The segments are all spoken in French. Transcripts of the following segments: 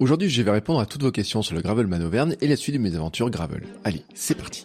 Aujourd'hui, je vais répondre à toutes vos questions sur le Gravelman Auvergne et la suite de mes aventures Gravel. Allez, c'est parti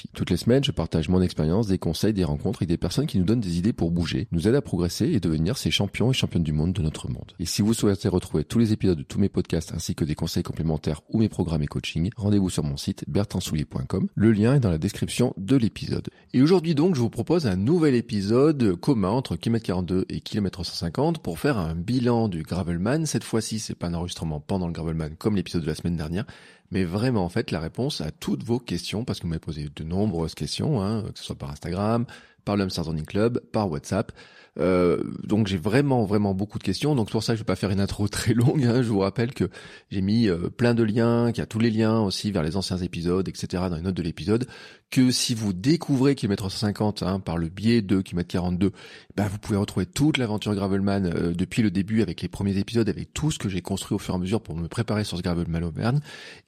Toutes les semaines, je partage mon expérience, des conseils, des rencontres avec des personnes qui nous donnent des idées pour bouger, nous aident à progresser et devenir ces champions et championnes du monde de notre monde. Et si vous souhaitez retrouver tous les épisodes de tous mes podcasts ainsi que des conseils complémentaires ou mes programmes et coaching, rendez-vous sur mon site bertrandsoulier.com. Le lien est dans la description de l'épisode. Et aujourd'hui donc, je vous propose un nouvel épisode commun entre km 42 et km 150 pour faire un bilan du Gravelman. Cette fois-ci, c'est pas un enregistrement pendant le Gravelman comme l'épisode de la semaine dernière, mais vraiment en fait la réponse à toutes vos questions, parce que vous m'avez posé de nombreuses questions, hein, que ce soit par Instagram, par le Hamster Club, par WhatsApp. Euh, donc j'ai vraiment vraiment beaucoup de questions. Donc pour ça je vais pas faire une intro très longue. Hein. Je vous rappelle que j'ai mis euh, plein de liens, qu'il y a tous les liens aussi vers les anciens épisodes, etc. dans les notes de l'épisode. Que si vous découvrez Kilomètre 150 hein, par le biais de Kilomètre 42, bah, vous pouvez retrouver toute l'aventure Gravelman euh, depuis le début avec les premiers épisodes, avec tout ce que j'ai construit au fur et à mesure pour me préparer sur ce Gravelman Auvergne.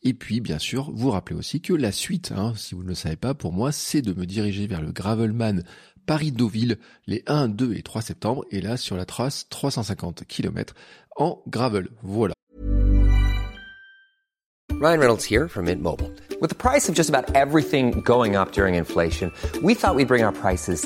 Et puis bien sûr vous rappelez aussi que la suite, hein, si vous ne le savez pas, pour moi c'est de me diriger vers le Gravelman Paris-Deauville les 1, 2 et 3 septembre et là sur la trace 350 km en gravel. Voilà. Ryan Reynolds here from Mint Mobile. With the price of just about everything going up during inflation, we thought we'd bring our prices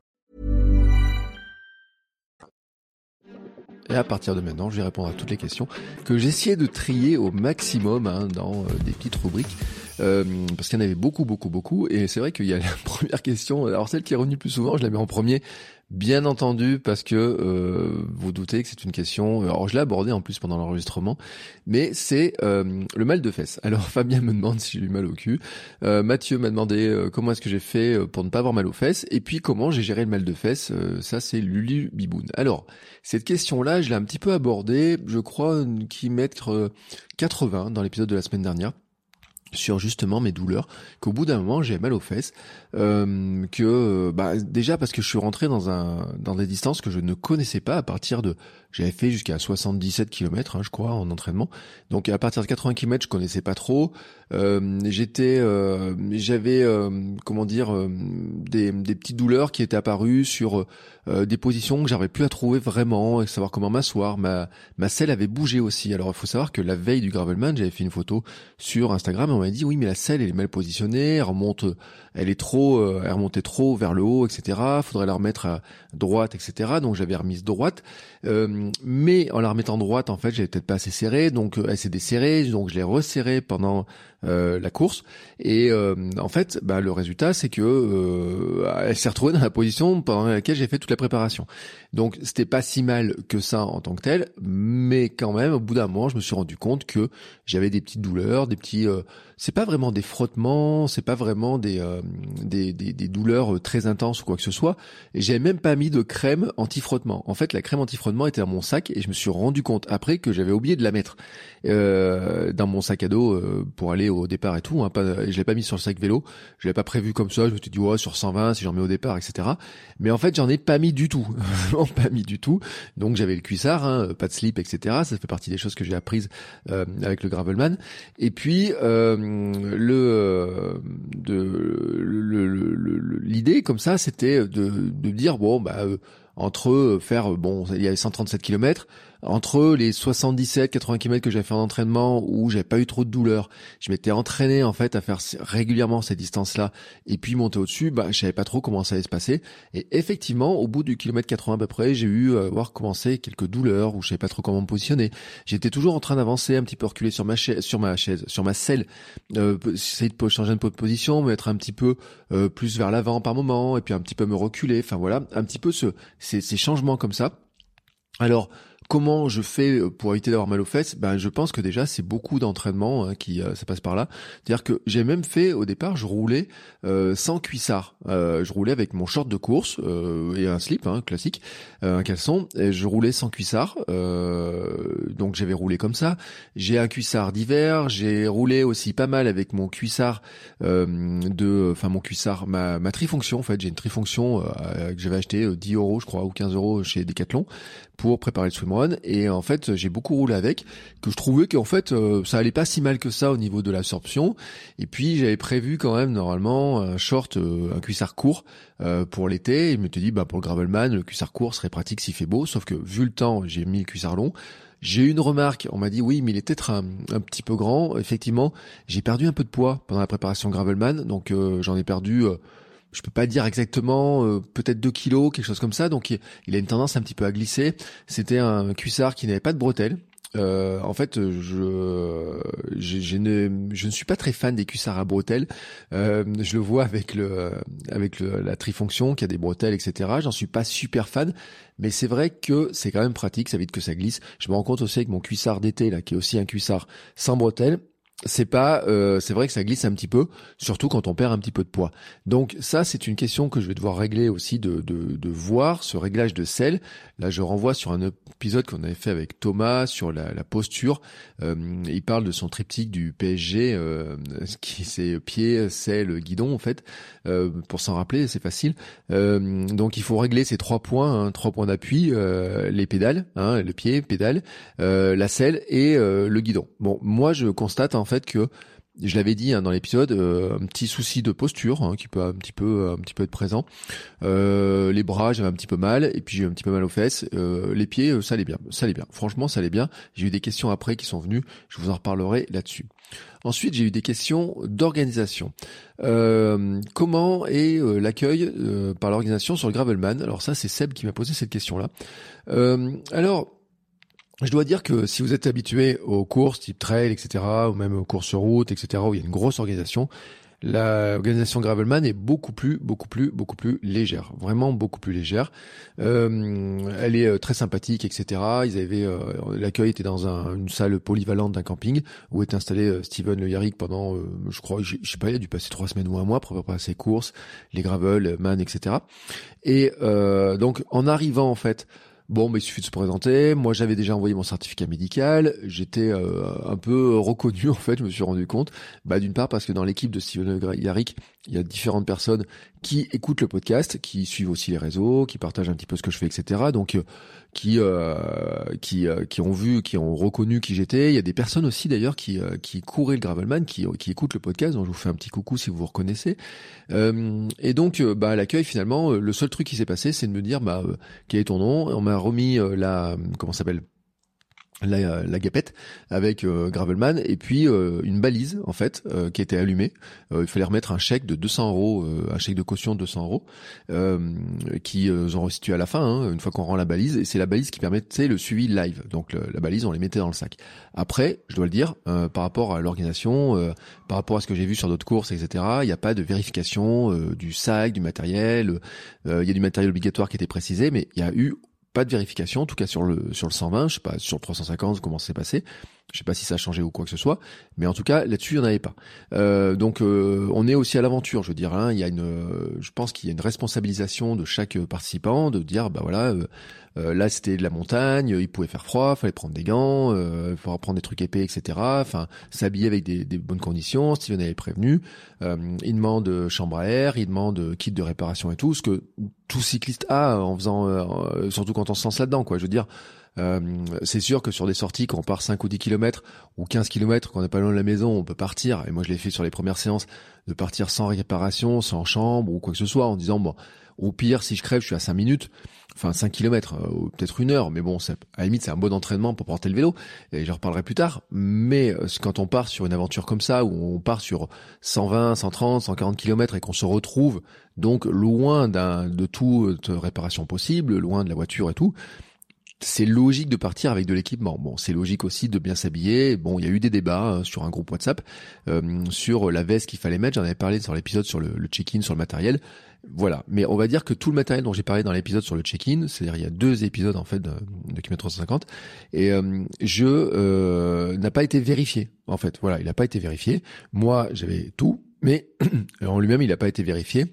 Et à partir de maintenant, je vais répondre à toutes les questions que j'essayais de trier au maximum hein, dans euh, des petites rubriques. Euh, parce qu'il y en avait beaucoup, beaucoup, beaucoup. Et c'est vrai qu'il y a la première question, alors celle qui est revenue plus souvent, je la mets en premier, bien entendu, parce que euh, vous doutez que c'est une question, alors je l'ai abordée en plus pendant l'enregistrement, mais c'est euh, le mal de fesses. Alors Fabien me demande si j'ai eu mal au cul, euh, Mathieu m'a demandé euh, comment est-ce que j'ai fait euh, pour ne pas avoir mal aux fesses, et puis comment j'ai géré le mal de fesses, euh, ça c'est Lulu Biboun. Alors, cette question-là, je l'ai un petit peu abordée, je crois, qui mettre 80 dans l'épisode de la semaine dernière sur justement mes douleurs, qu'au bout d'un moment j'ai mal aux fesses, euh, que bah, déjà parce que je suis rentré dans un dans des distances que je ne connaissais pas à partir de j'avais fait jusqu'à 77 km hein, je crois en entraînement, donc à partir de 80 km je connaissais pas trop, euh, j'étais euh, j'avais euh, comment dire euh, des, des petites douleurs qui étaient apparues sur euh, des positions que j'arrivais plus à trouver vraiment et savoir comment m'asseoir, ma ma selle avait bougé aussi. Alors il faut savoir que la veille du gravelman j'avais fait une photo sur Instagram. Et on m'a dit oui mais la selle elle est mal positionnée, remonte, elle est trop, euh, elle remontait trop vers le haut, etc. Faudrait la remettre à droite, etc. Donc j'avais remise droite, euh, mais en la remettant droite en fait j'avais peut-être pas assez serré, donc euh, elle s'est desserrée, donc je l'ai resserrée pendant euh, la course et euh, en fait bah, le résultat c'est que euh, elle s'est retrouvée dans la position pendant laquelle j'ai fait toute la préparation. Donc c'était pas si mal que ça en tant que tel, mais quand même au bout d'un moment je me suis rendu compte que j'avais des petites douleurs, des petits c'est pas vraiment des frottements, c'est pas vraiment des, des, des, des douleurs très intenses ou quoi que ce soit. Et j'avais même pas mis de crème anti-frottement. En fait, la crème anti-frottement était dans mon sac et je me suis rendu compte après que j'avais oublié de la mettre euh, dans mon sac à dos euh, pour aller au départ et tout. Hein, pas, je l'ai pas mis sur le sac vélo, je l'ai pas prévu comme ça. Je me suis dit ouais sur 120 si j'en mets au départ, etc. Mais en fait, j'en ai pas mis du tout, pas mis du tout. Donc j'avais le cuissard, hein, pas de slip, etc. Ça fait partie des choses que j'ai apprises euh, avec le gravelman. Et puis euh, le euh, de l'idée comme ça, c'était de, dire bon bah euh, entre faire bon il y avait 137 km entre les 77, 80 km que j'avais fait en entraînement où j'avais pas eu trop de douleur, je m'étais entraîné en fait à faire régulièrement ces distances-là et puis monter au-dessus, bah je savais pas trop comment ça allait se passer. Et effectivement, au bout du kilomètre 80 à peu près, j'ai eu euh, voir commencer quelques douleurs où je savais pas trop comment me positionner. J'étais toujours en train d'avancer, un petit peu reculer sur ma chaise, sur ma chaise, sur ma selle, euh, essayer de changer de position, me mettre un petit peu euh, plus vers l'avant par moment et puis un petit peu me reculer. Enfin voilà, un petit peu ce ces, ces changements comme ça. Alors Comment je fais euh, pour éviter d'avoir mal aux fesses Ben, je pense que déjà c'est beaucoup d'entraînement hein, qui euh, ça passe par là. C'est-à-dire que j'ai même fait au départ, je roulais euh, sans cuissard. je roulais avec mon short de course et un slip hein, classique, un caleçon. Et je roulais sans cuissard. donc j'avais roulé comme ça. J'ai un cuissard d'hiver. J'ai roulé aussi pas mal avec mon cuissard de, enfin mon cuissard, ma, ma trifonction. En fait, j'ai une trifonction que j'avais acheté 10 euros, je crois, ou 15 euros chez Decathlon pour préparer le swimrun et en fait j'ai beaucoup roulé avec que je trouvais qu'en fait euh, ça allait pas si mal que ça au niveau de l'absorption. Et puis j'avais prévu quand même normalement un short euh, un cuissard court euh, pour l'été. Et me dit bah pour le gravelman le cuissard court serait pratique s'il fait beau. Sauf que vu le temps j'ai mis le cuissard long. J'ai eu une remarque, on m'a dit oui, mais il est peut-être un, petit peu grand. Effectivement, j'ai perdu un peu de poids pendant la préparation Gravelman, donc j'en ai perdu je peux pas dire exactement, euh, peut-être 2 kilos, quelque chose comme ça. Donc il, a une tendance un petit peu à glisser. C'était un cuissard qui n'avait pas de bretelles. Euh, en fait, je, je, ne, je ne suis pas très fan des cuissards à bretelles. Euh, je le vois avec le, avec le, la trifonction qui a des bretelles, etc. J'en suis pas super fan, mais c'est vrai que c'est quand même pratique. Ça évite que ça glisse. Je me rends compte aussi avec mon cuissard d'été là, qui est aussi un cuissard sans bretelles c'est pas euh, c'est vrai que ça glisse un petit peu surtout quand on perd un petit peu de poids. Donc ça c'est une question que je vais devoir régler aussi de, de, de voir ce réglage de sel. Là je renvoie sur un épisode qu'on avait fait avec Thomas sur la, la posture. Euh, il parle de son triptyque du PSG euh, qui c'est pied sel guidon en fait. Euh, pour s'en rappeler c'est facile. Euh, donc il faut régler ces trois points hein, trois points d'appui les pédales hein, le pied pédale la selle et le guidon. Bon moi je constate en fait que je l'avais dit hein, dans l'épisode, euh, un petit souci de posture hein, qui peut un petit peu un petit peu être présent. Euh, les bras, j'avais un petit peu mal, et puis j'ai eu un petit peu mal aux fesses. Euh, les pieds, ça allait bien, ça allait bien. Franchement, ça allait bien. J'ai eu des questions après qui sont venues. Je vous en reparlerai là-dessus. Ensuite, j'ai eu des questions d'organisation. comment est l'accueil par l'organisation sur le Gravelman? Alors ça, c'est Seb qui m'a posé cette question-là. alors je dois dire que si vous êtes habitué aux courses type trail, etc., ou même aux courses sur route, etc., où il y a une grosse organisation, l'organisation Gravelman est beaucoup plus, beaucoup plus, beaucoup plus légère, vraiment beaucoup plus légère. Euh, elle est euh, très sympathique, etc. Ils avaient euh, l'accueil était dans une salle polyvalente d'un camping où était installé Steven Le Yarrick pendant, je crois, je, sais pas, il a dû passer trois semaines ou un mois pour préparer ses courses, les gravel, man, etc. Et donc en arrivant en fait Bon, mais il suffit de se présenter. Moi, j'avais déjà envoyé mon certificat médical. J'étais euh, un peu reconnu, en fait, je me suis rendu compte. Bah, d'une part, parce que dans l'équipe de Steven Yarrick, il y a différentes personnes qui écoutent le podcast, qui suivent aussi les réseaux, qui partagent un petit peu ce que je fais, etc. Donc, euh, qui euh, qui qui ont vu, qui ont reconnu qui j'étais. Il y a des personnes aussi d'ailleurs qui qui couraient le gravelman, qui qui écoutent le podcast. Donc, je vous fais un petit coucou si vous vous reconnaissez. et donc, bah, l'accueil finalement, le seul truc qui s'est passé, c'est de me dire, bah, quel est ton nom? On m'a remis la comment s'appelle? La, la guépette avec euh, Gravelman et puis euh, une balise en fait euh, qui était allumée. il fallait remettre un chèque de 200 euros, un chèque de caution de 200 euros qui ont restitué à la fin hein, une fois qu'on rend la balise et c'est la balise qui permettait le suivi live. Donc la balise on les mettait dans le sac. Après, je dois le dire, par rapport à l'organisation, par rapport à ce que j'ai vu sur d'autres courses, etc. Il n'y a pas de vérification du sac, du matériel. il y a du matériel obligatoire qui était précisé, mais il y a eu pas de vérification, en tout cas sur le sur le 120, je sais pas sur le 350 comment c'est passé. Je sais pas si ça a changé ou quoi que ce soit, mais en tout cas là-dessus il n'y en avait pas. Euh, donc euh, on est aussi à l'aventure, je veux dire. Hein, il y a une, je pense qu'il y a une responsabilisation de chaque participant de dire bah voilà euh, là, c'était de la montagne, il pouvait faire froid, fallait prendre des gants, euh, fallait prendre des trucs épais, etc. Enfin, s'habiller avec des, des, bonnes conditions. Steven avait prévenu. Euh, il demande chambre à air, il demande kit de réparation et tout, ce que tout cycliste a en faisant, euh, surtout quand on se lance là-dedans, quoi. Je veux dire, c'est sûr que sur des sorties, quand on part 5 ou 10 km ou 15 km, qu'on n'est pas loin de la maison, on peut partir. Et moi, je l'ai fait sur les premières séances, de partir sans réparation, sans chambre ou quoi que ce soit, en disant bon, au pire, si je crève, je suis à 5 minutes enfin 5 km euh, ou peut-être une heure, mais bon, à la limite c'est un bon entraînement pour porter le vélo, et j'en reparlerai plus tard. Mais euh, quand on part sur une aventure comme ça, où on part sur 120, 130, 140 km et qu'on se retrouve donc loin de toute réparation possible, loin de la voiture et tout, c'est logique de partir avec de l'équipement. Bon, c'est logique aussi de bien s'habiller. Bon, il y a eu des débats hein, sur un groupe WhatsApp euh, sur la veste qu'il fallait mettre. J'en avais parlé sur l'épisode sur le, le check-in, sur le matériel. Voilà. Mais on va dire que tout le matériel dont j'ai parlé dans l'épisode sur le check-in, c'est-à-dire il y a deux épisodes en fait de, de Kilometre 350, et euh, je euh, n'a pas été vérifié. En fait, voilà, il n'a pas été vérifié. Moi, j'avais tout, mais en lui-même, il n'a pas été vérifié.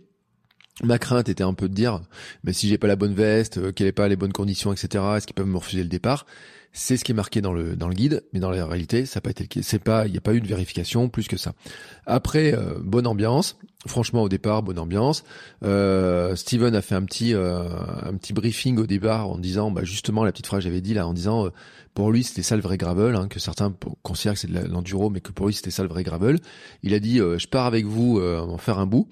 Ma crainte était un peu de dire, mais si j'ai pas la bonne veste, euh, qu'elle n'est pas les bonnes conditions, etc., est-ce qu'ils peuvent me refuser le départ? C'est ce qui est marqué dans le dans le guide, mais dans la réalité, ça n'a pas été. C'est pas, il n'y a pas eu de vérification plus que ça. Après, euh, bonne ambiance. Franchement, au départ, bonne ambiance. Euh, Steven a fait un petit euh, un petit briefing au départ en disant, bah justement, la petite phrase que j'avais dit là, en disant pour lui, c'était ça le vrai gravel, hein, que certains considèrent que c'est de l'enduro, mais que pour lui, c'était ça le vrai gravel. Il a dit, euh, je pars avec vous euh, en faire un bout.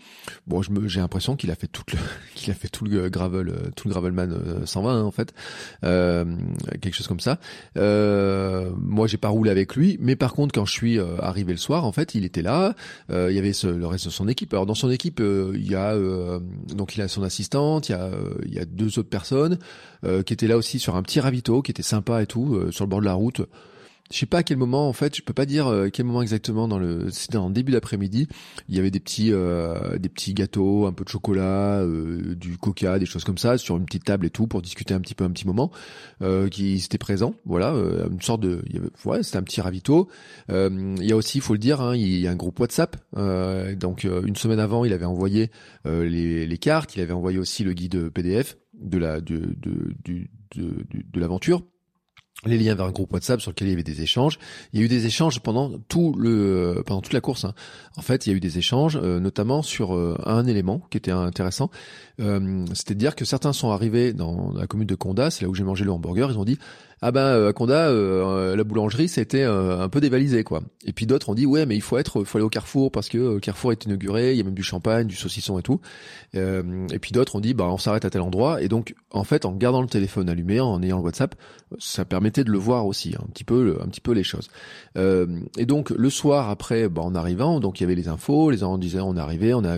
Bon, j'ai l'impression qu'il a fait tout le, qu'il a fait tout le gravel, euh, tout le gravelman 120 hein, en fait, quelque chose comme ça. moi, j'ai pas roulé avec lui, mais par contre, quand je suis arrivé le soir, en fait, il était là. il y avait le reste de son équipe. Alors dans son équipe, il y a donc il a son assistante, il y a il y a deux autres personnes qui étaient là aussi sur un petit ravito, qui était sympa et tout sur le bord de la route. Je sais pas à quel moment en fait, je peux pas dire euh, quel moment exactement dans le c'était en début d'après-midi, il y avait des petits euh, des petits gâteaux, un peu de chocolat, euh, du coca, des choses comme ça sur une petite table et tout pour discuter un petit peu un petit moment qui c'était présent, voilà, une sorte de il y avait, ouais, c'était un petit ravito. il y a aussi, il faut le dire, hein, il y a un groupe WhatsApp. donc une semaine avant, il avait envoyé les, les cartes, il avait envoyé aussi le guide PDF de la de de, de, de, l'aventure les liens vers un groupe WhatsApp sur lequel il y avait des échanges. Il y a eu des échanges pendant tout le pendant toute la course. Hein. En fait, il y a eu des échanges, euh, notamment sur euh, un élément qui était intéressant. Euh, C'était de dire que certains sont arrivés dans la commune de Conda, c'est là où j'ai mangé le hamburger. Ils ont dit ah ben à Conda la boulangerie c'était un peu dévalisé quoi. Et puis d'autres ont dit ouais mais il faut être, faut aller au Carrefour parce que Carrefour est inauguré, il y a même du champagne, du saucisson et tout. et puis d'autres ont dit bah on s'arrête à tel endroit. Et donc en fait en gardant le téléphone allumé, en ayant le WhatsApp, ça permettait de le voir aussi un petit peu, un petit peu les choses. et donc le soir après, bah, en arrivant, donc il y avait les infos, les gens disaient on est arrivé, on a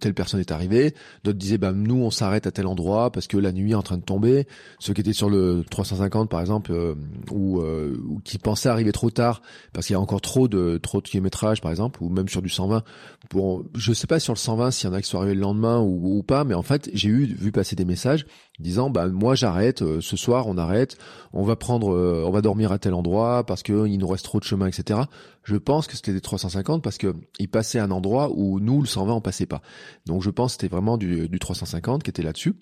telle personne est arrivée, d'autres disaient bah nous on s'arrête à tel endroit parce que la nuit est en train de tomber. Ceux qui étaient sur le 350 par exemple euh, ou, euh, ou, qui pensaient arriver trop tard parce qu'il y a encore trop de trop de kilométrage par exemple ou même sur du 120. Pour je sais pas sur le 120 s'il y en a qui sont arrivés le lendemain ou, ou pas, mais en fait j'ai eu vu passer des messages disant bah moi j'arrête euh, ce soir on arrête on va prendre on va dormir à tel endroit parce que il nous reste trop de chemin etc je pense que c'était des 350 parce que il passait à un endroit où nous le 120 on passait pas. Donc je pense que c'était vraiment du, du 350 qui était là-dessus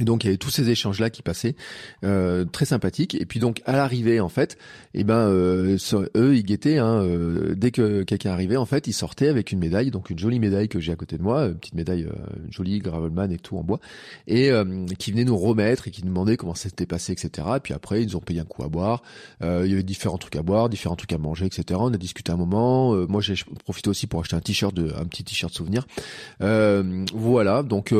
et donc il y avait tous ces échanges là qui passaient, euh, très sympathiques. Et puis donc à l'arrivée en fait, eh ben euh, eux ils guettaient. Hein, euh, dès que quelqu'un arrivait en fait, ils sortaient avec une médaille, donc une jolie médaille que j'ai à côté de moi, une petite médaille euh, jolie gravelman et tout en bois, et euh, qui venait nous remettre et qui nous demandait comment c'était passé, etc. Et puis après ils ont payé un coup à boire. il y avait différents trucs à boire, différents trucs à manger, etc. On a discuté un moment. moi j'ai profité aussi pour acheter un t-shirt de, un petit t-shirt souvenir. voilà, donc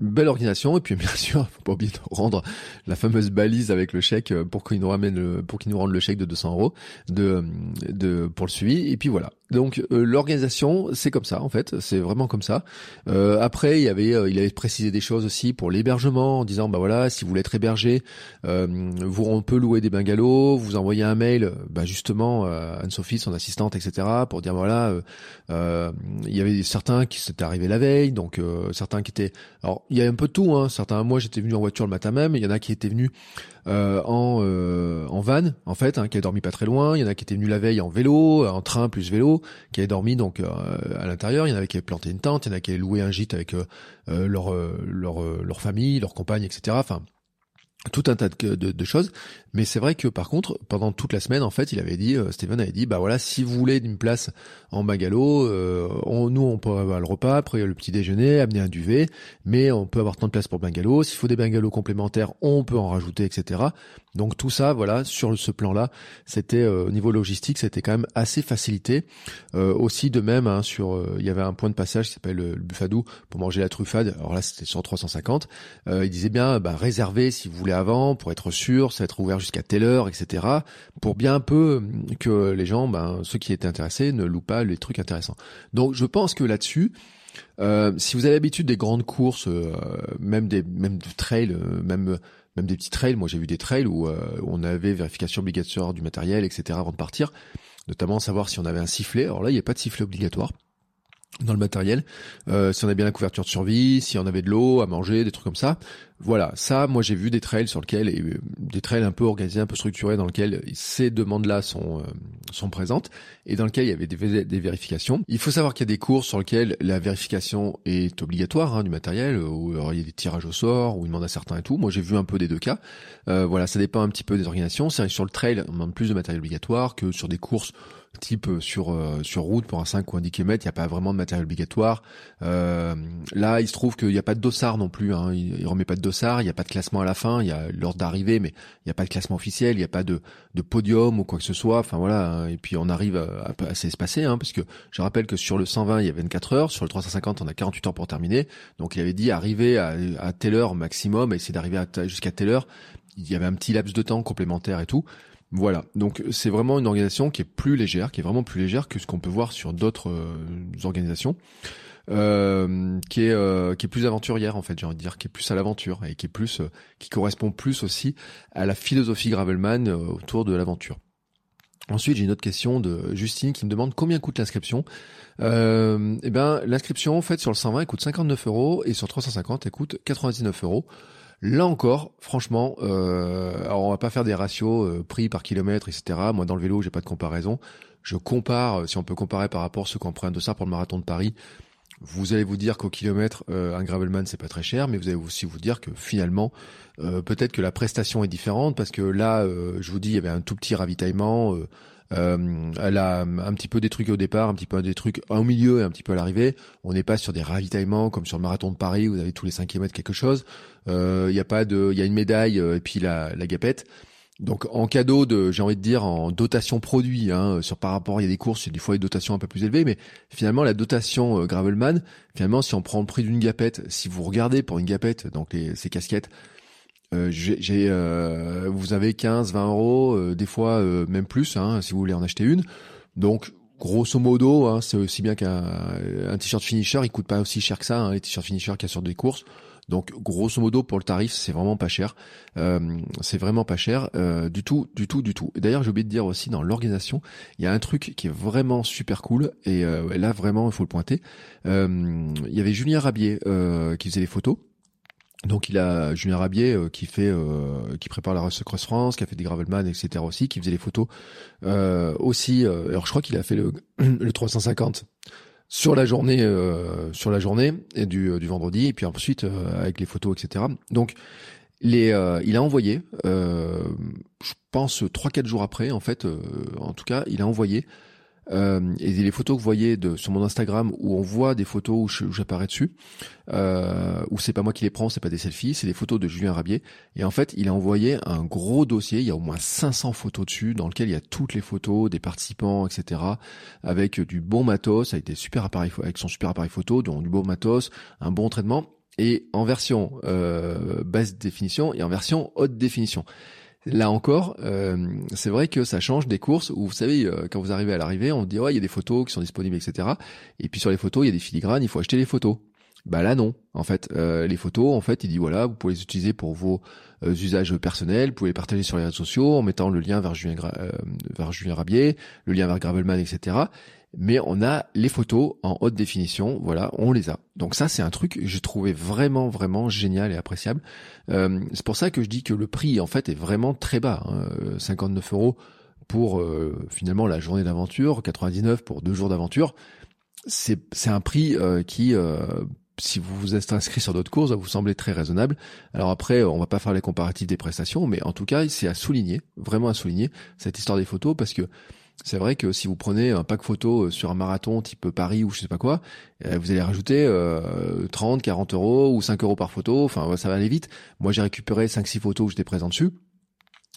belle organisation. Et puis bien sûr faut pas oublier de rendre la fameuse balise avec le chèque euh, pour qu'il nous ramène le, pour qu'il nous rende le chèque de 200 euros de, pour le suivi. Et puis voilà. Donc euh, l'organisation, c'est comme ça en fait, c'est vraiment comme ça. Euh, après, il avait, il avait précisé des choses aussi pour l'hébergement en disant bah voilà, si vous voulez être hébergé, vous on louer des bungalows, vous envoyez un mail, bah justement Anne-Sophie, son assistante, etc. pour dire voilà, il y avait certains qui s'étaient arrivés la veille, donc certains qui étaient, alors il y a un peu tout, hein. Certains, moi j'étais venu en voiture le matin même, il y en a qui étaient venus euh, en euh, en van en fait, hein, qui a dormi pas très loin. Il y en a qui étaient venus la veille en vélo, en train plus vélo, qui avaient dormi donc euh, à l'intérieur. Il y en avait qui avaient planté une tente, il y en a qui avaient loué un gîte avec leur leur leur famille, leur compagne, etc. tout un tas de, choses. Mais c'est vrai que par contre, pendant toute la semaine, en fait, il avait dit, euh, Steven avait dit, bah voilà, si vous voulez une place en bungalow, euh, nous on peut avoir le repas, après le petit déjeuner, amener un duvet, mais on peut avoir tant de places pour bungalow. S'il faut des bungalows complémentaires, on peut en rajouter, etc. Donc tout ça, voilà, sur ce plan-là, c'était euh, au niveau logistique, c'était quand même assez facilité. aussi de même, hein, sur, il y avait un point de passage qui s'appelle le Buffadou pour manger la truffade. Alors là, c'était sur 350. il disait bien, bah réservez si vous voulez avant pour être sûr, ça va être ouvert jusqu'à telle heure, etc. Pour bien un peu que les gens, ben, ceux qui étaient intéressés, ne louent pas les trucs intéressants. Donc je pense que là-dessus, euh, si vous avez l'habitude des grandes courses, euh, même des même des trails, euh, même même des petits trails, moi j'ai vu des trails où on avait vérification obligatoire du matériel, etc. avant de partir, notamment savoir si on avait un sifflet. Alors là, il n'y a pas de sifflet obligatoire dans le matériel, euh, si on a bien la couverture de survie, si on avait de l'eau à manger, des trucs comme ça. Voilà, ça, moi j'ai vu des trails sur lesquels, euh, des trails un peu organisés, un peu structurés, dans lesquels ces demandes-là sont euh, sont présentes et dans lesquels il y avait des, des vérifications. Il faut savoir qu'il y a des courses sur lesquelles la vérification est obligatoire hein, du matériel, où il y a des tirages au sort, où ils demandent à certains et tout. Moi j'ai vu un peu des deux cas. voilà, ça dépend un petit peu des organisations. C'est sur le trail, on demande plus de matériel obligatoire que sur des courses type euh, sur euh, sur route pour un 5 ou un 10 km, il n'y a pas vraiment de matériel obligatoire. Euh, là, il se trouve qu'il n'y a pas de dossard non plus. Hein. Il, il, remet pas de dossard, il n'y a pas de classement à la fin. Il y a l'ordre d'arrivée, mais il n'y a pas de classement officiel. Il n'y a pas de, de podium ou quoi que ce soit. Enfin voilà. Hein. Et puis on arrive à, à, à s'espacer, hein, parce que je rappelle que sur le 120 il y a 24 heures, sur le 350 on a 48 heures pour terminer. Donc il avait dit arriver à, à telle heure maximum, essayer d'arriver jusqu'à telle heure. Il y avait un petit laps de temps complémentaire et tout. Voilà, donc c'est vraiment une organisation qui est plus légère, qui est vraiment plus légère que ce qu'on peut voir sur d'autres euh, organisations, euh, qui est euh, qui est plus aventurière en fait, j'ai envie de dire, qui est plus à l'aventure et qui est plus qui correspond plus aussi à la philosophie Gravelman autour de l'aventure. Ensuite, j'ai une autre question de Justine qui me demande combien coûte l'inscription. Eh ben, l'inscription en fait sur le 120 elle coûte 59 euros et sur 350 elle coûte 99 euros. Là encore, franchement, euh, alors on va pas faire des ratios euh, prix par kilomètre, etc. Moi, dans le vélo, j'ai pas de comparaison. Je compare, euh, si on peut comparer par rapport à ceux qui ont pris un dossard pour le marathon de Paris. Vous allez vous dire qu'au kilomètre, euh, un gravelman c'est pas très cher, mais vous allez aussi vous dire que finalement, peut-être que la prestation est différente parce que là, je vous dis, il y avait un tout petit ravitaillement. Euh, elle a un petit peu des trucs au départ, un petit peu des trucs au milieu et un petit peu à l'arrivée. On n'est pas sur des ravitaillements comme sur le marathon de Paris où vous avez tous les 5 km quelque chose. Il euh, y a pas de, il y a une médaille euh, et puis la, la gapette. Donc en cadeau de, j'ai envie de dire en dotation produit, hein, sur par rapport, il y a des courses, des fois des dotations un peu plus élevées, mais finalement la dotation Gravelman, finalement si on prend le prix d'une gapette, si vous regardez pour une gapette, donc les, ces casquettes, euh, j'ai, euh, vous avez 15, 20 euros, euh, des fois même plus, hein, si vous voulez en acheter une. Donc grosso modo, hein, c'est aussi bien qu'un un t-shirt finisher, il coûte pas aussi cher que ça, hein, les t-shirts finisher qu'il y a sur des courses. Donc grosso modo pour le tarif, c'est vraiment pas cher. c'est vraiment pas cher du tout, du tout, du tout. D'ailleurs, j'ai oublié de dire aussi dans l'organisation, il y a un truc qui est vraiment super cool et là vraiment il faut le pointer. il y avait Julien Rabier qui faisait les photos. Donc il a Julien Rabier euh, qui fait, euh, qui prépare la Race Cross France, qui a fait des gravelman, etc. aussi, qui faisait les photos euh, aussi. alors je crois qu'il a fait le, le 350 sur la journée, sur la journée du, du vendredi, et puis ensuite avec les photos, etc. Donc les, il a envoyé, je pense trois quatre jours après, en fait, en tout cas, il a envoyé euh, et les photos que vous voyez de, sur mon Instagram où on voit des photos où j'apparais dessus, euh, où c'est pas moi qui les prends, c'est pas des selfies, c'est des photos de Julien Rabier. Et en fait, il a envoyé un gros dossier, il y a au moins 500 photos dessus, dans lequel il y a toutes les photos des participants, etc. Avec du bon matos, avec des super appareils, avec son super appareil photo, donc du bon matos, un bon traitement, et en version euh, basse définition et en version haute définition. Là encore, euh, c'est vrai que ça change des courses où vous savez, euh, quand vous arrivez à l'arrivée, on vous dit ouais, il y a des photos qui sont disponibles, etc. Et puis sur les photos, il y a des filigranes, il faut acheter les photos. Bah là non, en fait, euh, les photos, en fait, il dit voilà, vous pouvez les utiliser pour vos usages personnels, vous pouvez les partager sur les réseaux sociaux en mettant le lien vers Julien, vers Julien Rabier, le lien vers Gravelman, etc mais on a les photos en haute définition, voilà, on les a. Donc ça, c'est un truc que j'ai trouvé vraiment, vraiment génial et appréciable. Euh, c'est pour ça que je dis que le prix, en fait, est vraiment très bas. 59 hein. euros pour euh, finalement la journée d'aventure, 99 pour deux jours d'aventure. C'est, un prix euh, qui si vous vous êtes inscrit sur d'autres courses, ça vous semblait très raisonnable. Alors après, on va pas faire les comparatifs des prestations, mais en tout cas, c'est à souligner, vraiment à souligner cette histoire des photos parce que c'est vrai que si vous prenez un pack photo sur un marathon type Paris ou je sais pas quoi, euh, vous allez rajouter 30, 40 euros ou 5 euros par photo. Enfin, ça va aller vite. Moi, j'ai récupéré 5-6 photos où j'étais présent dessus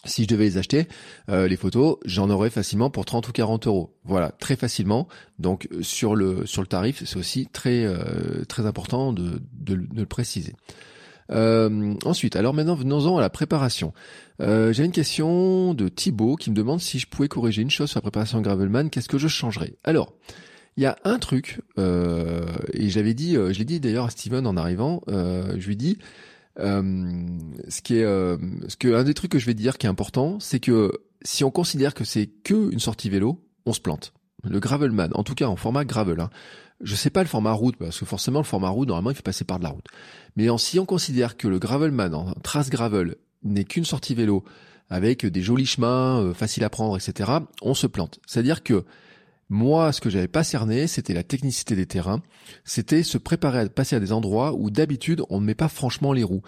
si je devais les acheter, euh, les photos, j'en aurais facilement pour 30 ou 40 euros. Voilà, très facilement. Donc sur le sur le tarif, c'est aussi très euh, très important de, de, le préciser. Euh, ensuite, alors maintenant venons-en à la préparation. J'ai une question de Thibaut qui me demande si je pouvais corriger une chose sur la préparation Gravelman, qu'est-ce que je changerais? Alors, il y a un truc, et j'avais dit, je l'ai dit d'ailleurs à Steven en arrivant, je lui dis, euh, ce qui est, euh, ce que un des trucs que je vais dire qui est important, c'est que si on considère que c'est que une sortie vélo, on se plante. Le gravelman, en tout cas en format gravel. Hein. Je sais pas le format route parce que forcément le format route normalement il fait passer par de la route. Mais si on considère que le gravelman en trace gravel n'est qu'une sortie vélo avec des jolis chemins euh, faciles à prendre, etc., on se plante. C'est-à-dire que moi, ce que j'avais pas cerné, c'était la technicité des terrains. C'était se préparer à passer à des endroits où d'habitude on ne met pas franchement les roues.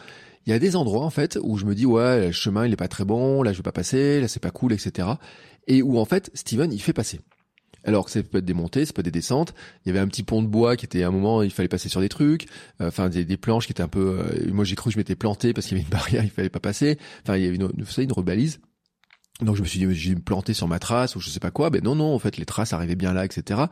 Il y a des endroits en fait où je me dis ouais, le chemin il est pas très bon, là je vais pas passer, là c'est pas cool, etc. Et où en fait Steven il fait passer. Alors que ça peut être des montées, ça peut être des descentes. Il y avait un petit pont de bois qui était à un moment, il fallait passer sur des trucs. Euh, enfin, des, planches qui étaient un peu. Euh, moi, j'ai cru que je m'étais planté parce qu'il y avait une barrière, il fallait pas passer. Enfin, il y avait une, une, une rebalise. Donc je me suis dit j'ai planté sur ma trace ou je sais pas quoi. Ben non non en fait les traces arrivaient bien là etc.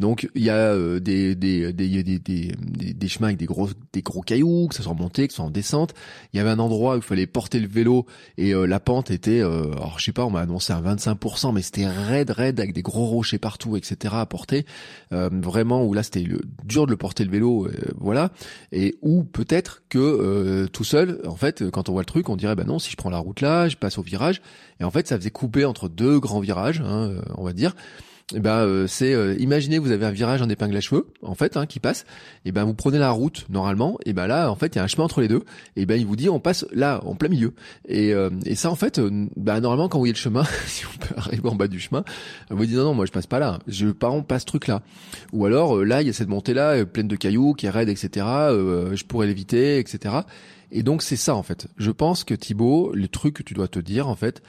Donc il y a euh, des, des, des, des, chemins avec des gros des gros cailloux que ça soit en montée que ça soit en descente. Il y avait un endroit où il fallait porter le vélo et euh, la pente était euh, alors je sais pas on m'a annoncé un 25% mais c'était raide raide avec des gros rochers partout etc à porter. vraiment où là c'était dur de le porter le vélo voilà et où peut-être que tout seul en fait quand on voit le truc on dirait ben non si je prends la route là je passe au virage et en fait ça faisait couper entre deux grands virages, hein, euh, on va dire. Et eh ben euh, c'est euh, imaginez vous avez un virage en épingle à cheveux en fait hein, qui passe. Et eh ben vous prenez la route normalement. Et ben là en fait il y a un chemin entre les deux. Et ben il vous dit on passe là en plein milieu. Et, et ça en fait ben normalement quand vous voyez le chemin si on peut arriver en bas du chemin vous dites non non moi je passe pas là. Je par exemple pas ce truc là ou alors là il y a cette montée là pleine de cailloux qui est raide etc je pourrais l'éviter etc et donc c'est ça en fait je pense que Thibaut le truc que tu dois te dire en fait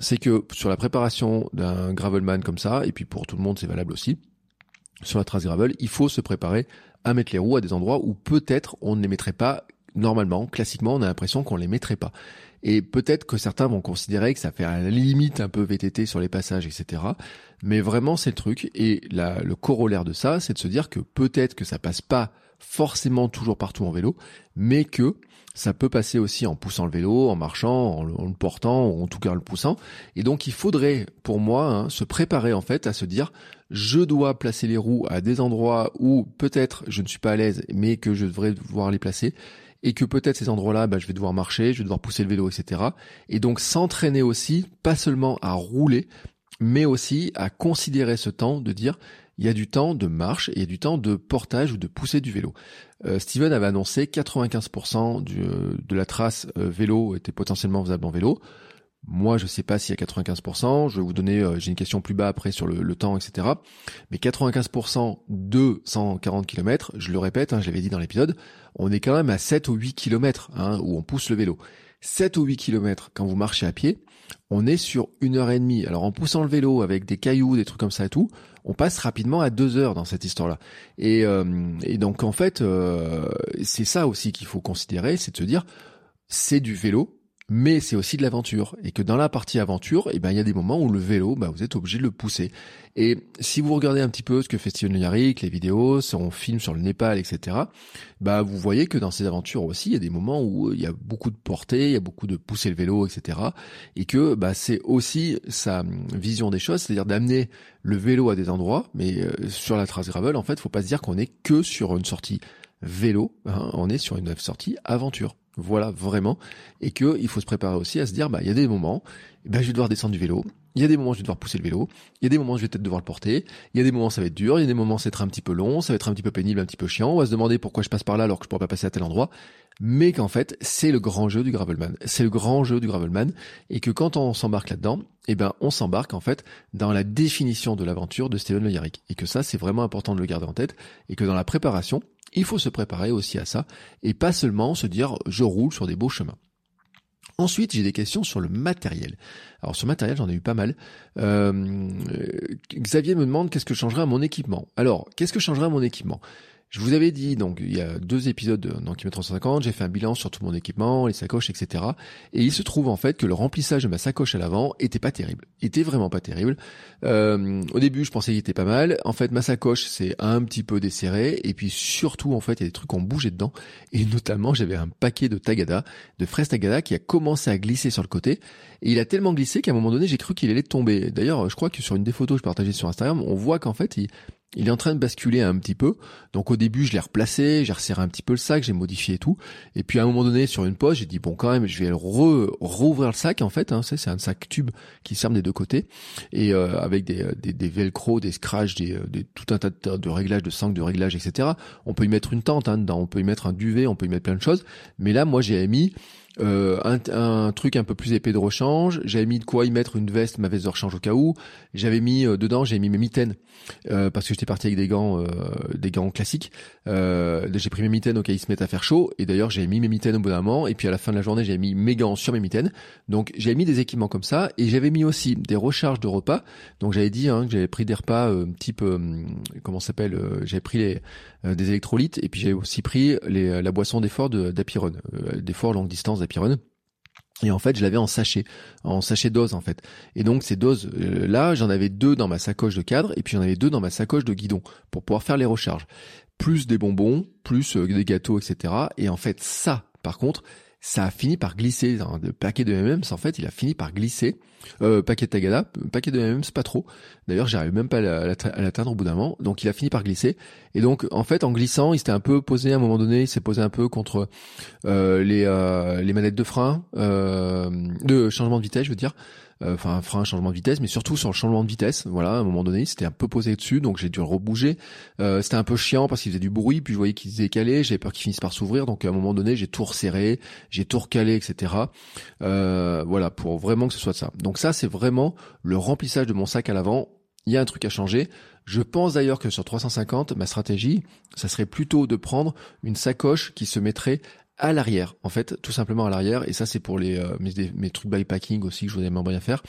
c'est que sur la préparation d'un gravelman comme ça, et puis pour tout le monde c'est valable aussi, sur la trace gravel, il faut se préparer à mettre les roues à des endroits où peut-être on ne les mettrait pas normalement, classiquement on a l'impression qu'on les mettrait pas. Et peut-être que certains vont considérer que ça fait à la limite un peu VTT sur les passages, etc. Mais vraiment c'est le truc. Et le corollaire de ça, c'est de se dire que peut-être que ça passe pas forcément toujours partout en vélo, mais que ça peut passer aussi en poussant le vélo, en marchant, en le, portant, ou en tout cas en le poussant. Et donc il faudrait, pour moi, hein, se préparer en fait à se dire, je dois placer les roues à des endroits où peut-être je ne suis pas à l'aise, mais que je devrais devoir les placer. Et que peut-être ces endroits-là, bah, je vais devoir marcher, je vais devoir pousser le vélo, etc. Et donc s'entraîner aussi, pas seulement à rouler, mais aussi à considérer ce temps de dire, il y a du temps de marche et du temps de portage ou de pousser du vélo. Euh, Steven avait annoncé 95% du, euh, de la trace euh, vélo était potentiellement faisable en vélo. Moi, je sais pas s'il y a 95%. Je vais vous donner, euh, j'ai une question plus bas après sur le, le temps, etc. Mais 95% de 140 km, je le répète, hein, je l'avais dit dans l'épisode, on est quand même à 7 ou 8 km hein, où on pousse le vélo. 7 ou 8 km quand vous marchez à pied, on est sur une heure et demie. Alors en poussant le vélo avec des cailloux, des trucs comme ça et tout, on passe rapidement à deux heures dans cette histoire-là. Et, euh, donc en fait, euh, c'est ça aussi qu'il faut considérer, c'est de se dire, c'est du vélo, mais c'est aussi de l'aventure et que dans la partie aventure, eh ben il y a des moments où le vélo, bah, vous êtes obligé de le pousser. Et si vous regardez un petit peu ce que fait Steven Yarrick, les vidéos, son film sur le Népal, etc., bah vous voyez que dans ces aventures aussi, il y a des moments où il y a beaucoup de portée, il y a beaucoup de pousser le vélo, etc., et que bah c'est aussi sa vision des choses, c'est-à-dire d'amener le vélo à des endroits, mais euh, sur la trace gravel, en fait, faut pas se dire qu'on est que sur une sortie vélo, hein, on est sur une sortie aventure. Voilà, vraiment. Et que il faut se préparer aussi à se dire, bah, il y a des moments, bah, je vais devoir descendre du vélo. Il y a des moments, je vais devoir pousser le vélo. Il y a des moments, je vais peut-être devoir le porter. Il y a des moments, ça va être dur. Il y a des moments, ça va être un petit peu long. Ça va être un petit peu pénible, un petit peu chiant. On va se demander pourquoi je passe par là alors que je pourrais pas passer à tel endroit. Mais qu'en fait, c'est le grand jeu du gravelman. C'est le grand jeu du gravelman. Et que quand on s'embarque là-dedans, eh ben, on s'embarque, en fait, dans la définition de l'aventure de Steven Le Yarrick. Et que ça, c'est vraiment important de le garder en tête. Et que dans la préparation, Il faut se préparer aussi à ça et pas seulement se dire je roule sur des beaux chemins. Ensuite, j'ai des questions sur le matériel. Alors sur le matériel, j'en ai eu pas mal. Euh, Xavier me demande qu'est-ce que je changerais à mon équipement? Alors, qu'est-ce que je changerais à mon équipement? Je vous avais dit, donc il y a deux épisodes dans Kilomètre 350, j'ai fait un bilan sur tout mon équipement, les sacoches, etc. Et il se trouve en fait que le remplissage de ma sacoche à l'avant était pas terrible, était vraiment pas terrible. Euh, au début, je pensais qu'il était pas mal. En fait, ma sacoche c'est un petit peu desserré, et puis surtout en fait, il y a des trucs qui ont bougé dedans. Et notamment, j'avais un paquet de Tagada, de fraises Tagada, qui a commencé à glisser sur le côté. Et il a tellement glissé qu'à un moment donné, j'ai cru qu'il allait tomber. D'ailleurs, je crois que sur une des photos que je partageais sur Instagram, on voit qu'en fait, il, il est en train de basculer un petit peu. Donc au début, je l'ai replacé, j'ai resserré un petit peu le sac, j'ai modifié tout. Et puis à un moment donné, sur une pause, j'ai dit bon quand même, je vais re rouvrir le sac en fait. Hein, c'est un sac tube qui ferme des deux côtés et euh, avec des, des, des velcro, des scratchs, des, des, tout un tas de, réglages, de sangles, de réglages, etc. On peut y mettre une tente hein, dedans, on peut y mettre un duvet, on peut y mettre plein de choses. Mais là, moi, j'ai mis euh, un, un, truc un peu plus épais de rechange. J'avais mis de quoi y mettre une veste, ma veste de rechange au cas où. J'avais mis euh, dedans, j'ai mis mes mitaines euh, parce que j'étais parti avec des gants, euh, des gants classiques. j'ai pris mes mitaines au cas où ils se mettent à faire chaud. Et d'ailleurs, j'ai mis mes mitaines au bout d'un moment. Et puis à la fin de la journée, j'ai mis mes gants sur mes mitaines. Donc j'avais mis des équipements comme ça. Et j'avais mis aussi des recharges de repas. Donc j'avais dit hein, que j'avais pris des repas type, comment s'appelle J'avais pris les, des électrolytes. Et puis j'avais aussi pris les, la boisson d'effort d'Apiron, d'effort longue distance et en fait, je l'avais en sachet, en sachet dose en fait. Et donc ces doses euh, là, j'en avais deux dans ma sacoche de cadre et puis j'en avais deux dans ma sacoche de guidon pour pouvoir faire les recharges. Plus des bonbons, plus euh, des gâteaux, etc. Et en fait, ça, par contre, ça a fini par glisser. Le paquet de M&M's, en fait, il a fini par glisser. Euh, paquet de Tagada, paquet de M&M's, pas trop. D'ailleurs, j'arrive même pas à l'atteindre au bout d'un moment. Donc, il a fini par glisser. Et donc, en fait, en glissant, il s'était un peu posé à un moment donné. Il s'est posé un peu contre euh, les, euh, les manettes de frein, euh, de changement de vitesse, je veux dire. Euh, enfin frein, changement de vitesse, mais surtout sur le changement de vitesse. Voilà, à un moment donné, c'était un peu posé dessus, donc j'ai dû le rebouger. Euh, c'était un peu chiant parce qu'il faisait du bruit, puis je voyais qu'il décalait, j'avais peur qu'il finisse par s'ouvrir, donc à un moment donné, j'ai tout resserré, j'ai tout recalé, etc. Euh, voilà, pour vraiment que ce soit ça. Donc ça, c'est vraiment le remplissage de mon sac à l'avant. Il y a un truc à changer. Je pense d'ailleurs que sur 350, ma stratégie, ça serait plutôt de prendre une sacoche qui se mettrait à l'arrière, en fait, tout simplement à l'arrière. Et ça, c'est pour les euh, mes, mes, trucs bypacking aussi que je voudrais bien faire.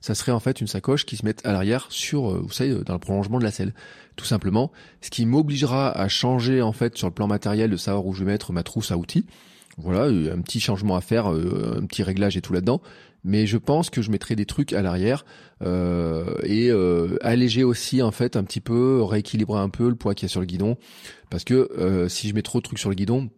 Ça serait en fait une sacoche qui se met à l'arrière sur, euh, vous savez, dans le prolongement de la selle, tout simplement. Ce qui m'obligera à changer en fait sur le plan matériel de savoir où je vais mettre ma trousse à outils. Voilà, un petit changement à faire, euh, un petit réglage et tout là-dedans. Mais je pense que je mettrai des trucs à l'arrière et alléger aussi en fait un petit peu, rééquilibrer un peu le poids qu'il y a sur le guidon. Parce que si je mets trop de trucs sur le guidon,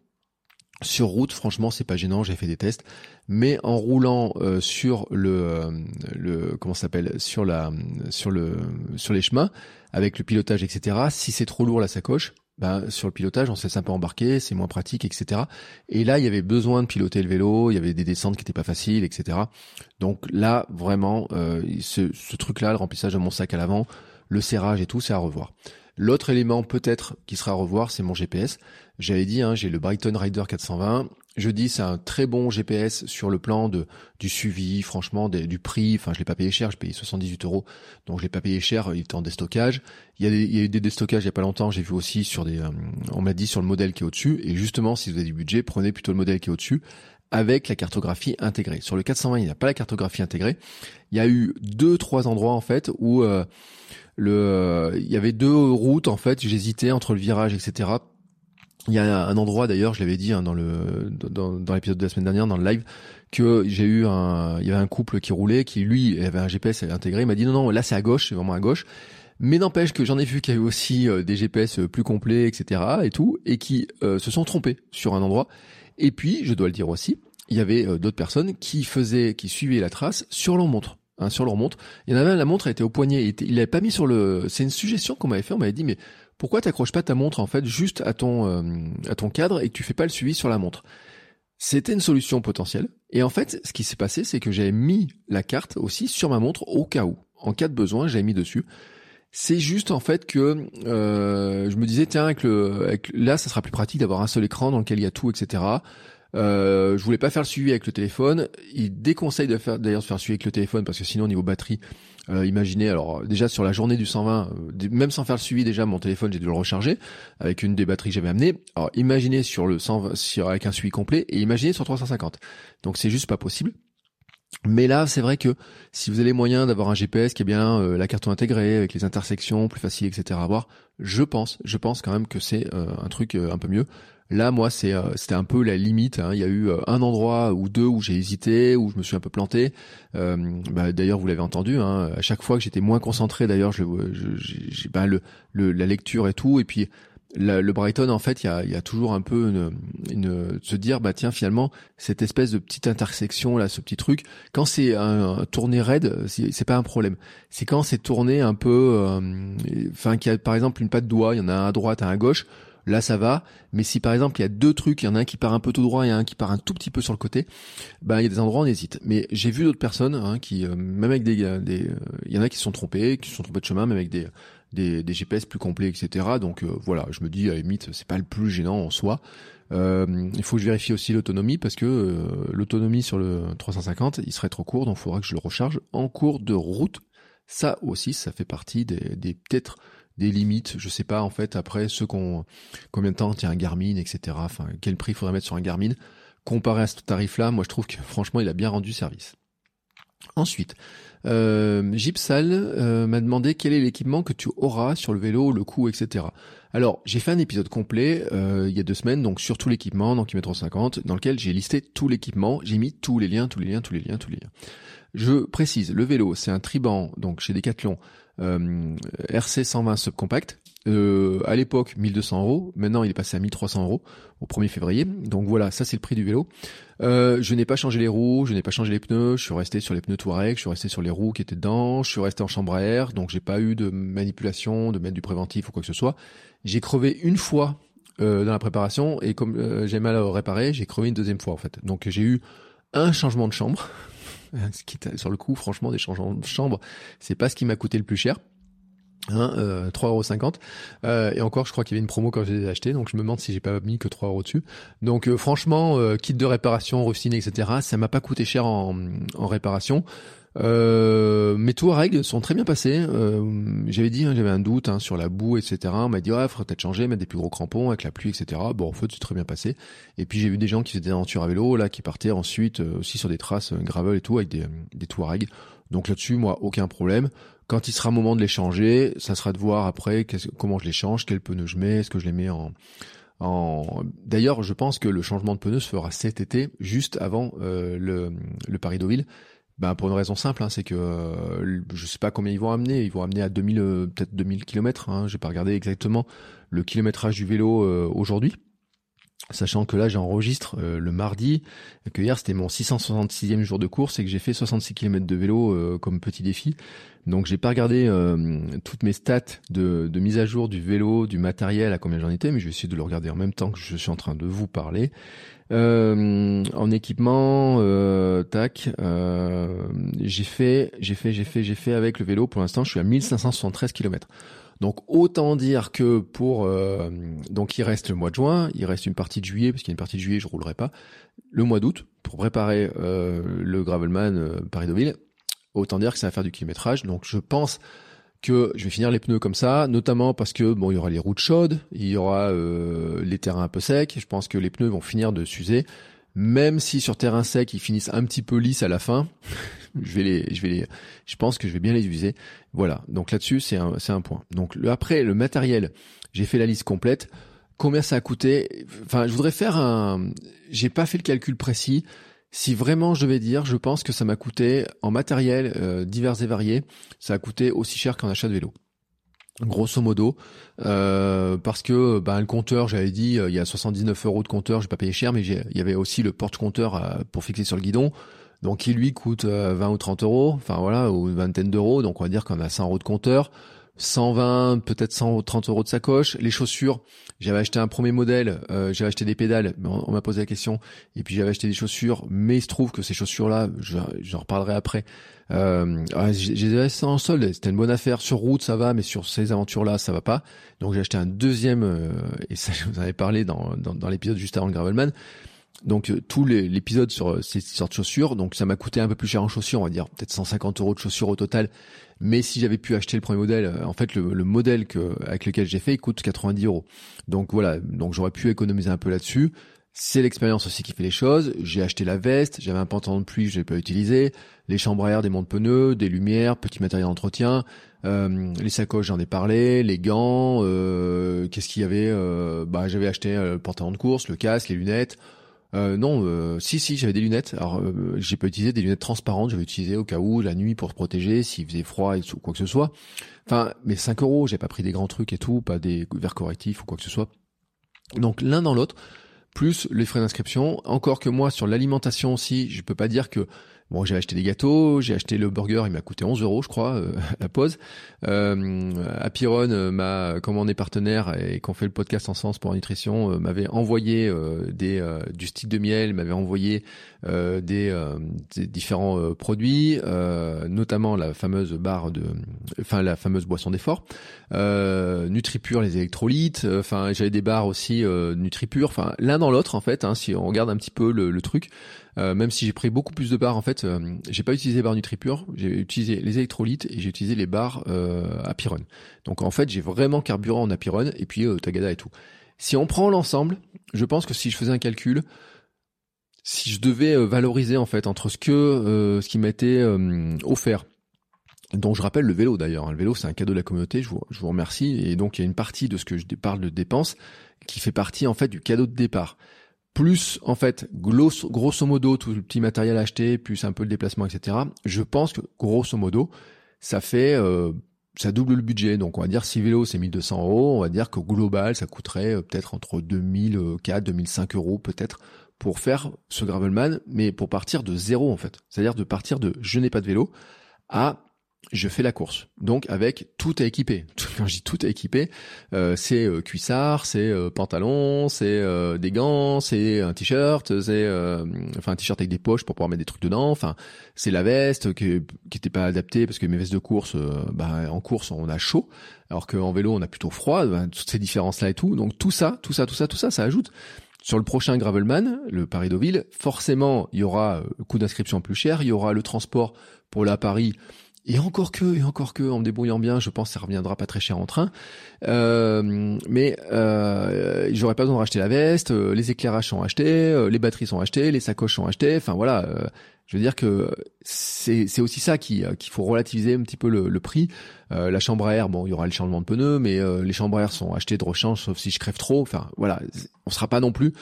sur route, franchement, c'est pas gênant. J'ai fait des tests, mais en roulant euh, sur le, euh, le comment s'appelle sur la sur le sur les chemins avec le pilotage, etc. Si c'est trop lourd la sacoche, ben, sur le pilotage, on se laisse un peu c'est moins pratique, etc. Et là, il y avait besoin de piloter le vélo, il y avait des descentes qui étaient pas faciles, etc. Donc là, vraiment, euh, ce, ce truc-là, le remplissage de mon sac à l'avant, le serrage et tout, c'est à revoir. L'autre élément peut-être qui sera à revoir, c'est mon GPS. J'avais dit, hein, j'ai le Brighton Rider 420. Je dis, c'est un très bon GPS sur le plan de du suivi, franchement, du prix. Enfin, je l'ai pas payé cher, je payé 78 euros, donc je l'ai pas payé cher. Il était en déstockage. Il y a, eu des déstockages il y a pas longtemps. J'ai vu aussi sur des, euh, on m'a dit sur le modèle qui est au-dessus. Et justement, si vous avez du budget, prenez plutôt le modèle qui est au-dessus avec la cartographie intégrée. Sur le 420, il n'y pas la cartographie intégrée. Il y a eu deux, trois endroits en fait où euh, euh, il y avait deux routes en fait. J'hésitais entre le virage, etc. Il y a un endroit d'ailleurs, je l'avais dit hein, dans le dans l'épisode de la semaine dernière dans le live que j'ai eu un il y avait un couple qui roulait qui lui avait un GPS intégré, il m'a dit non non là c'est à gauche, c'est vraiment à gauche. Mais n'empêche que j'en ai vu qu'il y avait aussi euh, des GPS euh, plus complets, etc. et tout, et qui se sont trompés sur un endroit. Et puis, je dois le dire aussi, il y avait d'autres personnes qui faisaient, qui suivaient la trace sur leur montre. Hein, sur leur montre. Il y en avait un, la montre était au poignet. Il l'avait pas mis sur le. C'est une suggestion qu'on m'avait fait. On m'avait dit, mais pourquoi t'accroches pas ta montre en fait juste à ton euh, à ton cadre et que tu fais pas le suivi sur la montre? C'était une solution potentielle. Et en fait, ce qui s'est passé, c'est que j'avais mis la carte aussi sur ma montre au cas où, en cas de besoin, j'avais mis dessus. C'est juste en fait que euh, je me disais tiens avec le avec, là ça sera plus pratique d'avoir un seul écran dans lequel il y a tout etc. Euh, je voulais pas faire le suivi avec le téléphone. Il déconseille de faire d'ailleurs de faire le suivi avec le téléphone parce que sinon au niveau batterie, euh, imaginez alors déjà sur la journée du 120, euh, même sans faire le suivi déjà mon téléphone j'ai dû le recharger avec une des batteries que j'avais amenées. Alors imaginez sur le 120 sur avec un suivi complet et imaginez sur 350. Donc c'est juste pas possible. Mais là, c'est vrai que si vous avez les moyens d'avoir un GPS qui est bien euh, la carte intégrée avec les intersections plus faciles, etc. à voir, je pense, je pense quand même que c'est euh, un truc euh, un peu mieux. Là, moi, c'est c'était un peu la limite. Hein. Il y a eu un endroit ou deux où j'ai hésité, où je me suis un peu planté. Bah, d'ailleurs, vous l'avez entendu. Hein, à chaque fois que j'étais moins concentré, d'ailleurs, je, je, bah, le, le, la lecture et tout, et puis le Brighton, en fait, il y a, y a, toujours un peu une, une, se dire, bah tiens, finalement, cette espèce de petite intersection là, ce petit truc, quand c'est un, tourné raide, c'est pas un problème. C'est quand c'est tourné un peu, euh, enfin, qu'il y a par exemple une patte doigt, il y en a un à droite, un à gauche. Là, ça va. Mais si par exemple il y a deux trucs, il y en a un qui part un peu tout droit et un qui part un tout petit peu sur le côté, ben il y a des endroits où on hésite. Mais j'ai vu d'autres personnes hein, qui, euh, même avec des, des, euh, il y en a qui se sont trompés, qui se sont trompés de chemin, même avec des des, GPS plus complets, etc. Donc euh, voilà, je me dis à la limite, c'est pas le plus gênant en soi. Euh, il faut que je vérifie aussi l'autonomie parce que euh, l'autonomie sur le 350, il serait trop court, donc il faudra que je le recharge en cours de route. Ça aussi, ça fait partie des, des peut-être des limites. Je sais pas en fait après ceux qu'on combien de temps tient un Garmin, etc. Enfin, quel prix faudrait mettre sur un Garmin? Comparé à ce tarif-là. Moi, je trouve que franchement, il a bien rendu service. Ensuite, euh, Gipsal euh, m'a demandé quel est l'équipement que tu auras sur le vélo, le coup, etc. Alors, j'ai fait un épisode complet euh, il y a deux semaines, donc sur tout l'équipement, dans Kilometre 50, dans lequel j'ai listé tout l'équipement, j'ai mis tous les liens, tous les liens, tous les liens, tous les liens. Je précise, le vélo, c'est un Triban, donc chez Decathlon, RC 120 subcompact, euh, à l'époque 1200 euros, maintenant il est passé à 1300 euros au 1er février. Donc voilà, ça c'est le prix du vélo. Euh, je n'ai pas changé les roues, je n'ai pas changé les pneus, je suis resté sur les pneus Touareg, je suis resté sur les roues qui étaient dedans, je suis resté en chambre à air, donc j'ai pas eu de manipulation, de mettre du préventif ou quoi que ce soit. J'ai crevé une fois euh, dans la préparation et comme euh, j'ai mal à réparer, j'ai crevé une deuxième fois en fait. Donc j'ai eu un changement de chambre. Ce qui sur le coup, franchement, des chambre, c'est pas ce qui m'a coûté le plus cher. Hein, euh, 3,50€. Euh, et encore, je crois qu'il y avait une promo quand je les ai achetés, donc je me demande si j'ai pas mis que 3 euros dessus. Donc euh, franchement, euh, kit de réparation, rustine, etc., ça m'a pas coûté cher en, en réparation. Euh, mes règles sont très bien passés. Euh, j'avais dit, hein, j'avais un doute hein, sur la boue, etc. On m'a dit, ouais, faudrait peut-être changer, mettre des plus gros crampons avec la pluie, etc. Bon, en fait, c'est très bien passé. Et puis j'ai vu des gens qui faisaient des aventures à vélo, là, qui partaient ensuite aussi sur des traces gravel et tout, avec des, des règles. Donc là-dessus, moi, aucun problème. Quand il sera moment de les changer, ça sera de voir après comment je les change, quels pneus je mets, est-ce que je les mets en... en... D'ailleurs, je pense que le changement de pneus se fera cet été, juste avant euh, le, le Paris-Deauville. Ben, pour une raison simple, hein, c'est que euh, je sais pas combien ils vont amener. Ils vont amener à 2000, euh, peut-être 2000 km. Hein, J'ai pas regardé exactement le kilométrage du vélo euh, aujourd'hui. Sachant que là j'enregistre euh, le mardi, que hier c'était mon 666e jour de course et que j'ai fait 66 km de vélo euh, comme petit défi. Donc j'ai pas regardé euh, toutes mes stats de, de, mise à jour du vélo, du matériel, à combien j'en étais, mais je vais essayer de le regarder en même temps que je suis en train de vous parler. En équipement, tac, j'ai fait, j'ai fait, j'ai fait, j'ai fait avec le vélo. Pour l'instant, je suis à 1573 km. Donc autant dire que pour euh, donc il reste le mois de juin, il reste une partie de juillet parce qu'il y a une partie de juillet je roulerai pas. Le mois d'août pour préparer euh, le gravelman euh, Paris-Deauville. Autant dire que ça va faire du kilométrage. Donc je pense que je vais finir les pneus comme ça, notamment parce que bon il y aura les routes chaudes, il y aura les terrains un peu secs. Je pense que les pneus vont finir de s'user même si sur terrain sec ils finissent un petit peu lisses à la fin, je vais les, je vais les, je pense que je vais bien les user. Voilà. Donc là-dessus, c'est un, c'est un point. Donc après le matériel, j'ai fait la liste complète. Combien ça a coûté? Enfin, je voudrais faire un. J'ai pas fait le calcul précis. Si vraiment je vais dire, je pense que ça m'a coûté en matériel euh, divers et variés, ça a coûté aussi cher qu'un achat de vélo. Grosso modo, euh, parce que ben, le compteur, j'avais dit, euh, il y a 79 euros de compteur, j'ai pas payé cher, mais il y avait aussi le porte-compteur pour fixer sur le guidon, donc qui lui coûte 20 ou 30 euros, enfin voilà, ou une vingtaine d'euros, donc on va dire qu'on a 100 euros de compteur, 120, peut-être 130 euros de sacoche. Les chaussures, j'avais acheté un premier modèle, euh, j'avais acheté des pédales, on, m'a posé la question, et puis j'avais acheté des chaussures, mais il se trouve que ces chaussures-là, j'en reparlerai après, euh, j'ai en solde, c'était une bonne affaire. Sur route, ça va, mais sur ces aventures-là, ça va pas. Donc j'ai acheté un deuxième, euh, et ça, je vous en avais parlé dans, dans, l'épisode juste avant le Gravelman, Donc euh, tout l'épisode sur euh, ces sortes de chaussures, donc ça m'a coûté un peu plus cher en chaussures, on va dire peut-être 150 euros de chaussures au total. Mais si j'avais pu acheter le premier modèle, euh, en fait le, le modèle que, avec lequel j'ai fait, il coûte 90 euros. Donc voilà, donc j'aurais pu économiser un peu là-dessus. C'est l'expérience aussi qui fait les choses. J'ai acheté la veste, j'avais un pantalon de pluie je n'ai pas utilisé, les chambres à air, des montes pneus, des lumières, petit matériel d'entretien, euh, les sacoches j'en ai parlé, les gants, euh, qu'est-ce qu'il y avait euh, Bah j'avais acheté euh, le pantalon de course, le casque, les lunettes. Euh, non, euh, si si, j'avais des lunettes. Alors euh, j'ai pas utilisé des lunettes transparentes, j'avais utilisé au cas où la nuit pour se protéger, s'il faisait froid et quoi que ce soit. Enfin, mais 5 euros, j'ai pas pris des grands trucs et tout, pas des verres correctifs ou quoi que ce soit. Donc l'un dans l'autre, plus les frais d'inscription. Encore que moi sur l'alimentation aussi, je peux pas dire que bon j'ai acheté des gâteaux, j'ai acheté le burger, il m'a coûté 11 euros je crois euh, la pause. Euh, Apiron, euh, m'a comme on est partenaire et qu'on fait le podcast en sens pour la nutrition, euh, m'avait envoyé euh, des du stick de miel, m'avait envoyé des, des différents produits, notamment la fameuse barre de, enfin la fameuse boisson d'effort, NutriPure les électrolytes, enfin j'avais des barres aussi NutriPure, enfin l'un dans l'autre en fait, hein, si on regarde un petit peu le, le truc. Euh, même si j'ai pris beaucoup plus de barres, en fait, euh, j'ai pas utilisé les barres NutriPure, j'ai utilisé les électrolytes et j'ai utilisé les barres euh, Apiron. Donc en fait, j'ai vraiment carburant en Apiron et puis euh, Tagada et tout. Si on prend l'ensemble, je pense que si je faisais un calcul, si je devais euh, valoriser en fait entre ce que euh, ce qui euh, offert, dont je rappelle le vélo d'ailleurs. hein. Le vélo c'est un cadeau de la communauté, je vous, je vous remercie. Et donc il y a une partie de ce que je parle de dépenses qui fait partie en fait du cadeau de départ. Plus en fait grosso, modo tout le petit matériel acheté, plus un peu le déplacement, etc. Je pense que grosso modo ça fait euh, ça double le budget. Donc on va dire si vélo c'est 1200 euros, on va dire qu'au global ça coûterait euh, peut-être entre 2004, 2005 euros peut-être pour faire ce gravelman, mais pour partir de zéro en fait. C'est-à-dire de partir de je n'ai pas de vélo à je fais la course. Donc avec tout à équiper. Quand je dis tout à équiper, euh, c'est euh, cuissard, c'est euh, pantalon, c'est euh, des gants, c'est un t-shirt, c'est euh, enfin un t-shirt avec des poches pour pouvoir mettre des trucs dedans. Enfin, c'est la veste qui qui pas adaptée parce que mes vestes de course, euh, bah, en course on a chaud, alors qu'en vélo on a plutôt froid. Ben, toutes ces différences là et tout. Donc tout ça, tout ça, tout ça, tout ça, ça ajoute. Sur le prochain Gravelman, le Paris-Deauville, forcément, il y aura le coût d'inscription plus cher, il y aura le transport pour la Paris et encore que, et encore que, en me débrouillant bien, je pense que ça reviendra pas très cher en train. Euh, mais euh, j'aurais pas besoin de racheter la veste, euh, les éclairages sont achetés, euh, les batteries sont achetées, les sacoches sont achetées. Enfin voilà, euh, je veux dire que c'est aussi ça qui euh, qu'il faut relativiser un petit peu le, le prix. La chambre à air, bon, il y aura le changement de pneus, mais les chambres à air sont achetées de rechange, sauf si je crève trop. Enfin voilà, on sera pas non plus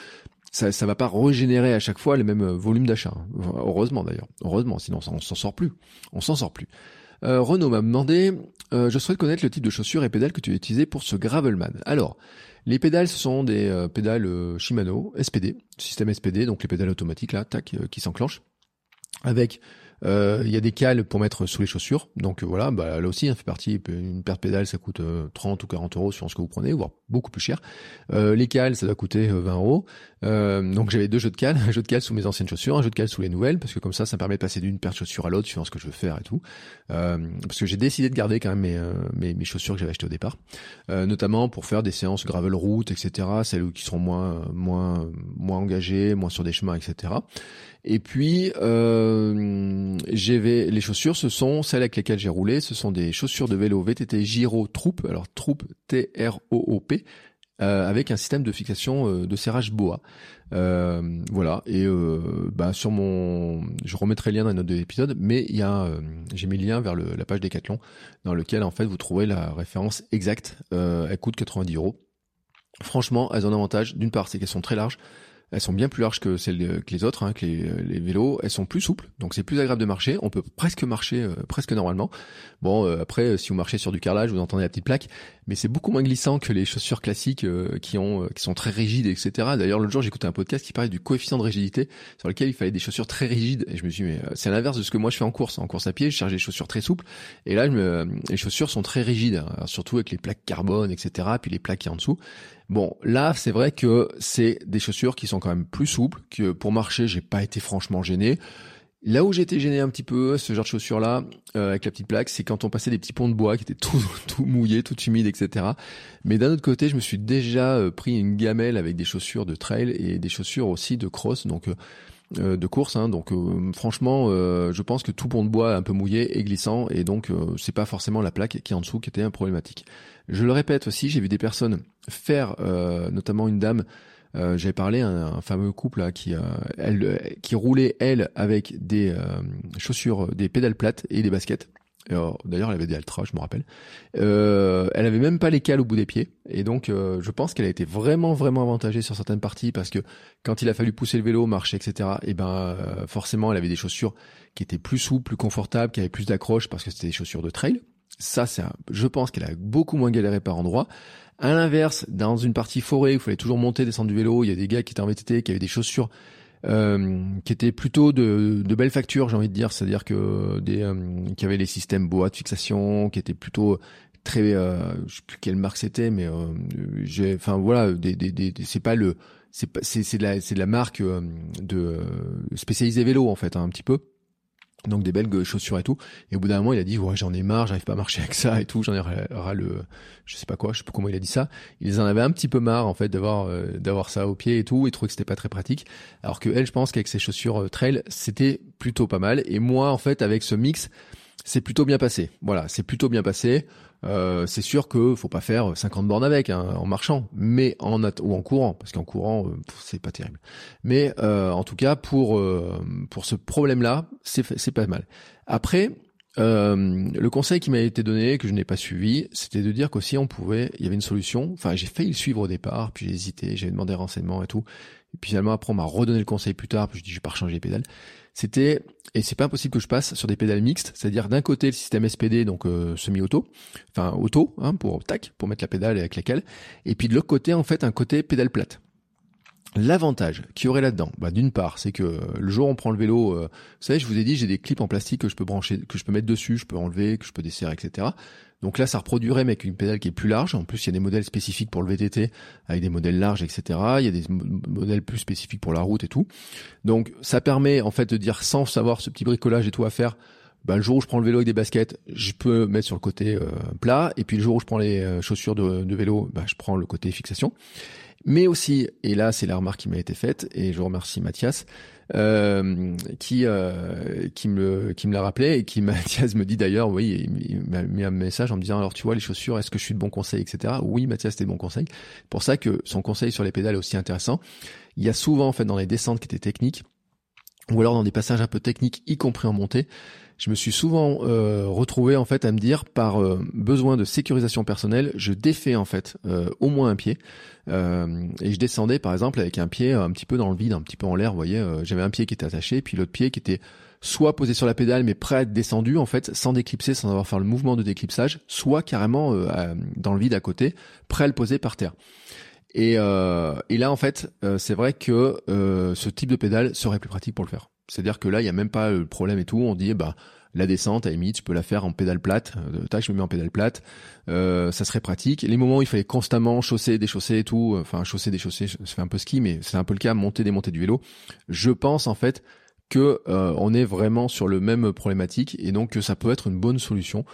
ça, ça va pas régénérer à chaque fois le même euh, volume d'achat. hein. Heureusement d'ailleurs. Heureusement, sinon on s'en sort plus. On s'en sort plus. Euh, Renaud m'a demandé, euh, je souhaite connaître le type de chaussures et pédales que tu as utilisé pour ce Gravelman. Alors, les pédales, ce sont des euh, pédales euh, Shimano SPD, système SPD, donc les pédales automatiques là, tac, qui s'enclenchent. Avec, il y a des cales pour mettre sous les chaussures. Donc voilà, bah, là aussi, hein, fait partie. Une paire de pédales, ça coûte euh, 30 ou 40 euros sur ce que vous prenez, voire beaucoup plus cher. Les cales, ça doit coûter euh, 20 euros. Euh, donc j'avais deux jeux de cales, un jeu de cales sous mes anciennes chaussures, un jeu de cales sous les nouvelles, parce que comme ça, ça me permet de passer d'une paire de chaussures à l'autre, suivant ce que je veux faire et tout. Euh, parce que j'ai décidé de garder quand même mes, euh, mes, mes chaussures que j'avais achetées au départ, euh, notamment pour faire des séances gravel route, etc. Celles qui seront moins moins moins engagées, moins sur des chemins, etc. Et puis euh, j'avais les chaussures, ce sont celles avec lesquelles j'ai roulé, ce sont des chaussures de vélo VTT Giro Troop, alors Troop T R O O P euh, avec un système de fixation euh, de serrage boa. Euh, voilà. Et bah, sur mon, je remettrai le lien dans les notes de l'épisode, mais il y a, j'ai mis le lien vers la page Decathlon dans lequel en fait vous trouverez la référence exacte. Elle coûte 90 euros. Franchement, elles ont un avantage. D'une part, c'est qu'elles sont très larges. Elles sont bien plus larges que celles que les autres, hein, que les, les vélos. Elles sont plus souples, donc c'est plus agréable de marcher. On peut presque marcher, euh, presque normalement. Bon, euh, après, euh, si vous marchez sur du carrelage, vous entendez la petite plaque, mais c'est beaucoup moins glissant que les chaussures classiques euh, qui ont, euh, qui sont très rigides, etc. D'ailleurs, l'autre jour, j'écoutais un podcast qui parlait du coefficient de rigidité, sur lequel il fallait des chaussures très rigides. Et je me suis dit, mais euh, c'est l'inverse de ce que moi je fais en course. En course à pied, je charge des chaussures très souples, et là, je me, les chaussures sont très rigides, hein, surtout avec les plaques carbone, etc. Puis les plaques qui en dessous. Bon, là, c'est vrai que c'est des chaussures qui sont quand même plus souples, que pour marcher, j'ai pas été franchement gêné. Là où j'étais gêné un petit peu, ce genre de chaussures-là, euh, avec la petite plaque, c'est quand on passait des petits ponts de bois qui étaient tout, mouillés, tout humides, etc. Mais d'un autre côté, je me suis déjà euh, pris une gamelle avec des chaussures de trail et des chaussures aussi de cross, donc euh, de course. Hein. donc franchement, je pense que tout pont de bois est un peu mouillé et glissant, et donc c'est pas forcément la plaque qui est en dessous qui était un problématique. Je le répète aussi, j'ai vu des personnes faire, notamment une dame euh, J'avais parlé à un, fameux couple là, qui, euh, elle, qui roulait elle avec des euh, chaussures, des pédales plates et des baskets. D'ailleurs, elle avait des Altra, je me rappelle. Euh, elle avait même pas les cales au bout des pieds, et donc je pense qu'elle a été vraiment vraiment avantagée sur certaines parties parce que quand il a fallu pousser le vélo, marcher, etc. Et ben forcément, elle avait des chaussures qui étaient plus souples, plus confortables, qui avaient plus d'accroche parce que c'était des chaussures de trail. Ça, c'est, je pense qu'elle a beaucoup moins galéré par endroit. À l'inverse, dans une partie forêt où il fallait toujours monter, descendre du vélo, il y a des gars qui étaient en VTT, qui avaient des chaussures euh, qui étaient plutôt de, de belles factures, j'ai envie de dire, c'est-à-dire que des euh, qui avaient les systèmes bois de fixation, qui étaient plutôt très, euh, je sais plus quelle marque c'était, mais euh, j'ai, enfin voilà, des, des, des, c'est pas le, c'est c'est de la c'est de la marque euh, de spécialisée vélo en fait, hein, un petit peu donc des belles chaussures et tout. Et au bout d'un moment, il a dit ouais j'en ai marre, j'arrive pas à marcher avec ça et tout, j'en ai ras le, je sais pas quoi, je sais pas comment il a dit ça. Ils en avaient un petit peu marre en fait d'avoir euh, d'avoir ça au pied et tout. Ils trouvaient que c'était pas très pratique. Alors que elle, je pense qu'avec ses chaussures euh, trail, c'était plutôt pas mal. Et moi, en fait, avec ce mix, c'est plutôt bien passé. Voilà, c'est plutôt bien passé. Euh, c'est sûr que faut pas faire 50 bornes avec hein, en marchant, mais en ou en courant, parce qu'en courant euh, c'est pas terrible. Mais euh, en tout cas pour pour ce problème-là, c'est c'est pas mal. Après, le conseil qui m'a été donné que je n'ai pas suivi, c'était de dire qu'aussi on pouvait, il y avait une solution. Enfin, j'ai failli le suivre au départ, puis j'ai hésité, j'ai demandé renseignements et tout. Et puis finalement après on m'a redonné le conseil plus tard, puis je dis je vais pas rechanger les pédales. C'était et c'est pas impossible que je passe sur des pédales mixtes, c'est-à-dire d'un côté le système SPD donc euh, semi-auto, enfin auto hein, pour tac pour mettre la pédale avec laquelle, et puis de l'autre côté en fait un côté pédale plate. L'avantage qu'il y aurait là-dedans, bah, d'une part, c'est que le jour où on prend le vélo, euh, vous savez, je vous ai dit, j'ai des clips en plastique que je peux brancher, que je peux mettre dessus, je peux enlever, que je peux desserrer, etc. Donc là, ça reproduirait, mais avec une pédale qui est plus large. En plus, il y a des modèles spécifiques pour le VTT, avec des modèles larges, etc. Il y a des modèles plus spécifiques pour la route et tout. Donc, ça permet, en fait, de dire, sans savoir ce petit bricolage et tout à faire, bah, le jour où je prends le vélo avec des baskets, je peux mettre sur le côté euh, plat. Et puis le jour où je prends les euh, chaussures de, vélo, bah, je prends le côté fixation. Mais aussi, et là c'est la remarque qui m'a été faite, et je remercie Mathias, euh, qui euh, qui me qui me l'a rappelé et qui Mathias me dit d'ailleurs oui il, m'a mis un message en me disant alors tu vois les chaussures est-ce que je suis de bon conseil etc oui Mathias c'était de bon conseil pour ça que son conseil sur les pédales est aussi intéressant. Il y a souvent en fait dans les descentes qui étaient techniques ou alors dans des passages un peu techniques y compris en montée je me suis souvent euh, retrouvé en fait à me dire par euh, besoin de sécurisation personnelle, je défais en fait euh, au moins un pied euh, et je descendais par exemple avec un pied un petit peu dans le vide, un petit peu en l'air, vous voyez, j'avais un pied qui était attaché puis l'autre pied qui était soit posé sur la pédale mais prêt à être descendu en fait sans déclipser, sans avoir fait le mouvement de déclipsage, soit carrément dans le vide à côté, prêt à le poser par terre. Et, et là en fait, c'est vrai que ce type de pédale serait plus pratique pour le faire. C'est-à-dire que là, il y a même pas le problème et tout. On dit, bah, la descente, à la limite, je peux la faire en pédale plate. Euh, tac, je me mets en pédale plate. Euh, ça serait pratique. Les moments où il fallait constamment chausser, déchausser et tout, enfin, chausser, déchausser, ça fait un peu ski, mais c'est un peu le cas, monter, démonter du vélo. Je pense, en fait, que euh, on est vraiment sur le même problématique et donc que ça peut être une bonne solution.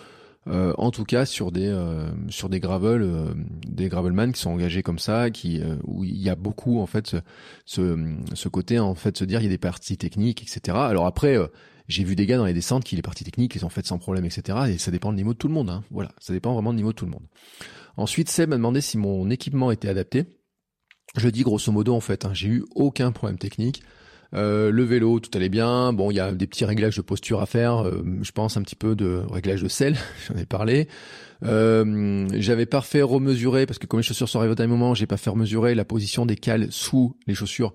Euh, en tout cas sur des euh, des gravel euh, qui sont engagés comme ça qui où il y a beaucoup en fait ce, ce, côté en fait se dire il y a des parties techniques etc alors après j'ai vu des gars dans les descentes qui les parties techniques ils ont fait sans problème etc et ça dépend du niveau de tout le monde hein. voilà. Ça dépend vraiment du niveau de tout le monde. Ensuite Seb m'a demandé si mon équipement était adapté. Je dis grosso modo en fait hein, j'ai eu aucun problème technique euh, le vélo, tout allait bien. Bon, il y a des petits réglages de posture à faire. Euh, je pense un petit peu de réglage de sel. J'en ai parlé. Euh, j'avais pas fait remesurer parce que comme les chaussures sont arrivées au dernier moment, j'ai pas fait remesurer la position des cales sous les chaussures.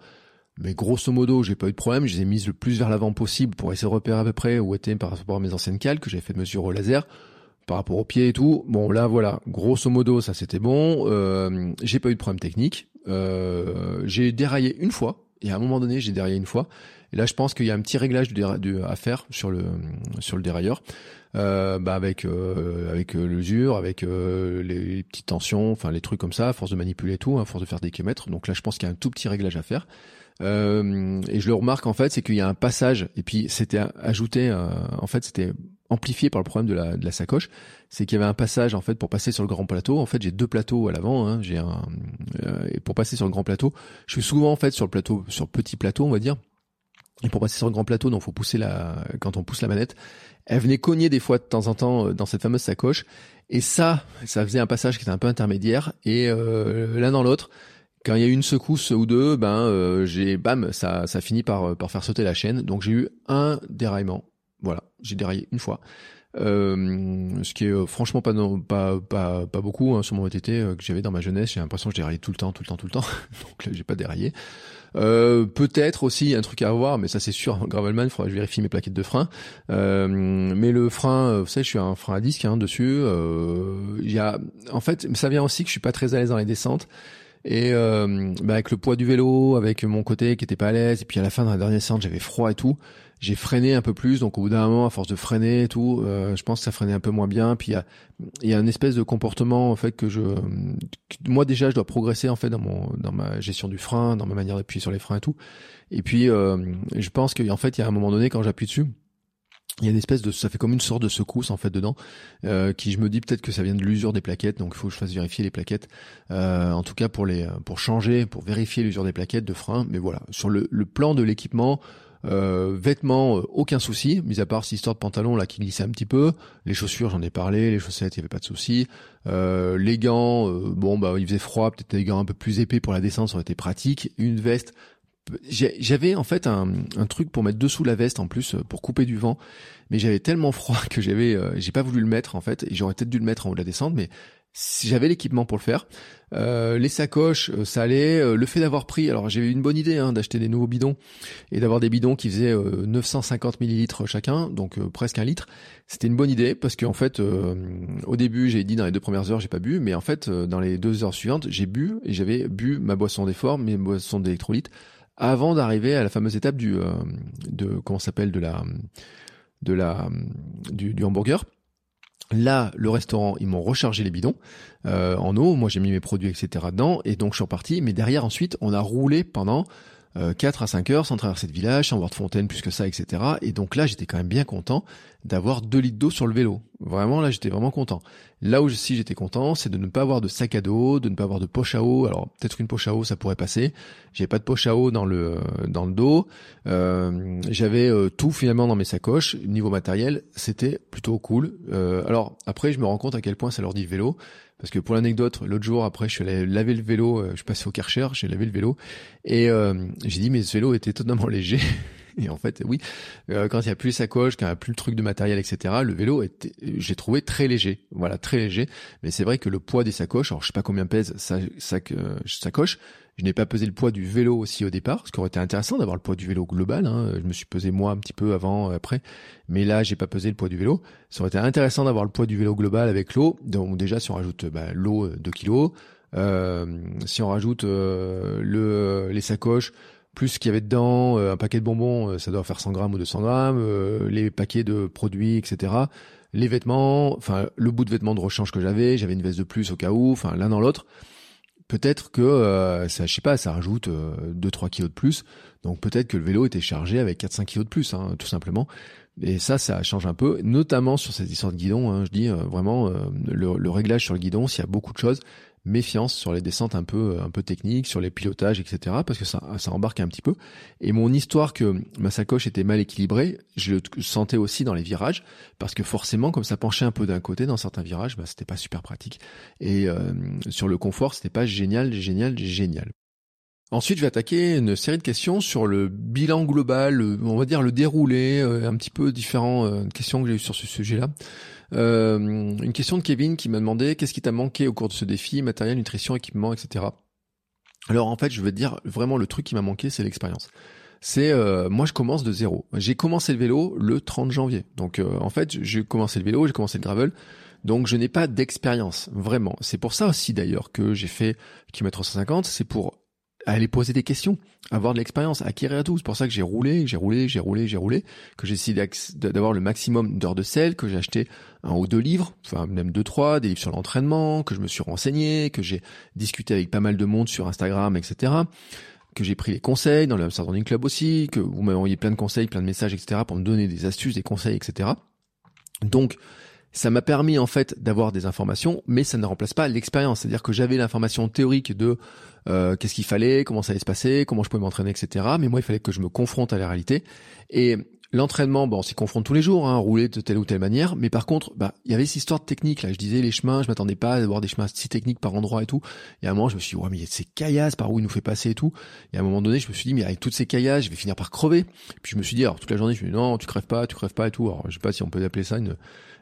Mais grosso modo, j'ai pas eu de problème. Je les ai mises le plus vers l'avant possible pour essayer de repérer à peu près où étaient par rapport à mes anciennes cales que j'avais fait de mesure au laser par rapport aux pieds et tout. Bon, là, voilà, grosso modo, ça c'était bon. Euh, j'ai pas eu de problème technique. Euh, j'ai déraillé une fois Et à un moment donné, j'ai déraillé une fois. Et là, je pense qu'il y a un petit réglage à faire sur le sur le dérailleur, euh, bah avec euh, avec euh, l'usure, avec euh, les, petites tensions, enfin les trucs comme ça, à force de manipuler tout, hein, à force de faire des kilomètres. Donc là, je pense qu'il y a un tout petit réglage à faire. Euh, et je le remarque en fait, c'est qu'il y a un passage, et puis c'était ajouté, en fait, c'était amplifié par le problème de la, de la sacoche, c'est qu'il y avait un passage en fait pour passer sur le grand plateau. En fait, j'ai deux plateaux à l'avant. Hein, j'ai un euh, et pour passer sur le grand plateau, je suis souvent en fait sur le plateau, sur petit plateau, on va dire. Et pour passer sur le grand plateau, donc faut pousser la quand on pousse la manette. Elle venait cogner des fois de temps en temps dans cette fameuse sacoche. Et ça, ça faisait un passage qui était un peu intermédiaire. Et euh, l'un dans l'autre, quand il y a eu une secousse ou deux, ben euh, j'ai bam, ça ça finit par euh, par faire sauter la chaîne. Donc j'ai eu un déraillement. Voilà, j'ai déraillé une fois. Euh, ce qui est euh, franchement pas, non, pas pas pas beaucoup hein, sur mon VTT que j'avais dans ma jeunesse. J'ai l'impression que je déraillais tout le temps, tout le temps, tout le temps. Donc là, j'ai pas déraillé. Euh, peut-être aussi un truc à avoir, mais ça c'est sûr. Gravelman, il que je vérifie mes plaquettes de frein. Euh, mais le frein, vous savez, je suis un frein à disque hein, dessus. Il y a, en fait, ça vient aussi que je suis pas très à l'aise dans les descentes. Et euh, bah avec le poids du vélo, avec mon côté qui était pas à l'aise, et puis à la fin de la dernière séance j'avais froid et tout, j'ai freiné un peu plus. Donc au bout d'un moment, à force de freiner et tout, euh, je pense que ça freinait un peu moins bien. Puis il y a, y a une espèce de comportement en fait que je, moi déjà je dois progresser en fait dans mon dans ma gestion du frein, dans ma manière d'appuyer sur les freins et tout. Et puis euh, je pense qu'en fait il y a un moment donné quand j'appuie dessus il y a une espèce de ça fait comme une sorte de secousse en fait dedans euh, qui je me dis peut-être que ça vient de l'usure des plaquettes donc il faut que je fasse vérifier les plaquettes euh, en tout cas pour les pour changer pour vérifier l'usure des plaquettes de frein mais voilà sur le, le plan de l'équipement euh, vêtements, euh, aucun souci, mis à part cette histoire de pantalon là qui glissait un petit peu. Les chaussures, j'en ai parlé. Les chaussettes, il y avait pas de souci. Euh, les gants, euh, bon bah il faisait froid, peut-être des gants un peu plus épais pour la descente, ça aurait été pratique. Une veste, j'avais en fait un, un, truc pour mettre dessous la veste en plus pour couper du vent, mais j'avais tellement froid que j'avais, euh, j'ai pas voulu le mettre en fait, j'aurais peut-être dû le mettre en haut de la descente, mais si j'avais l'équipement pour le faire, euh, les sacoches, euh, ça allait. le fait d'avoir pris, alors j'ai eu une bonne idée hein, d'acheter des nouveaux bidons et d'avoir des bidons qui faisaient 950 millilitres chacun, donc presque un litre. C'était une bonne idée parce qu'en fait, au début, j'ai dit dans les deux premières heures, j'ai pas bu, mais en fait, dans les deux heures suivantes, j'ai bu et j'avais bu ma boisson d'effort, mes boissons d'électrolytes avant d'arriver à la fameuse étape du euh, de comment s'appelle de la de la du, hamburger. Là, le restaurant, ils m'ont rechargé les bidons euh, en eau. Moi, j'ai mis mes produits, etc. dedans, et donc je suis reparti. Mais derrière, ensuite, on a roulé pendant 4 euh, à 5 heures sans traverser de village, sans voir de fontaine plus que ça, etc. Et donc là, j'étais quand même bien content d'avoir 2 litres d'eau sur le vélo. Vraiment, là, j'étais vraiment content. Là où si j'étais content, c'est de ne pas avoir de sac à dos, de ne pas avoir de poche à eau. Alors peut-être une poche à eau, ça pourrait passer. J'ai pas de poche à eau dans le dans le dos. Euh, J'avais euh, tout finalement dans mes sacoches. Niveau matériel, c'était plutôt cool. Euh, alors après, je me rends compte à quel point ça leur dit vélo. Parce que pour l'anecdote, l'autre jour après, je suis allé laver le vélo, euh, je suis passé au Karcher, j'ai lavé le vélo, et euh, j'ai dit mais ce vélo était totalement léger. Et en fait, oui, euh, quand il n'y a plus les sacoches, quand il n'y a plus le truc de matériel, etc., le vélo était, j'ai trouvé très léger. Voilà, très léger. Mais c'est vrai que le poids des sacoches, alors je sais pas combien pèse sa, sa, sacoche, je n'ai pas pesé le poids du vélo aussi au départ, ce qui aurait été intéressant d'avoir le poids du vélo global. Hein. Je me suis pesé moi un petit peu avant, après, mais là j'ai pas pesé le poids du vélo. Ça aurait été intéressant d'avoir le poids du vélo global avec l'eau. Donc déjà si on rajoute bah, l'eau 2 kilos, euh, si on rajoute euh, le, les sacoches, plus ce qu'il y avait dedans, euh, un paquet de bonbons, euh, ça doit faire 100 grammes ou 200 grammes, euh, les paquets de produits, etc. Les vêtements, enfin le bout de vêtements de rechange que j'avais, j'avais une veste de plus au cas où, enfin l'un dans l'autre peut-être que euh, ça, je sais pas, ça rajoute euh, 2-3 kilos de plus. Donc peut-être que le vélo était chargé avec 4-5 kilos de plus, hein, tout simplement. Et ça, ça change un peu, notamment sur cette histoire de guidon. Hein, je dis euh, vraiment euh, le, le, réglage sur le guidon, s'il y a beaucoup de choses, méfiance sur les descentes un peu un peu techniques, sur les pilotages, etc. Parce que ça, ça embarque un petit peu. Et mon histoire que ma sacoche était mal équilibrée, je le sentais aussi dans les virages, parce que forcément, comme ça penchait un peu d'un côté dans certains virages, bah, c'était pas super pratique. Et euh, sur le confort, c'était pas génial, génial, génial. Ensuite, je vais attaquer une série de questions sur le bilan global, on va dire le déroulé, euh, un petit peu différents euh, questions que j'ai eues sur ce sujet-là. Euh, une question de Kevin qui m'a demandé qu'est-ce qui t'a manqué au cours de ce défi, matériel, nutrition, équipement, etc. Alors en fait, je te dire vraiment le truc qui m'a manqué, c'est l'expérience. C'est euh, moi je commence de zéro. J'ai commencé le vélo le 30 janvier. Donc euh, en fait, j'ai commencé le vélo, j'ai commencé le gravel. Donc je n'ai pas d'expérience vraiment. C'est pour ça aussi d'ailleurs que j'ai fait kilomètre 150, c'est pour aller poser des questions, avoir de l'expérience, acquérir tout. C'est pour ça que j'ai roulé, j'ai roulé, j'ai roulé, j'ai roulé, que j'ai essayé d'avoir le maximum d'heures de sel, que j'ai acheté un ou deux livres, enfin même deux, trois, des livres sur l'entraînement, que je me suis renseigné, que j'ai discuté avec pas mal de monde sur Instagram, etc que j'ai pris les conseils dans le Hamster Club aussi, que vous m'avez envoyé plein de conseils, plein de messages, etc. pour me donner des astuces, des conseils, etc. Donc, ça m'a permis en fait d'avoir des informations, mais ça ne remplace pas l'expérience. C'est-à-dire que j'avais l'information théorique de euh, qu'est-ce qu'il fallait, comment ça allait se passer, comment je pouvais m'entraîner, etc. Mais moi, il fallait que je me confronte à la réalité. Et L'entraînement, bon, on s'y confronte tous les jours, hein, rouler de telle ou telle manière, mais par contre, bah, il y avait cette histoire de technique là. Je disais les chemins, je m'attendais pas à avoir des chemins si techniques par endroit et tout. Et à un moment, je me suis dit, ouais, mais il y a ces caillasses par où il nous fait passer et tout. Et à un moment donné, je me suis dit, mais avec toutes ces caillasses, je vais finir par crever. Puis je me suis dit, alors toute la journée, je me suis non, tu crèves pas, tu crèves pas et tout. Alors je sais pas si on peut appeler ça une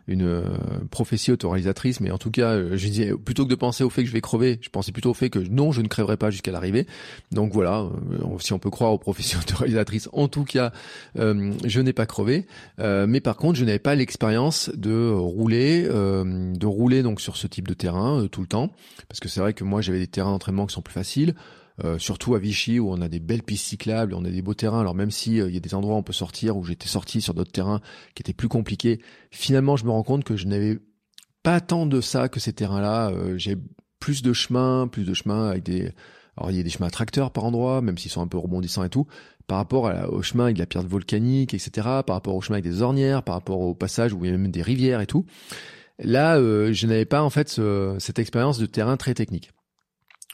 une euh, prophétie autoréalisatrice, mais en tout cas, euh, je disais plutôt que de penser au fait que je vais crever, je pensais plutôt au fait que non, je ne crèverai pas jusqu'à l'arrivée. Donc voilà, euh, si on peut croire aux prophéties autoréalisatrices, en tout cas, je n'ai pas crevé, mais par contre, je n'avais pas l'expérience de rouler, de rouler donc sur ce type de terrain tout le temps, parce que c'est vrai que moi j'avais des terrains d'entraînement qui sont plus faciles. Euh, surtout à Vichy où on a des belles pistes cyclables, on a des beaux terrains. Alors même si euh, il y a des endroits où on peut sortir, où j'étais sorti sur d'autres terrains qui étaient plus compliqués, finalement je me rends compte que je n'avais pas tant de ça que ces terrains-là. Euh, j'ai plus de chemins, plus de chemins avec des alors il y a des chemins à tracteurs par endroit, même s'ils sont un peu rebondissants et tout, par rapport à au chemin avec de la pierre volcanique, etc., par rapport au chemin avec des ornières, par rapport au passage où il y a même des rivières et tout. Là, je n'avais pas en fait cette expérience de terrain très technique.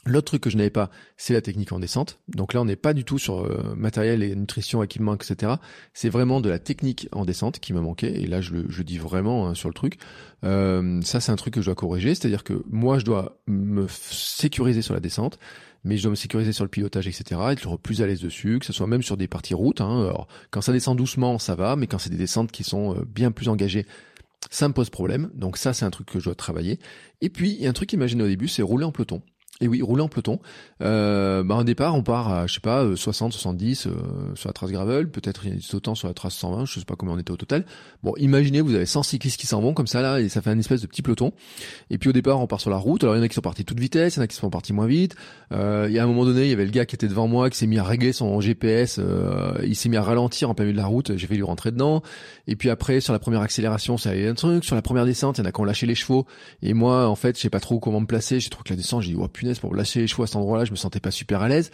L'autre truc que je n'avais pas, c'est la technique en descente. Donc là, on n'est pas du tout sur euh, matériel et nutrition, équipement, etc. C'est vraiment de la technique en descente qui me manquait. Et là, je le dis vraiment hein, sur le truc. Euh, ça, c'est un truc que je dois corriger. C'est-à-dire que moi, je dois me sécuriser sur la descente, mais je dois me sécuriser sur le pilotage, etc. Être plus à l'aise dessus, que ce soit même sur des parties routes. Hein. Alors, quand ça descend doucement, ça va, mais quand c'est des descentes qui sont euh, bien plus engagées, ça me pose problème. Donc ça, c'est un truc que je dois travailler. Et puis, il y a un truc imaginé au début, c'est rouler en peloton. Et oui, rouler en peloton. Euh, bah, au départ, on part à, je sais pas, 60, 70 euh, sur la trace gravel, peut-être il y a autant sur la trace 120, je sais pas combien on était au total. Bon, imaginez, vous avez 100 cyclistes qui s'en vont comme ça là, et ça fait un espèce de petit peloton. Et puis au départ, on part sur la route. Alors il y en a qui sont partis toute vitesse, il y en a qui sont partis moins vite. Euh, il y a un moment donné, il y avait le gars qui était devant moi, qui s'est mis à régler son GPS, euh, il s'est mis à ralentir en plein milieu de la route. J'ai fait lui rentrer dedans. Et puis après, sur la première accélération, ça allait un truc. Sur la première descente, il y en a qui ont lâché les chevaux. Et moi, en fait, je sais pas trop comment me placer. J'ai trouvé que la descente, j'ai dit, oh pour lâcher les chevaux cet endroit-là, je me sentais pas super à l'aise.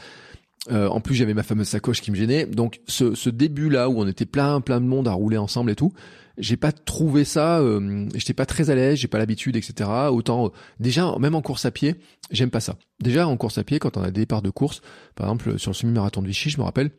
Euh, en plus, j'avais ma fameuse sacoche qui me gênait. Donc, ce, ce début-là où on était plein, plein de monde à rouler ensemble et tout, j'ai pas trouvé ça. Euh, J'étais pas très à l'aise, j'ai pas l'habitude, etc. Autant, euh, déjà, même en course à pied, j'aime pas ça. Déjà en course à pied, quand on a des départs de course, par exemple sur le semi-marathon de Vichy, je me rappelle,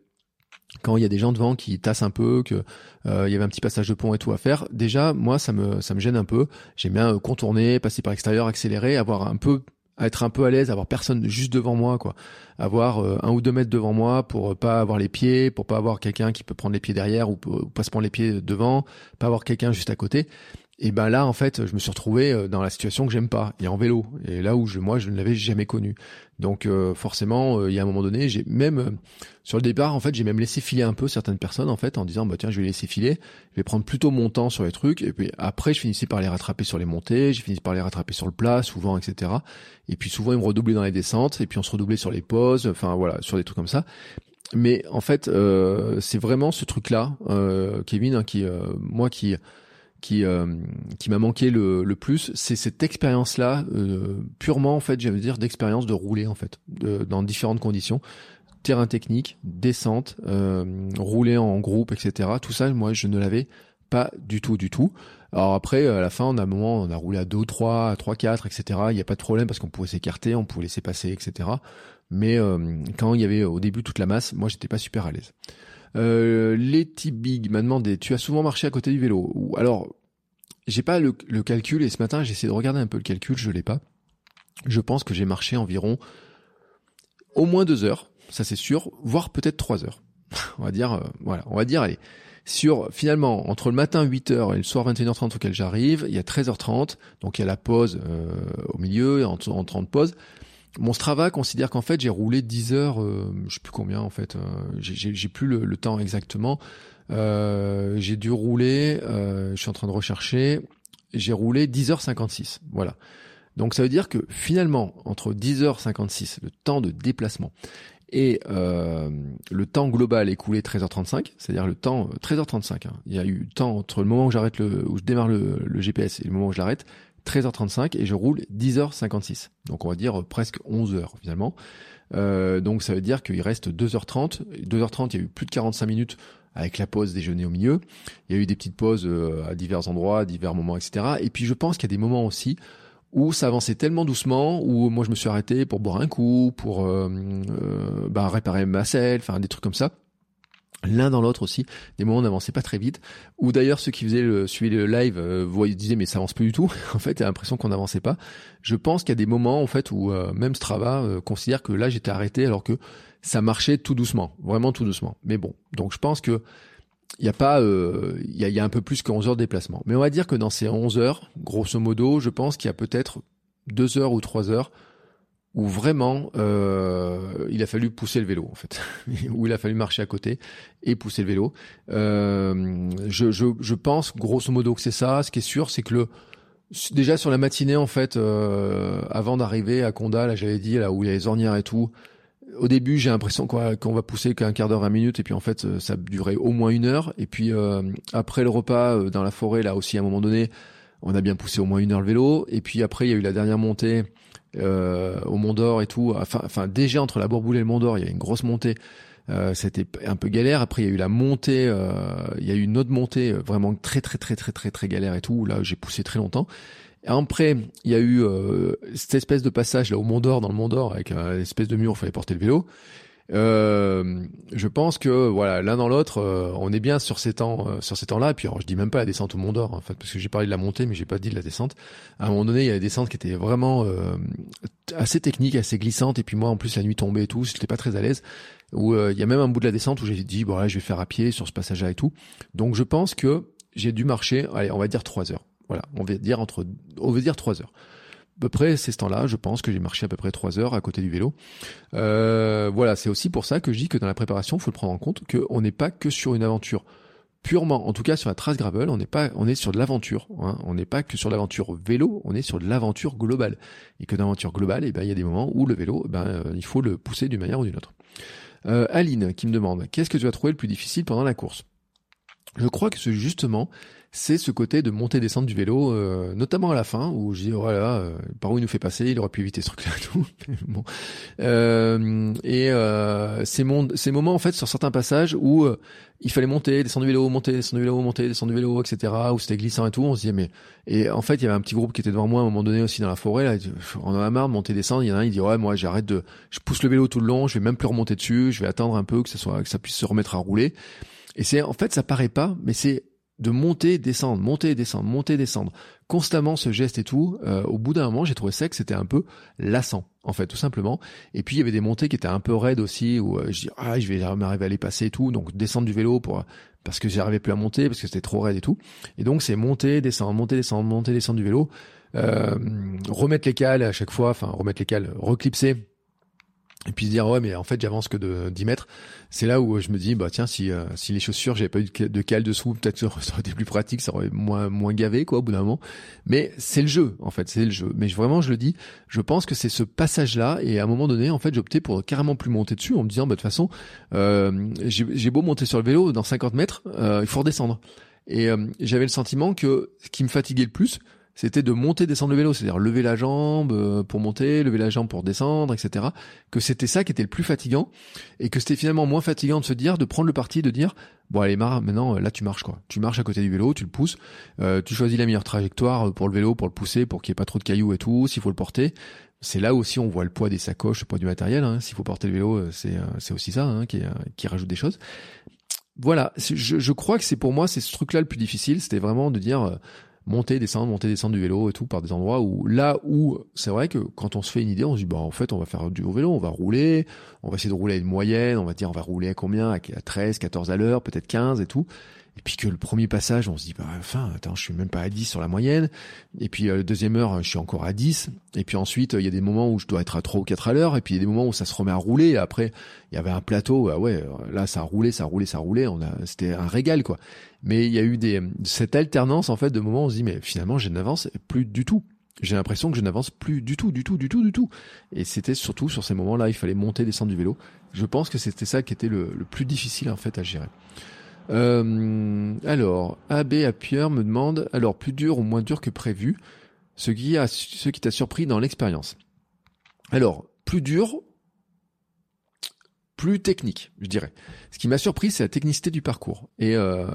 quand il y a des gens devant qui tassent un peu, que euh, il y avait un petit passage de pont et tout à faire, déjà moi ça me ça me gêne un peu. J'aime bien contourner, passer par l'extérieur, accélérer, avoir un peu à être un peu à l'aise, avoir personne juste devant moi, quoi. Avoir euh, un ou deux mètres devant moi pour euh, pas avoir les pieds, pour pas avoir quelqu'un qui peut prendre les pieds derrière ou, ou pas se prendre les pieds devant, pas avoir quelqu'un juste à côté. Et ben là, en fait, je me suis retrouvé euh, dans la situation que j'aime pas, et en vélo, et là où je, moi, je ne l'avais jamais connu. Donc euh, forcément, euh, il y a un moment donné, j'ai même sur le départ, en fait, j'ai même laissé filer un peu certaines personnes, en fait, en disant bah tiens, je vais laisser filer, je vais prendre plutôt mon temps sur les trucs, et puis après, je finissais par les rattraper sur les montées, j'ai fini par les rattraper sur le plat, souvent, etc. Et puis souvent, ils me redoublaient dans les descentes, et puis on se redoublait sur les pauses, enfin voilà, sur des trucs comme ça. Mais en fait, c'est vraiment ce truc-là, Kevin, hein, qui moi qui qui euh, qui m'a manqué le, le plus, c'est cette expérience-là, euh, purement en fait, j'allais dire d'expérience de rouler en fait, dans différentes conditions, terrain technique, descente, euh, rouler en groupe, etc. Tout ça, moi, je ne l'avais pas du tout, du tout. Alors après, à la fin, on a un moment, on a roulé à 2, 3, à 3, 4, etc. Il n'y a pas de problème parce qu'on pouvait s'écarter, on pouvait laisser passer, etc. Mais quand il y avait au début toute la masse, moi, j'étais pas super à l'aise. Euh, Letty Big m'a demandé, tu as souvent marché à côté du vélo alors, j'ai pas le, calcul et ce matin j'ai essayé de regarder un peu le calcul, je l'ai pas. Je pense que j'ai marché environ au moins deux heures, ça c'est sûr, voire peut-être trois heures. on va dire, euh, voilà, on va dire, allez, sur finalement entre le matin 8h et le soir 21h30 auquel j'arrive, il y a 13h30, donc il y a la pause euh, au milieu, en, en 30 pauses. Mon Strava considère qu'en fait j'ai roulé 10 heures, euh, je sais plus combien en fait, euh, j'ai plus le, temps exactement. Euh, j'ai dû rouler, je suis en train de rechercher, j'ai roulé 10h56, voilà. Donc ça veut dire que finalement entre 10h56, le temps de déplacement, et euh, le temps global écoulé 13h35, c'est-à-dire le temps 13h35. Hein. Il y a eu temps entre le moment où j'arrête le où je démarre le, GPS et le moment où je l'arrête, 13h35 et je roule 10h56. Donc on va dire presque 11 heures finalement. Euh, donc ça veut dire qu'il reste 2h30. 2h30, il y a eu plus de 45 minutes avec la pause déjeuner au milieu. Il y a eu des petites pauses euh, à divers endroits, à divers moments, etc. Et puis je pense qu'il y a des moments aussi où ça avançait tellement doucement, où moi je me suis arrêté pour boire un coup, pour euh, euh, bah, réparer ma selle, enfin des trucs comme ça. L'un dans l'autre aussi, des moments n'avançaient pas très vite. Ou d'ailleurs ceux qui faisaient le suivaient le live, euh, disaient mais ça avance plus du tout. en fait, a l'impression qu'on n'avançait pas. Je pense qu'il y a des moments en fait où euh, même Strava considère que là j'étais arrêté alors que ça marchait tout doucement, vraiment tout doucement. Mais bon, donc je pense que il y a pas, euh, il y, a, y, a, un peu plus que 11 heures de déplacement. Mais on va dire que dans ces 11 heures, grosso modo, je pense qu'il y a peut-être 2 heures ou 3 heures où vraiment euh, il a fallu pousser le vélo en fait, où il a fallu marcher à côté et pousser le vélo. Euh, je, je, je, pense grosso modo que c'est ça. Ce qui est sûr, c'est que le déjà sur la matinée en fait, euh, avant d'arriver à Conda, là j'avais dit là où il y a les ornières et tout, au début, j'ai l'impression qu'on va, pousser qu'un quart d'heure, 20 minutes, et puis en fait, euh, ça durait au moins une heure. Et puis euh, après le repas euh, dans la forêt, là aussi, à un moment donné, on a bien poussé au moins une heure le vélo. Et puis après, il y a eu la dernière montée au Mont d'Or et tout. Enfin, déjà entre la Bourboule et le Mont d'Or, il y a une grosse montée. C'était un peu galère. Après, il y a eu la montée. il y a eu une autre montée vraiment très, très, très, très, très, très galère et tout. Là, j'ai poussé très longtemps. Après, il y a eu euh, cette espèce de passage là au Mont d'Or, dans le Mont d'Or, avec une espèce de mur où il fallait porter le vélo. Euh, je pense que voilà, l'un dans l'autre, euh, on est bien sur ces temps, euh, sur ces temps-là. Et puis, alors, je dis même pas la descente au Mont d'Or, en fait, parce que j'ai parlé de la montée, mais j'ai pas dit de la descente. À un moment donné, il y a la descente qui était vraiment assez technique, assez glissante. Et puis moi, en plus, la nuit tombait et tout, j'étais pas très à l'aise. Où il y a même un bout de la descente où j'ai dit bon, là, je vais faire à pied sur ce passage-là et tout. Donc, je pense que j'ai dû marcher, allez, on va dire trois heures. Voilà, on va dire entre, on veut dire trois heures. À peu près ces temps-là, je pense que j'ai marché à peu près trois heures à côté du vélo. Euh, voilà, c'est aussi pour ça que je dis que dans la préparation, il faut le prendre en compte qu'on n'est pas que sur une aventure purement, en tout cas sur la trace gravel, on n'est pas, on est sur de l'aventure. Hein. On n'est pas que sur l'aventure vélo, on est sur de l'aventure globale. Et que dans l'aventure globale, eh ben il y a des moments où le vélo, eh ben euh, il faut le pousser d'une manière ou d'une autre. Euh, Aline qui me demande, qu'est-ce que tu as trouvé le plus difficile pendant la course? Je crois que c'est justement c'est ce côté de monter descendre du vélo, euh, notamment à la fin où je dis voilà oh euh, par où il nous fait passer, il aurait pu éviter ce truc-là tout. bon. Euh, et euh, ces, ces moments en fait sur certains passages où il fallait monter, descendre du vélo, monter, descendre du vélo, monter, descendre du vélo, etc. Où c'était glissant et tout. On se disait mais et en fait il y avait un petit groupe qui était devant moi à un moment donné aussi dans la forêt là. On en a marre de monter, descendre. Il y en a un il dit ouais moi j'arrête de, je pousse le vélo tout le long, je vais même plus remonter dessus, je vais attendre un peu que ça soit que ça puisse se remettre à rouler. Et c'est en fait ça paraît pas, mais c'est de monter, descendre, monter, descendre, monter, descendre, constamment ce geste et tout, euh, au bout d'un moment, j'ai trouvé ça que c'était un peu lassant, en fait, tout simplement. Et puis il y avait des montées qui étaient un peu raides aussi, où euh, je dis ah je vais m'arriver à les passer et tout, donc descendre du vélo pour parce que j'arrivais plus à monter parce que c'était trop raide et tout. Et donc c'est monter, descendre, monter, descendre, monter, descendre du vélo, euh, remettre les cales à chaque fois, enfin remettre les cales, reclipser et puis se dire ouais mais en fait j'avance que de 10 mètres. C'est là où je me dis bah tiens si euh, si les chaussures j'avais pas eu de cale dessous peut-être ça aurait été plus pratique ça aurait moins moins gavé quoi au bout d'un moment. Mais c'est le jeu en fait c'est le jeu. Mais vraiment je le dis je pense que c'est ce passage là et à un moment donné en fait opté pour carrément plus monter dessus en me disant bah de toute façon euh, j'ai beau monter sur le vélo dans 50 mètres euh, il faut redescendre. Et euh, j'avais le sentiment que ce qui me fatiguait le plus c'était de monter, descendre le vélo, c'est-à-dire lever la jambe euh, pour monter, lever la jambe pour descendre, etc. Que c'était ça qui était le plus fatigant et que c'était finalement moins fatigant de se dire, de prendre le parti, de dire, bon allez marre, maintenant là tu marches quoi. Tu marches à côté du vélo, tu le pousses, euh, tu choisis la meilleure trajectoire pour le vélo, pour le pousser, pour qu'il n'y ait pas trop de cailloux et tout, s'il faut le porter. C'est là aussi on voit le poids des sacoches, le poids du matériel. Hein. S'il faut porter le vélo, euh, c'est c'est aussi ça hein, qui, qui rajoute des choses. Voilà, je, je crois que c'est pour moi c'est ce truc-là le plus difficile, c'était vraiment de dire monter, descendre, monter, descendre du vélo et tout par des endroits où là où c'est vrai que quand on se fait une idée, on se dit bah en fait on va faire du vélo, on va rouler, on va essayer de rouler à une moyenne, on va dire on va rouler à combien? À 13, 14 à l'heure, peut-être 15 et tout. Et puis que le premier passage, on se dit, bah, enfin, attends, je suis même pas à 10 sur la moyenne. Et puis, euh, deuxième heure, je suis encore à 10. Et puis ensuite, il y a des moments où je dois être à 3 ou 4 à l'heure. Et puis, il y a des moments où ça se remet à rouler. Et après, il y avait un plateau. Ah ouais, là, ça a roulé, ça a roulé, ça a roulé. On a, c'était un régal, quoi. Mais il y a eu des, cette alternance, en fait, de moments où on se dit, mais finalement, je n'avance plus du tout. j'ai l'impression que je n'avance plus du tout, du tout, du tout, du tout. Et c'était surtout sur ces moments-là, il fallait monter, descendre du vélo. Je pense que c'était ça qui était le, plus difficile en fait à gérer. Euh, alors, AB à Pierre me demande, alors plus dur ou moins dur que prévu, ce qui a, ce qui t'a surpris dans l'expérience. Alors, plus dur, plus technique, je dirais. Ce qui m'a surpris, c'est la technicité du parcours. Et euh,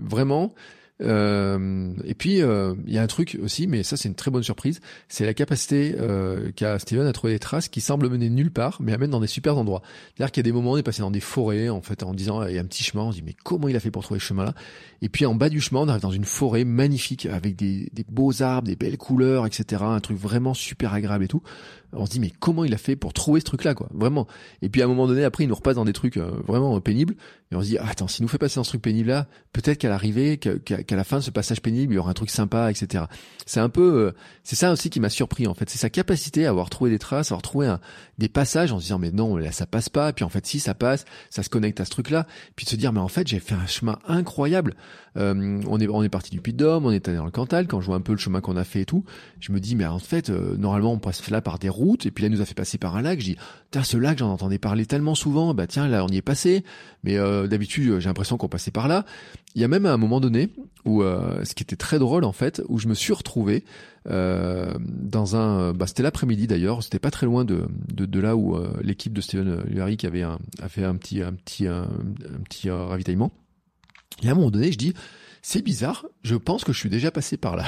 vraiment, euh, et puis euh, il y a un truc aussi, mais ça c'est une très bonne surprise, c'est la capacité euh, qu'a Steven à trouver des traces qui semblent mener nulle part, mais amènent dans des super endroits. C'est-à-dire qu'il y a des moments on est passé dans des forêts, en fait, en disant il y a un petit chemin, on se dit mais comment il a fait pour trouver ce chemin-là? Et puis en bas du chemin, on arrive dans une forêt magnifique avec des, des beaux arbres, des belles couleurs, etc. Un truc vraiment super agréable et tout on se dit mais comment il a fait pour trouver ce truc là quoi vraiment? Et puis à un moment donné après il nous repasse dans des trucs euh, vraiment pénibles et on se dit ah, attends s'il nous fait passer dans ce truc pénible là peut-être qu'à l'arrivée qu'à la fin de ce passage pénible il y aura un truc sympa etc c'est un peu euh, c'est ça aussi qui m'a surpris en fait. C'est sa capacité à avoir trouvé des traces à avoir trouvé un, des passages en se disant mais non là ça passe pas. Puis en fait si ça passe ça se connecte à ce truc là puis de se dire mais en fait j'ai fait un chemin incroyable. Euh, on est on est parti du Puy de Dôme on est allé dans le Cantal quand je vois un peu le chemin qu'on a fait et tout je me dis mais en fait normalement on passe là par des route, et puis là, il nous a fait passer par un lac. Je dis, tiens, ce lac, j'en entendais parler tellement souvent, bah tiens, là, on y est passé, mais euh, d'habitude, j'ai l'impression qu'on passait par là. Il y a même à un moment donné, où euh, ce qui était très drôle, en fait, où je me suis retrouvé euh, dans un... Bah, c'était l'après-midi, d'ailleurs, c'était pas très loin de, de, là où l'équipe de Steven Lurie avait un, a fait un petit, un petit, un, petit ravitaillement. Et à un moment donné, je dis, c'est bizarre, je pense que je suis déjà passé par là.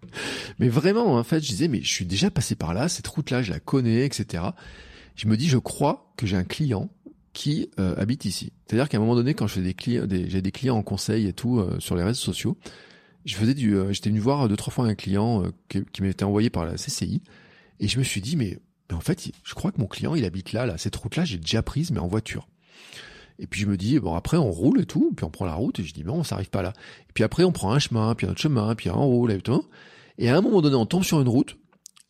mais vraiment, en fait, je disais, mais je suis déjà passé par là, cette route-là, je la connais, etc. Je me dis, je crois que j'ai un client qui euh, habite ici. C'est-à-dire qu'à un moment donné, quand je des clients, j'ai des clients en conseil et tout euh, sur les réseaux sociaux, je faisais du, euh, j'étais venu voir deux trois fois un client qui, qui m'était envoyé par la CCI, et je me suis dit, mais, mais en fait, je crois que mon client, il habite là, là, cette route-là, j'ai déjà prise, mais en voiture. Et puis je me dis, bon après on roule et tout, puis on prend la route, et je dis, bon, on s'arrive pas là. Et puis après on prend un chemin, puis un autre chemin, puis on roule et tout. Et à un moment donné, on tombe sur une route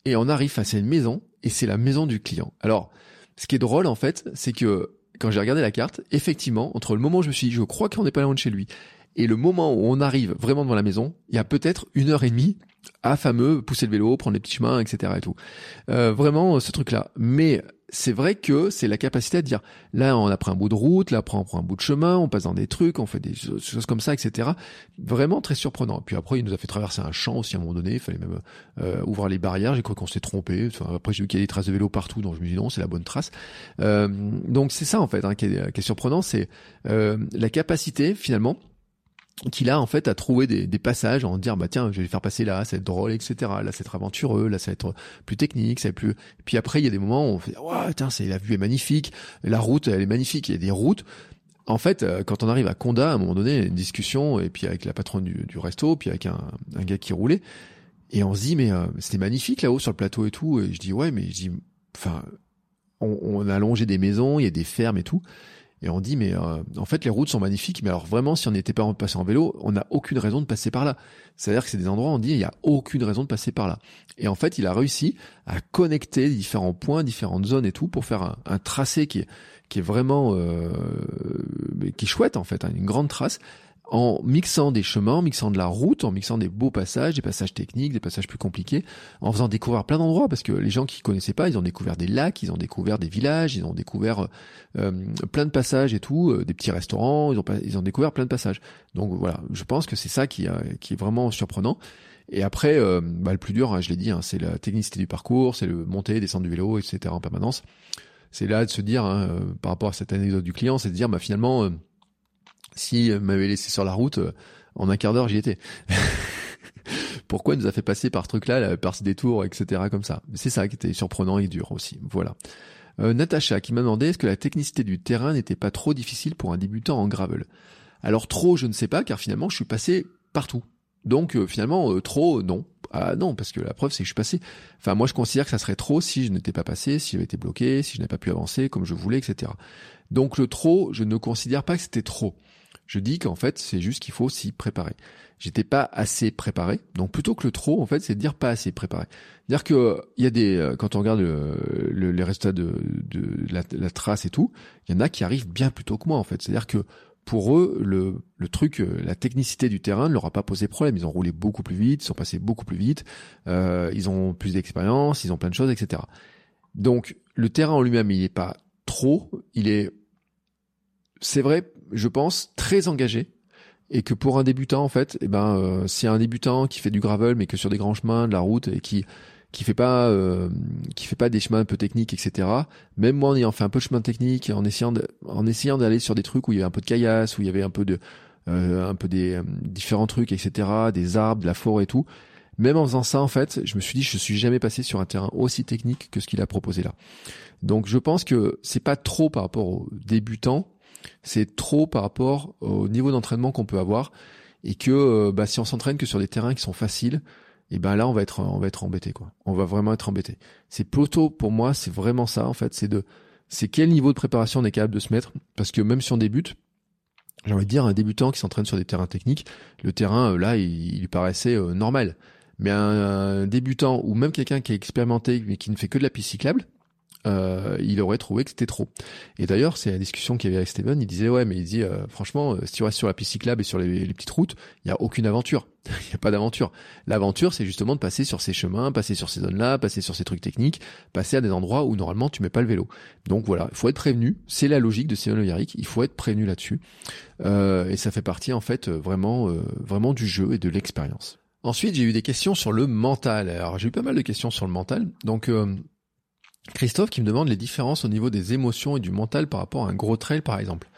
et on arrive face à une maison et c'est la maison du client. Alors, ce qui est drôle en fait, c'est que quand j'ai regardé la carte, effectivement, entre le moment où je me suis dit, je crois qu'on n'est pas loin de chez lui, et le moment où on arrive vraiment devant la maison, il y a peut-être une heure et demie à fameux pousser le vélo, prendre les petits chemins, etc. et tout. Euh, vraiment ce truc-là. Mais c'est vrai que c'est la capacité à dire là on a pris un bout de route, là on prend un bout de chemin, on passe dans des trucs, on fait des choses comme ça, etc. Vraiment très surprenant. Puis après il nous a fait traverser un champ aussi à un moment donné, il fallait même euh, ouvrir les barrières. J'ai cru qu'on s'était trompé. après j'ai vu qu'il y a des traces de vélo partout, donc je me dis non c'est la bonne trace. Euh, donc c'est ça en fait hein, qui, est, qui, est, surprenant, c'est euh, la capacité finalement qu'il a en fait à trouver des, des passages en dire bah tiens je vais faire passer là ça va être drôle etc là c'est être aventureux là ça va être plus technique ça va être plus et puis après il y a des moments où on fait ouais tiens c'est la vue est magnifique la route elle est magnifique il y a des routes. En fait, euh, quand on arrive à Conda, à un moment donné, une discussion, et puis avec la patronne du, du resto, puis avec un, un, gars qui roulait, et on se dit, mais euh, c'était magnifique là-haut sur le plateau et tout, et je dis, ouais, mais je dis, enfin, on, on, a allongé des maisons, il y a des fermes et tout, et on dit, mais euh, en fait, les routes sont magnifiques, mais alors vraiment, si on n'était pas passé en vélo, on n'a aucune raison de passer par là. C'est-à-dire que c'est des endroits où on dit, il n'y a aucune raison de passer par là. Et en fait, il a réussi à connecter différents points, différentes zones et tout, pour faire un, tracé qui est, qui est vraiment, euh, qui chouette en fait, hein, une grande trace en mixant des chemins, en mixant de la route, en mixant des beaux passages, des passages techniques, des passages plus compliqués, en faisant découvrir plein d'endroits, parce que les gens qui connaissaient pas, ils ont découvert des lacs, ils ont découvert des villages, ils ont découvert euh, plein de passages et tout, euh, des petits restaurants, ils ont, ils ont découvert plein de passages. Donc voilà, je pense que c'est ça qui, euh, qui est vraiment surprenant. Et après, bah, le plus dur, hein, je l'ai dit, hein, c'est la technicité du parcours, c'est le monter, descendre du vélo, etc. en permanence. C'est là de se dire, hein, par rapport à cette anecdote du client, c'est de dire, bah, finalement si m'avait laissé sur la route, euh, en un quart d'heure, j'y étais. Pourquoi il nous a fait passer par ce truc-là, par ce détour, etc. comme ça? C'est ça qui était surprenant et dur aussi. Voilà. Euh, Natacha qui m'a demandé est-ce que la technicité du terrain n'était pas trop difficile pour un débutant en gravel? Alors trop, je ne sais pas, car finalement, je suis passé partout. Donc euh, finalement, trop, non. Ah non, parce que la preuve, c'est que je suis passé. Enfin, moi, je considère que ça serait trop si je n'étais pas passé, si j'avais été bloqué, si je n'avais pas pu avancer comme je voulais, etc. Donc le trop, je ne considère pas que c'était trop. Je dis qu'en fait, c'est juste qu'il faut s'y préparer. J'étais pas assez préparé. Donc plutôt que le trop, en fait, c'est de dire pas assez préparé. Dire que il y a des euh, quand on regarde les résultats de, de la, la, trace et tout, il y en a qui arrivent bien plus tôt que moi en fait. C'est-à-dire que pour eux, le, le truc, euh, la technicité du terrain ne leur a pas posé problème. Ils ont roulé beaucoup plus vite, ils sont passés beaucoup plus vite, euh, ils ont plus d'expérience, ils ont plein de choses, etc. Donc le terrain en lui-même, il n'est pas trop, il est, c'est vrai, je pense, très engagé. Et que pour un débutant, en fait, eh ben, euh, c'est un débutant qui fait du gravel, mais que sur des grands chemins, de la route, et qui qui fait pas euh, qui fait pas des chemins un peu techniques etc même moi en ayant fait un peu de chemin technique en essayant de, en essayant d'aller sur des trucs où il y avait un peu de caillasse où il y avait un peu de euh, un peu des euh, différents trucs etc des arbres de la forêt et tout même en faisant ça en fait je me suis dit je suis jamais passé sur un terrain aussi technique que ce qu'il a proposé là donc je pense que c'est pas trop par rapport aux débutants c'est trop par rapport au niveau d'entraînement qu'on peut avoir et que bah, si on s'entraîne que sur des terrains qui sont faciles et ben là on va être on va être embêté quoi. On va vraiment être embêté. C'est plutôt pour moi, c'est vraiment ça en fait, c'est de c'est quel niveau de préparation on est capable de se mettre parce que même si on débute, j'ai envie de dire un débutant qui s'entraîne sur des terrains techniques, le terrain euh, là il, lui paraissait euh, normal. Mais un, débutant ou même quelqu'un qui est expérimenté mais qui ne fait que de la piste cyclable, euh, il aurait trouvé que c'était trop. Et d'ailleurs, c'est la discussion qu'il y avait avec Steven. Il disait ouais, mais il dit euh, franchement, euh, si tu restes sur la piste cyclable et sur les, petites routes, il y a aucune aventure. Il n'y a pas d'aventure. L'aventure, c'est justement de passer sur ces chemins, passer sur ces zones-là, passer sur ces trucs techniques, passer à des endroits où normalement tu mets pas le vélo. Donc voilà, il faut être prévenu. C'est la logique de Steven Le Il faut être prévenu là-dessus. et ça fait partie en fait vraiment, vraiment du jeu et de l'expérience. Ensuite, j'ai eu des questions sur le mental. Alors, j'ai eu pas mal de questions sur le mental. Donc, Christophe qui me demande les différences au niveau des émotions et du mental par rapport à un gros trail par exemple.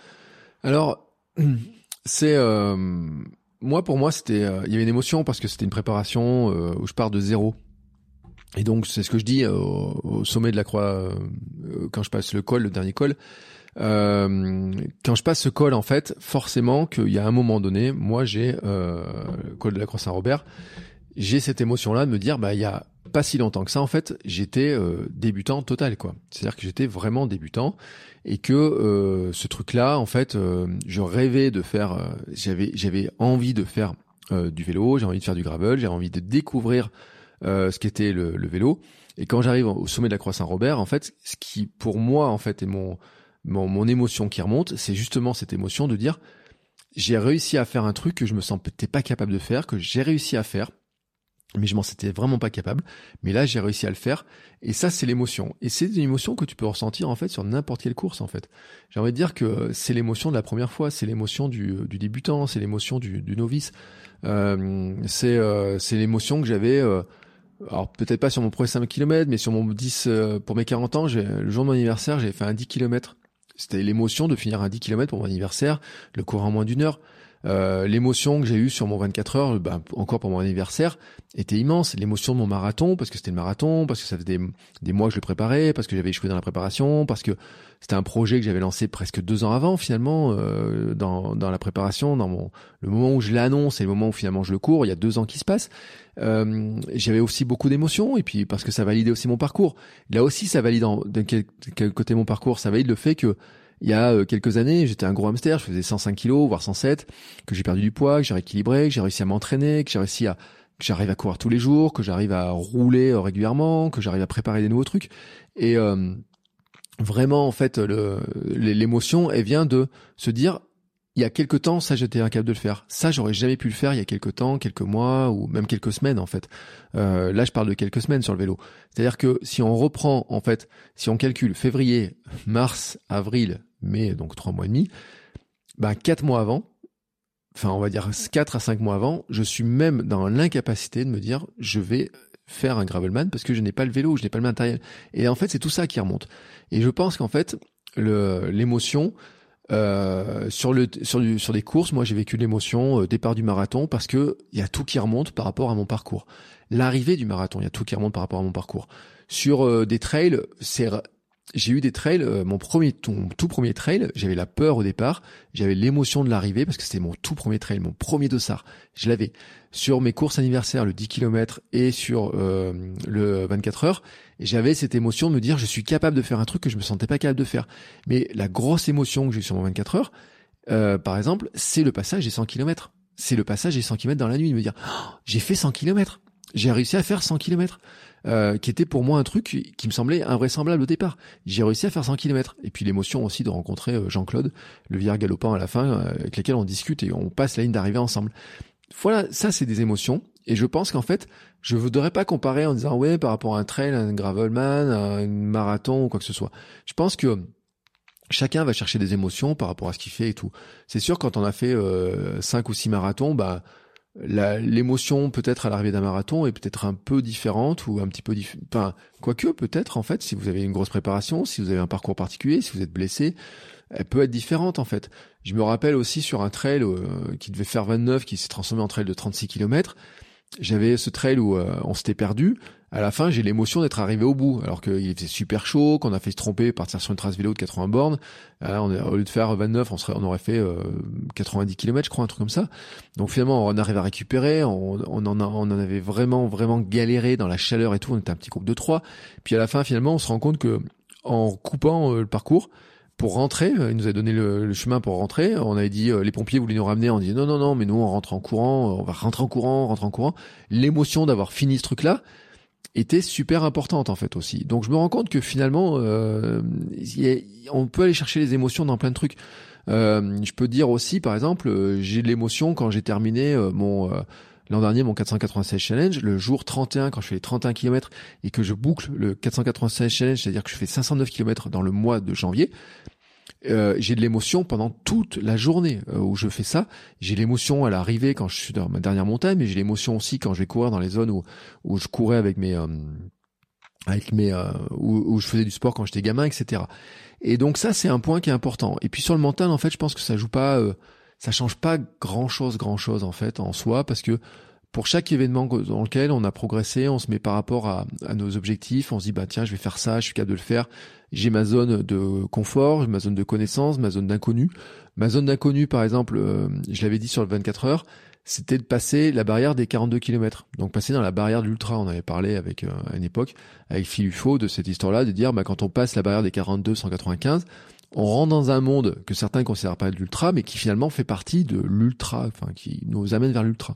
Alors c'est euh, moi pour moi c'était euh, il y avait une émotion parce que c'était une préparation euh, où je pars de zéro. Et donc c'est ce que je dis au, sommet de la croix quand je passe le col, le dernier col. quand je passe ce col en fait, forcément qu'il y a un moment donné, moi j'ai le col de la croix Saint-Robert, j'ai cette émotion là de me dire bah il y a pas si longtemps que ça, en fait, j'étais euh, débutant total, quoi. C'est-à-dire que j'étais vraiment débutant et que euh, ce truc-là, en fait, euh, je rêvais de faire. j'avais j'avais envie de faire du vélo, j'ai envie de faire du gravel, j'ai envie de découvrir ce qu'était le, le, vélo. Et quand j'arrive au sommet de la Croix Saint-Robert, en fait, ce qui pour moi, en fait, est mon mon, mon émotion qui remonte, c'est justement cette émotion de dire j'ai réussi à faire un truc que je me sentais pas capable de faire, que j'ai réussi à faire mais je m'en sentais vraiment pas capable. Mais là, j'ai réussi à le faire. Et ça, c'est l'émotion. Et c'est une émotion que tu peux ressentir en fait sur n'importe quelle course en fait. J'ai envie de dire que c'est l'émotion de la première fois, c'est l'émotion du, du, débutant, c'est l'émotion du, du, novice. Euh, c'est euh, l'émotion que j'avais. Euh, alors peut-être pas sur mon premier 5 km, mais sur mon 10 euh, pour mes 40 ans, le jour de mon anniversaire, j'ai fait un 10 km. C'était l'émotion de finir un 10 km pour mon anniversaire, le cours en moins d'une heure. Euh, l'émotion que j'ai eue sur mon 24 heures, bah, encore pour mon anniversaire, était immense. L'émotion de mon marathon, parce que c'était le marathon, parce que ça faisait des, des mois que je le préparais, parce que j'avais échoué dans la préparation, parce que c'était un projet que j'avais lancé presque deux ans avant finalement euh, dans, dans la préparation, dans mon le moment où je l'annonce et le moment où finalement je le cours, il y a deux ans qui se passent. Euh, j'avais aussi beaucoup d'émotions et puis parce que ça validait aussi mon parcours. Là aussi, ça valide de quel, quel côté mon parcours, ça valide le fait que il y a euh, quelques années, j'étais un gros hamster, je faisais 105 kilos, voire 107, que j'ai perdu du poids, que j'ai rééquilibré, que j'ai réussi à m'entraîner, que j'ai réussi à que j'arrive à courir tous les jours, que j'arrive à rouler euh, régulièrement, que j'arrive à préparer des nouveaux trucs. Et euh, vraiment, en fait, l'émotion, elle vient de se dire, il y a quelques temps, ça j'étais incapable de le faire. Ça, j'aurais jamais pu le faire il y a quelques temps, quelques mois ou même quelques semaines en fait. Euh, là, je parle de quelques semaines sur le vélo. C'est-à-dire que si on reprend en fait, si on calcule février, mars, avril, mai, donc trois mois et demi, ben quatre mois avant, enfin on va dire quatre à cinq mois avant, je suis même dans l'incapacité de me dire je vais faire un gravelman parce que je n'ai pas le vélo, je n'ai pas le matériel. Et en fait, c'est tout ça qui remonte. Et je pense qu'en fait, l'émotion, euh, sur le sur du, sur des courses, moi j'ai vécu l'émotion euh, départ du marathon parce que il y a tout qui remonte par rapport à mon parcours. L'arrivée du marathon, il y a tout qui remonte par rapport à mon parcours. Sur euh, des trails, c'est j'ai eu des trails, euh, mon premier, tout, tout premier trail, j'avais la peur au départ, j'avais l'émotion de l'arrivée parce que c'était mon tout premier trail, mon premier dossard. Je l'avais sur mes courses anniversaires, le 10 km et sur euh, le 24 heures, j'avais cette émotion de me dire je suis capable de faire un truc que je me sentais pas capable de faire. Mais la grosse émotion que j'ai eu sur mon 24 heures, euh, par exemple, c'est le passage des 100 km. C'est le passage des 100 km dans la nuit, de me dire oh, j'ai fait 100 km j'ai réussi à faire 100 km. Euh, qui était pour moi un truc qui me semblait invraisemblable au départ. J'ai réussi à faire 100 km. Et puis l'émotion aussi de rencontrer euh, Jean-Claude, le vieillard galopant à la fin, euh, avec lequel on discute et on passe la ligne d'arrivée ensemble. Voilà, ça c'est des émotions. Et je pense qu'en fait, je voudrais pas comparer en disant ouais par rapport à un trail, un gravelman, un marathon ou quoi que ce soit. Je pense que chacun va chercher des émotions par rapport à ce qu'il fait et tout. C'est sûr quand on a fait euh, cinq ou six marathons, bah l'émotion peut-être à l'arrivée d'un marathon est peut-être un peu différente ou un petit peu diff... enfin quoique peut-être en fait si vous avez une grosse préparation si vous avez un parcours particulier si vous êtes blessé elle peut être différente en fait je me rappelle aussi sur un trail euh, qui devait faire 29 qui s'est transformé en trail de 36 km j'avais ce trail où euh, on s'était perdu. À la fin, j'ai l'émotion d'être arrivé au bout, alors qu'il était super chaud, qu'on a fait se tromper, partir sur une trace vélo de 80 bornes. Euh, on au lieu de faire 29, on, serait, on aurait fait 90 km, je crois, un truc comme ça. Donc finalement, on arrive à récupérer. On, on, en a, on en avait vraiment, vraiment galéré dans la chaleur et tout. On était un petit groupe de trois. Puis à la fin, finalement, on se rend compte que en coupant le parcours, pour rentrer. Euh, il nous a donné le, chemin pour rentrer. On avait dit, euh, les pompiers voulaient nous ramener. On dit non, non, non, mais nous, on rentre en courant. On va rentrer en courant, on rentre en courant. L'émotion d'avoir fini ce truc-là était super importante en fait aussi. Donc je me rends compte que finalement, euh, on peut aller chercher les émotions dans plein de trucs. je peux dire aussi, par exemple, j'ai de l'émotion quand j'ai terminé mon l'an dernier mon 496 challenge, le jour 31 quand je fais les 31 km et que je boucle le 496 challenge, c'est-à-dire que je fais 509 km dans le mois de janvier, euh, j'ai de l'émotion pendant toute la journée euh, où je fais ça. J'ai l'émotion à l'arrivée quand je suis dans ma dernière montagne, mais j'ai l'émotion aussi quand je vais courir dans les zones où, où je courais avec mes euh, avec mes où, où, je faisais du sport quand j'étais gamin, etc. Et donc ça c'est un point qui est important. Et puis sur le mental, en fait, je pense que ça joue pas ça change pas grand chose, grand chose en fait en soi, parce que pour chaque événement dans lequel on a progressé, on se met par rapport à, nos objectifs, on se dit bah tiens je vais faire ça, je suis capable de le faire. J'ai ma zone de confort, ma zone de connaissance, ma zone d'inconnu. Ma zone d'inconnu par exemple, euh, je l'avais dit sur le 24 heures, c'était de passer la barrière des 42 km. Donc passer dans la barrière de l'ultra, on avait parlé avec euh, à une époque avec Phil de cette histoire-là, de dire bah quand on passe la barrière des 42 195 on rentre dans un monde que certains considèrent pas l'ultra, mais qui finalement fait partie de l'ultra, enfin qui nous amène vers l'ultra.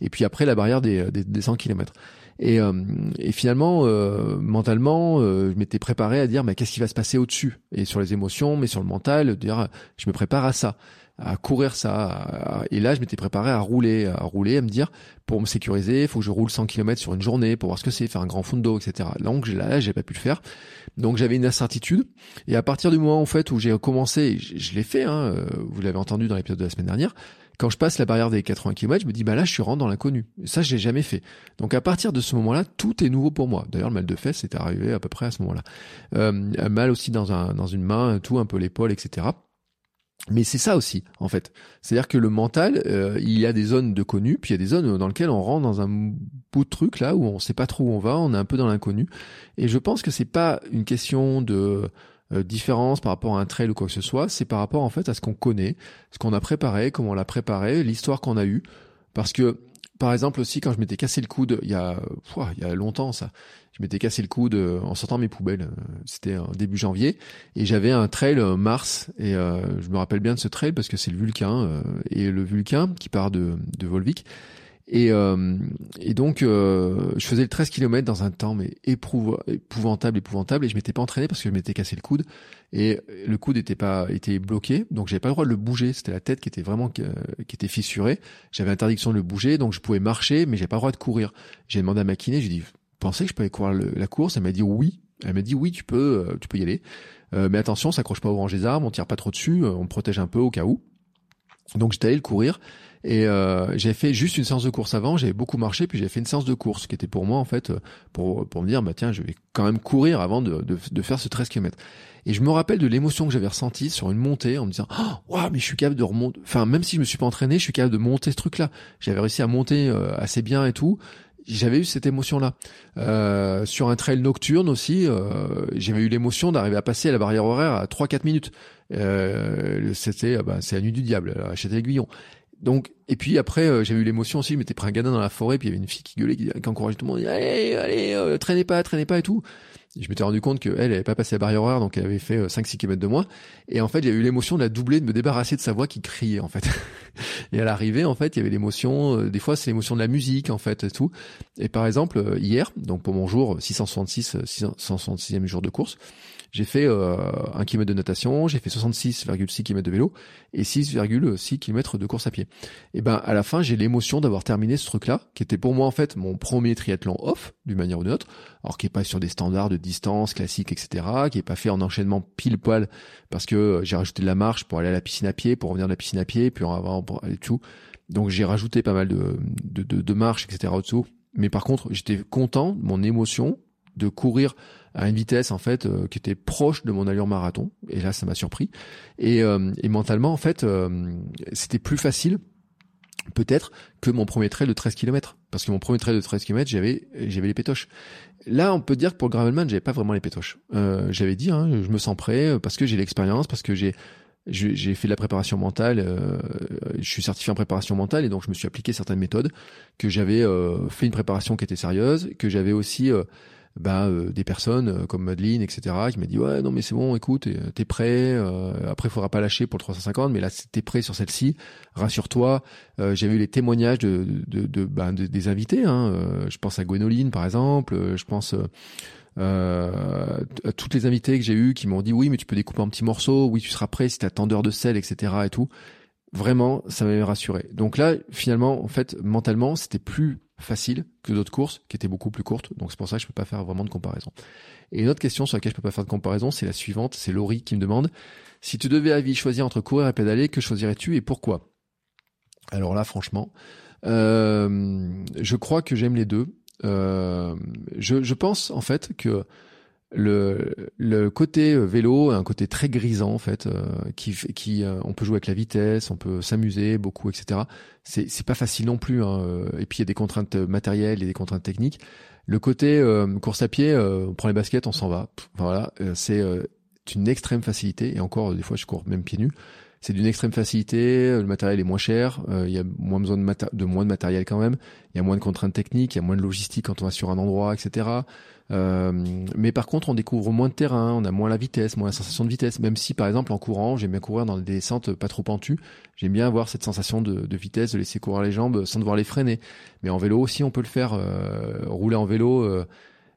Et puis après la barrière des, des, 100 km. Et, euh, et finalement, euh, mentalement, euh, je m'étais préparé à dire, mais qu'est-ce qui va se passer au-dessus? Et sur les émotions, mais sur le mental, dire, je me prépare à ça à courir ça. Et là, je m'étais préparé à rouler, à rouler, à me dire, pour me sécuriser, il faut que je roule 100 km sur une journée pour voir ce que c'est, faire un grand fond d'eau, etc. Donc là, j'ai pas pu le faire. Donc j'avais une incertitude. Et à partir du moment en fait où j'ai commencé, je, l'ai fait, hein, euh, vous l'avez entendu dans l'épisode de la semaine dernière, quand je passe la barrière des 80 km, je me dis bah là je suis rentré dans l'inconnu. Ça je l'ai jamais fait. Donc à partir de ce moment-là, tout est nouveau pour moi. D'ailleurs le mal de fesses c'est arrivé à peu près à ce moment-là. Euh, un mal aussi dans un dans une main, tout un peu l'épaule, etc. Mais c'est ça aussi, en fait. C'est-à-dire que le mental, euh, il y a des zones de connu, puis il y a des zones dans lesquelles on rentre dans un bout de truc là où on sait pas trop où on va, on est un peu dans l'inconnu. Et je pense que c'est pas une question de euh, différence par rapport à un trail ou quoi que ce soit, c'est par rapport en fait à ce qu'on connaît, ce qu'on a préparé, comment on l'a préparé, l'histoire qu'on a eue. Parce que par exemple aussi quand je m'étais cassé le coude il y a il y a longtemps ça je m'étais cassé le coude euh, en sortant mes poubelles euh, c'était début janvier et j'avais un trail euh, mars et je me rappelle bien de ce trail parce que c'est le Vulcain et le Vulcain qui part de de Volvic. Et, et donc je faisais le 13 km dans un temps mais épouvantable épouvantable et je m'étais pas entraîné parce que je m'étais cassé le coude et le coude était pas était bloqué donc j'avais pas le droit de le bouger c'était la tête qui était vraiment qui était fissurée j'avais interdiction de le bouger donc je pouvais marcher mais j'avais pas le droit de courir. J'ai demandé à ma kiné j'ai dit pensais que je pouvais courir la course elle m'a dit oui elle m'a dit oui tu peux euh, tu peux y aller euh, mais attention s'accroche pas au rangées des arbres on tire pas trop dessus euh, on protège un peu au cas où donc j'étais allé le courir et euh, j'ai fait juste une séance de course avant, j'avais beaucoup marché, puis j'ai fait une séance de course qui était pour moi en fait pour pour me dire bah tiens je vais quand même courir avant de de, de faire ce 13 km. Et je me rappelle de l'émotion que j'avais ressentie sur une montée en me disant oh mais je suis capable de remonter. Enfin même si je me suis pas entraîné, je suis capable de monter ce truc là. J'avais réussi à monter euh, assez bien et tout. J'avais eu cette émotion-là. Euh, sur un trail nocturne aussi, euh, j'avais eu l'émotion d'arriver à passer à la barrière horaire à 3-4 minutes. Euh, c'était, bah, c'est la nuit du diable, à Châtel-Aiguillon donc, et puis après, euh, j'ai eu l'émotion aussi, je m'étais pris un gamin dans la forêt, puis il y avait une fille qui gueulait, qui, qui encourageait tout le monde, allez, allez, euh, traînez pas, traînez pas et tout. Je m'étais rendu compte qu'elle, elle avait pas passé la barrière horaire, donc elle avait fait 5-6 km de moins. Et en fait, j'ai eu l'émotion de la doubler, de me débarrasser de sa voix qui criait, en fait. et à l'arrivée, en fait, il y avait l'émotion, euh, des fois, c'est l'émotion de la musique, en fait, et tout. Et par exemple, hier, donc pour mon jour 666, 666e jour de course, j'ai fait euh, un kilomètre de natation, j'ai fait 66,6 km de vélo et 6,6 km de course à pied. Et ben à la fin, j'ai l'émotion d'avoir terminé ce truc-là, qui était pour moi en fait mon premier triathlon off, d'une manière ou d'une autre, alors qui est pas sur des standards de distance classiques, etc., qui est pas fait en enchaînement pile poil parce que euh, j'ai rajouté de la marche pour aller à la piscine à pied, pour revenir de la piscine à pied, puis en avant pour aller tout. Donc j'ai rajouté pas mal de, de, de, de marches, etc. au-dessous. Mais par contre, j'étais content, mon émotion de courir à une vitesse en fait euh, qui était proche de mon allure marathon. Et là ça m'a surpris. Et, euh, mentalement en fait euh, c'était plus facile peut-être que mon premier trail de 13 km parce que mon premier trail de 13 km j'avais j'avais les pétoches. Là on peut dire que pour le gravelman j'avais pas vraiment les pétoches. J'avais dit hein, je me sens prêt parce que j'ai l'expérience parce que j'ai j'ai fait de la préparation mentale, je suis certifié en préparation mentale et donc je me suis appliqué certaines méthodes, que j'avais fait une préparation qui était sérieuse, que j'avais aussi bah, euh, des personnes euh, comme Madeline, etc., qui m'a dit ouais non mais c'est bon, écoute, t'es prêt. Euh, après, il faudra pas lâcher pour le 350, mais là t'es prêt sur celle-ci. Rassure-toi. Euh, J'ai vu les témoignages de, de, de, bah, des invités. Hein. je pense à Gwénoline par exemple. Je pense euh, à toutes les invités que j'ai eu qui m'ont dit oui mais tu peux découper en petits morceaux. Oui tu seras prêt si t'as tendeur de sel, etc. Et tout. Vraiment, ça m'avait rassuré. Donc là, finalement, en fait, mentalement, c'était plus facile que d'autres courses qui étaient beaucoup plus courtes. Donc c'est pour ça que je peux pas faire vraiment de comparaison. Et une autre question sur laquelle je peux pas faire de comparaison, c'est la suivante. C'est Laurie qui me demande si tu devais à vie choisir entre courir et pédaler, que choisirais-tu et pourquoi? Alors là, franchement, euh, je crois que j'aime les deux. Euh, je, je pense en fait que le, côté euh, vélo un côté très grisant en fait euh, qui euh, on peut jouer avec la vitesse on peut s'amuser beaucoup etc c'est c'est pas facile non plus hein, et puis il y a des contraintes matérielles et des contraintes techniques. Le côté course à pied on prend les baskets on s'en va. Voilà c'est une extrême facilité et encore des fois je cours même pieds nus. C'est d'une extrême facilité, le matériel est moins cher, il y a moins besoin de, de moins de matériel quand même, il y a moins de contraintes techniques, il y a moins de logistique quand on va sur un endroit, etc. Euh, mais par contre, on découvre moins de terrain, on a moins la vitesse, moins la sensation de vitesse. Même si, par exemple, en courant, j'aime bien courir dans des descentes pas trop pentues, j'aime bien avoir cette sensation de, de, vitesse, de laisser courir les jambes sans devoir les freiner. Mais en vélo aussi, on peut le faire. Euh, rouler en vélo, euh,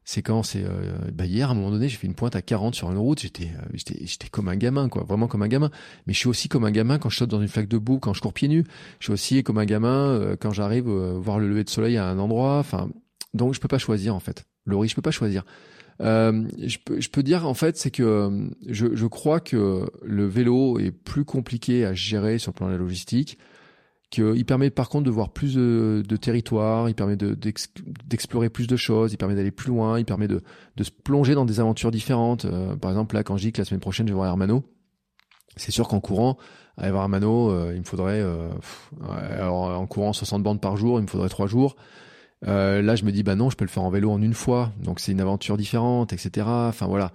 c'est quand c'est bah hier à un moment donné j'ai fait une pointe à 40 sur une route j'étais j'étais j'étais comme un gamin quoi vraiment comme un gamin mais je suis aussi comme un gamin quand je saute dans une flaque de boue quand je cours pieds nus je suis aussi comme un gamin quand j'arrive voir le lever de soleil à un endroit enfin donc je peux pas choisir en fait Laurie, je peux pas choisir. Euh, je, peux, je peux dire en fait, c'est que euh, je, je, crois que le vélo est plus compliqué à gérer sur le plan de la logistique, qu'il permet par contre de voir plus de, de territoire, il permet d'explorer plus de choses, il permet d'aller plus loin, il permet de, de, se plonger dans des aventures différentes. Euh, par exemple, là, quand je dis que la semaine prochaine je vais voir Hermano, c'est sûr qu'en courant, voir Hermano, euh, il me faudrait, alors en courant 60 bandes par jour, il me faudrait trois jours. Euh, là, je me dis, bah non, je peux le faire en vélo en une fois, donc c'est une aventure différente, etc. Enfin voilà,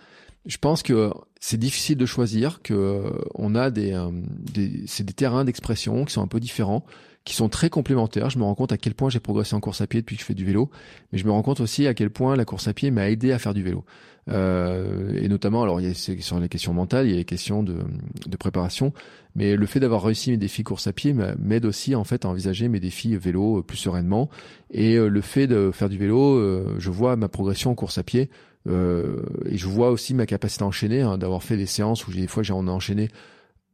je pense que c'est difficile de choisir, que euh, on a des, euh, des c'est des terrains d'expression qui sont un peu différents, qui sont très complémentaires. Je me rends compte à quel point j'ai progressé en course à pied depuis que je fais du vélo, mais je me rends compte aussi à quel point la course à pied m'a aidé à faire du vélo. Euh, et notamment, alors il y a sur les questions mentales, il y a les questions de, de préparation, mais le fait d'avoir réussi mes défis course à pied m'aide aussi en fait à envisager mes défis vélo plus sereinement. Et le fait de faire du vélo, je vois ma progression en course à pied euh, et je vois aussi ma capacité à enchaîner, hein, d'avoir fait des séances où des fois j'ai enchaîné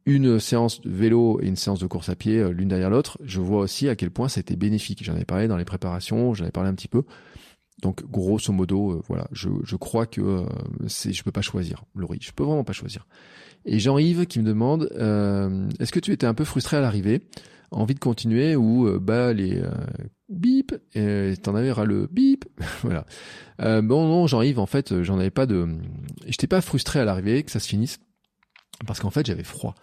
une séance de vélo et une séance de course à pied euh, l'une derrière l'autre. Je vois aussi à quel point été bénéfique. J'en avais parlé dans les préparations, j'en avais parlé un petit peu. Donc grosso modo, euh, voilà, je, crois que euh, c'est, je peux pas choisir, Laurie, je peux vraiment pas choisir. Et Jean-Yves qui me demande, est-ce que tu étais un peu frustré à l'arrivée, envie de continuer ou bah les bip, t'en avais ras le bip, voilà. Euh, bon non, Jean-Yves, en fait, j'en avais pas de, j'étais pas frustré à l'arrivée que ça se finisse, parce qu'en fait j'avais froid.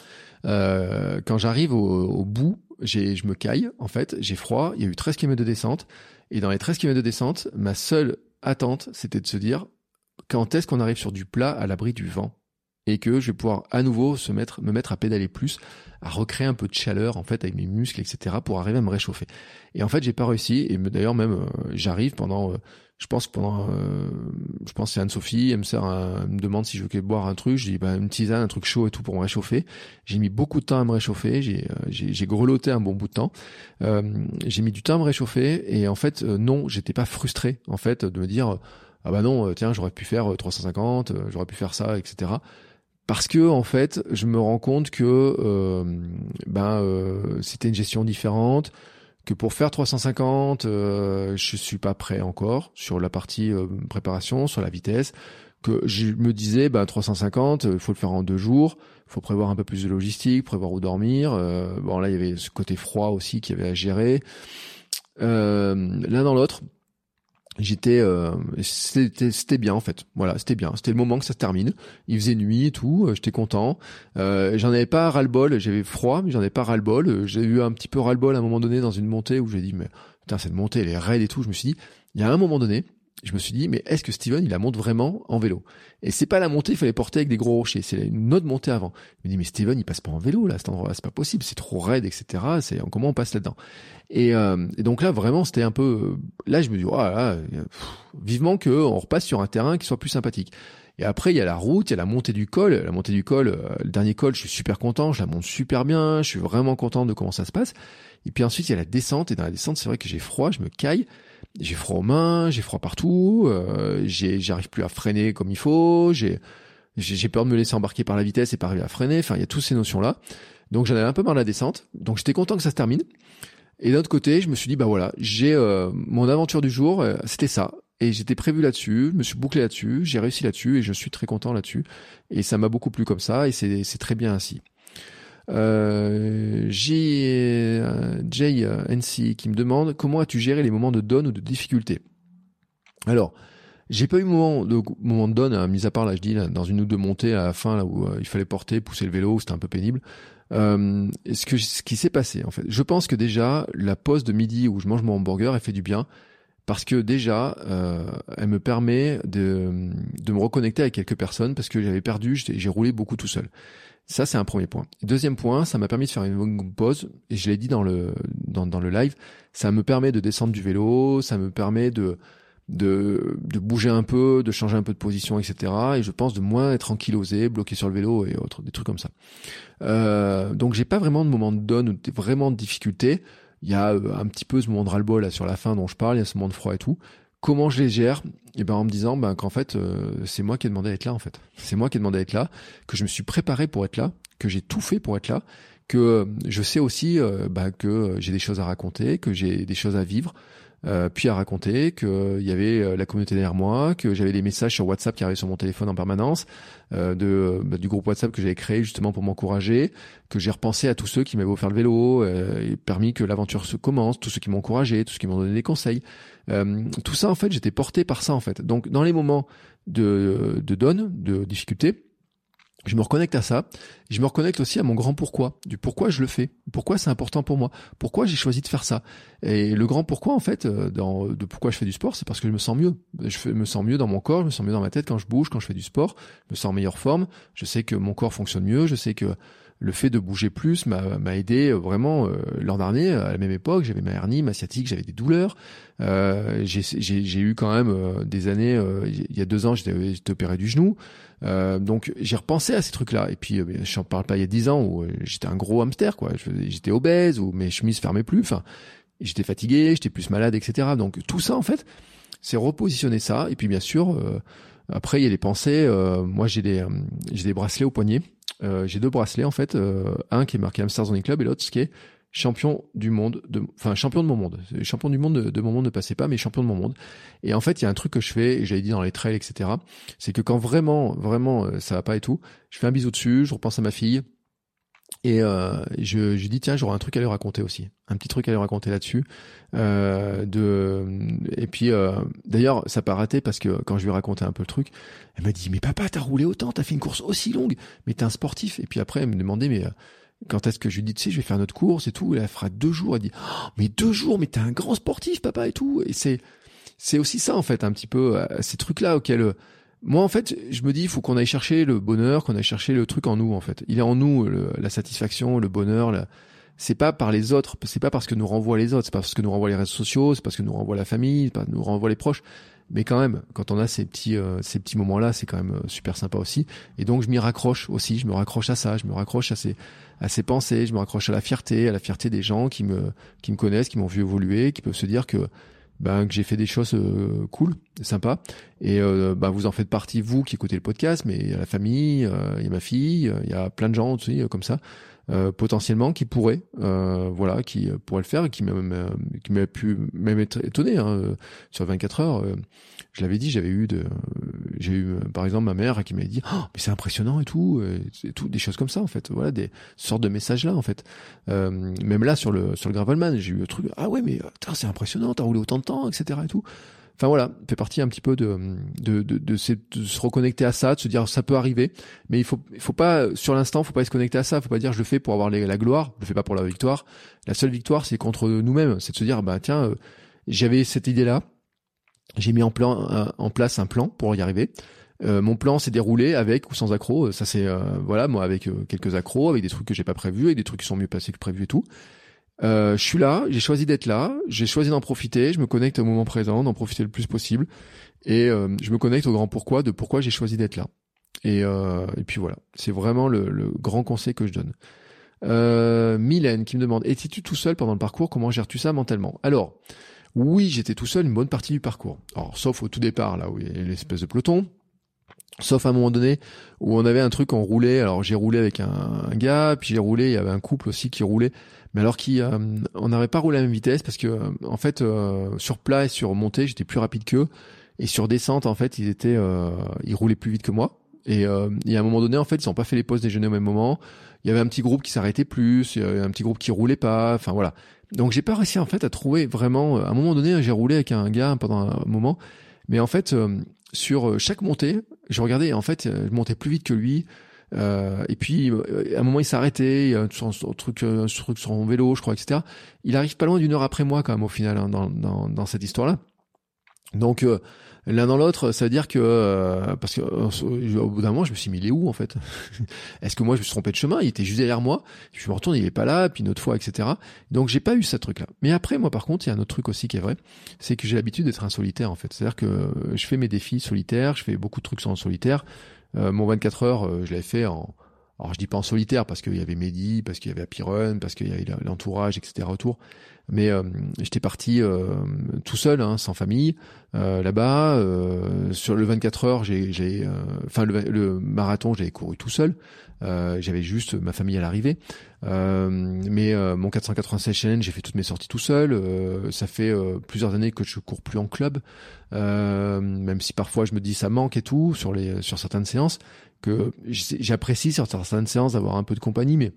Euh, quand j'arrive au, bout, je me caille, en fait, j'ai froid. Il y a eu 13 km de descente, et dans les 13 km de descente, ma seule attente, c'était de se dire quand est-ce qu'on arrive sur du plat à l'abri du vent? et que je vais pouvoir à nouveau se mettre, me mettre à pédaler plus, à recréer un peu de chaleur en fait avec mes muscles, etc. pour arriver à me réchauffer. Et en fait, j'ai pas réussi. Et d'ailleurs même, euh, j'arrive pendant, euh, je pense pendant, euh, je pense c'est Anne-Sophie, elle me sert, me demande si je veux boire un truc. Je dis bah une tisane, un truc chaud et tout pour me réchauffer. J'ai mis beaucoup de temps à me réchauffer. J'ai, j'ai, grelotté un bon bout de temps. j'ai mis du temps à me réchauffer et en fait non, j'étais pas frustré en fait de me dire ah bah non, tiens j'aurais pu faire 350, j'aurais pu faire ça, etc parce que en fait, je me rends compte que euh, ben euh, c'était une gestion différente, que pour faire 350, euh, je suis pas prêt encore sur la partie euh, préparation, sur la vitesse, que je me disais ben 350, il faut le faire en deux jours, il faut prévoir un peu plus de logistique, prévoir où dormir. bon là, il y avait ce côté froid aussi qui avait à gérer. L'un dans l'autre, j'étais euh, c'était bien en fait. Voilà c'était bien. C'était le moment que ça se termine. Il faisait nuit et tout euh, j'étais content. Euh, j'en avais pas ras le bol j'avais froid mais j'en avais pas ras le bol j'ai eu un petit peu ras le bol à un moment donné dans une montée où j'ai dit mais putain cette montée elle est raide et tout. Je me suis dit il y a un moment donné je me suis dit, mais est-ce que Steven, il la monte vraiment en vélo? Et c'est pas la montée, il fallait porter avec des gros rochers, c'est une autre montée avant. Je me dis, mais Steven, il passe pas en vélo là, cet endroit c'est pas possible, c'est trop raide, etc. C'est comment on passe là-dedans? Et, euh, et, donc là, vraiment, c'était un peu. Là, je me dis, oh là, vivement que on repasse sur un terrain qui soit plus sympathique. Et après, il y a la route, il y a la montée du col. La montée du col, euh, le dernier col, je suis super content, je la monte super bien, je suis vraiment content de comment ça se passe. Et puis ensuite, il y a la descente. Et dans la descente, c'est vrai que j'ai froid, je me caille. J'ai froid aux mains, j'ai froid partout, euh, j'arrive plus à freiner comme il faut, j'ai peur de me laisser embarquer par la vitesse et pas arriver à freiner. Enfin, il y a toutes ces notions-là. Donc j'en avais un peu marre de la descente. Donc j'étais content que ça se termine. Et d'un autre côté, je me suis dit, bah voilà, j'ai euh, mon aventure du jour, euh, c'était ça. Et j'étais prévu là-dessus, je me suis bouclé là-dessus, j'ai réussi là-dessus et je suis très content là-dessus. Et ça m'a beaucoup plu comme ça et c'est très bien ainsi. Euh, j'ai euh, Jay NC qui me demande comment as-tu géré les moments de donne ou de difficulté? Alors, j'ai pas eu moment de moment de donne, hein, mis à part là, je dis dans une ou deux montées à la fin là où il fallait porter, pousser le vélo, c'était un peu pénible. Euh, ce, que, ce qui s'est passé, en fait, je pense que déjà, la pause de midi où je mange mon hamburger, elle fait du bien. Parce que déjà, euh, elle me permet de, de me reconnecter avec quelques personnes parce que j'avais perdu, j'ai roulé beaucoup tout seul. Ça, c'est un premier point. Deuxième point, ça m'a permis de faire une longue pause, et je l'ai dit dans le, dans, le live, ça me permet de descendre du vélo, ça me permet de, de, de bouger un peu, de changer un peu de position, etc. Et je pense de moins être ankylosé, bloqué sur le vélo et autres, des trucs comme ça. Euh, donc j'ai pas vraiment de moment de donne ou vraiment de difficulté. Il y a euh, un petit peu ce moment de ras-le-bol sur la fin dont je parle, il y a ce moment de froid et tout. Comment je les gère? Et eh ben en me disant ben, qu'en fait euh, c'est moi qui ai demandé d'être là en fait. C'est moi qui ai demandé d'être là, que je me suis préparé pour être là, que j'ai tout fait pour être là, que euh, je sais aussi ben, que j'ai des choses à raconter, que j'ai des choses à vivre, euh, puis à raconter qu'il y avait euh, la communauté derrière moi, que j'avais des messages sur WhatsApp qui arrivaient sur mon téléphone en permanence, euh, de, bah, du groupe WhatsApp que j'avais créé justement pour m'encourager, que j'ai repensé à tous ceux qui m'avaient offert le vélo et permis que l'aventure se commence, tous ceux qui m'ont encouragé, tous ceux qui m'ont donné des conseils. tout ça en fait, j'étais porté par ça en fait. Donc dans les moments de, de donne, de difficulté, je me reconnecte à ça. Je me reconnecte aussi à mon grand pourquoi, du pourquoi je le fais, pourquoi c'est important pour moi, pourquoi j'ai choisi de faire ça. Et le grand pourquoi, en fait, euh, de pourquoi je fais du sport, c'est parce que je me sens mieux. Je me sens mieux dans mon corps, je me sens mieux dans ma tête quand je bouge, quand je fais du sport. Je me sens en meilleure forme. Je sais que mon corps fonctionne mieux. Je sais que le fait de bouger plus m'a aidé euh, vraiment euh, l'an dernier à la même époque j'avais ma hernie ma sciatique j'avais des douleurs. Euh, j'ai eu quand même euh, des années il y a deux ans j'étais opéré du genou. Donc j'ai repensé à ces trucs là et puis je n'en parle pas il y a dix ans où j'étais un gros hamster quoi. J'étais obèse ou mes chemises fermaient plus. Enfin j'étais fatigué j'étais plus malade etc donc tout ça en fait c'est repositionner ça. Et puis bien sûr après il y a les pensées moi j'ai des j'ai des bracelets au poignet euh, j'ai deux bracelets en fait, euh, un qui est marqué Amsterdam Club et l'autre qui est champion du monde, de, enfin champion de mon monde. Champion du monde de, mon monde ne passait pas, mais champion de mon monde. Et en fait, il y a un truc que je fais, et j'avais dit dans les trails, etc. C'est que quand vraiment, vraiment, euh, ça va pas et tout, je fais un bisou dessus, je repense à ma fille, et euh, je, je dis tiens j'aurai un truc à lui raconter aussi, un petit truc à lui raconter là-dessus. Euh, de et puis euh, d'ailleurs ça pas raté parce que quand je lui ai raconté un peu le truc, elle m'a dit mais papa t'as roulé autant, t'as fait une course aussi longue, mais t'es un sportif. Et puis après elle me demandait mais euh, quand est-ce que je lui dis tu sais je vais faire notre course et tout, et elle fera deux jours. Elle dit oh, mais deux jours mais t'es un grand sportif papa et tout. Et c'est c'est aussi ça en fait un petit peu euh, ces trucs là auxquels moi, en fait, je me dis, il faut qu'on aille chercher le bonheur, qu'on aille chercher le truc en nous, en fait. Il est en nous, la satisfaction, le bonheur. La... C'est pas par les autres, c'est pas parce que nous renvoient les autres, c'est pas parce que nous renvoient les réseaux sociaux, c'est parce que nous renvoie la famille, c'est parce que nous renvoie les proches. Mais quand même, quand on a ces petits, euh, ces petits moments-là, c'est quand même euh, super sympa aussi. Et donc, je m'y raccroche aussi. Je me raccroche à ça. Je me raccroche à ces, à ces pensées. Je me raccroche à la fierté, à la fierté des gens qui me, qui me connaissent, qui m'ont vu évoluer, qui peuvent se dire que ben, que j'ai fait des choses euh, cool, sympas. Et euh, ben, vous en faites partie, vous qui écoutez le podcast, mais il y a la famille, euh, il y a ma fille, il y a plein de gens aussi comme ça, potentiellement qui pourraient, voilà, qui pourraient le faire qui m'a qui m'a pu même être étonné hein, sur 24 heures. je l'avais dit, j'avais eu de, j'ai eu par exemple ma mère qui m'avait dit, oh, mais c'est impressionnant et tout, et tout, des choses comme ça en fait. Voilà, des sortes de messages là en fait. même là sur le sur le Gravelman, j'ai eu le truc, ah ouais mais c'est impressionnant, t'as roulé autant de temps, etc. et tout. Enfin voilà, fait partie un petit peu de de, de, de, se reconnecter à ça, de se dire ça peut arriver, mais il faut il faut pas sur l'instant, faut pas se connecter à ça, faut pas dire je le fais pour avoir la gloire, je le fais pas pour la victoire. La seule victoire, c'est contre nous-mêmes, c'est de se dire bah tiens, euh, j'avais cette idée là, j'ai mis en plan en place un plan pour y arriver. Euh, mon plan s'est déroulé avec ou sans accro. Ça c'est euh, voilà moi avec quelques accros, avec des trucs que j'ai pas prévus, avec des trucs qui sont mieux passés que prévu et tout. Euh, je suis là, j'ai choisi d'être là, j'ai choisi d'en profiter, je me connecte au moment présent, d'en profiter le plus possible, et euh, je me connecte au grand pourquoi de pourquoi j'ai choisi d'être là. Et, euh, puis voilà, c'est vraiment le, grand conseil que je donne. Mylène qui me demande, étais-tu tout seul pendant le parcours? Comment gères-tu ça mentalement? Alors, oui, j'étais tout seul une bonne partie du parcours. Alors, sauf au tout départ, là où il y a l'espèce de peloton. Sauf à un moment donné où on avait un truc, on roulait. Alors j'ai roulé avec un, gars, puis j'ai roulé. Il y avait un couple aussi qui roulait. Mais alors qui euh, on n'avait pas roulé à la même vitesse parce que euh, en fait euh, sur plat et sur montée j'étais plus rapide qu'eux. Et sur descente en fait ils étaient ils roulaient plus vite que moi. Et, et, à un moment donné en fait ils n'ont pas fait les pauses déjeuner au même moment. Il y avait un petit groupe qui s'arrêtait plus. Il y avait un petit groupe qui roulait pas. Enfin voilà. Donc j'ai pas réussi en fait à trouver vraiment à un moment donné j'ai roulé avec un gars pendant un moment. Mais en fait sur chaque montée je regardais en fait je montais plus vite que lui euh, et puis, euh, à un moment, il s'arrêtait, sur un truc, un truc sur son vélo, je crois, etc. Il arrive pas loin d'une heure après moi, quand même, au final, hein, dans, dans, dans, cette histoire-là. Donc, euh, l'un dans l'autre, ça veut dire que parce que au bout d'un moment, je me suis mis il où en fait? Est-ce que moi je me suis trompé de chemin? Il était juste derrière moi. Je me retourne, il est pas là. Puis une autre fois, etc. Donc j'ai pas eu ce truc-là. Mais après, moi par contre, il y a un autre truc aussi qui est vrai, c'est que j'ai l'habitude d'être un solitaire en fait. C'est-à-dire que je fais mes défis solitaires, je fais beaucoup de trucs en solitaire. Euh, mon 24 heures, euh, je l'avais fait en, alors je dis pas en solitaire parce qu'il y avait Mehdi, parce qu'il y avait Happy parce qu'il y avait l'entourage, etc. autour. Mais euh, j'étais parti tout seul, hein, sans famille, là-bas. sur le 24 heures, j'ai, enfin le, marathon, j'avais couru tout seul. j'avais juste ma famille à l'arrivée. mais mon 496 challenge, j'ai fait toutes mes sorties tout seul. ça fait plusieurs années que je cours plus en club. Euh, même si parfois je me dis ça manque et tout sur les sur certaines séances, que j'apprécie sur certaines séances d'avoir un peu de compagnie, mais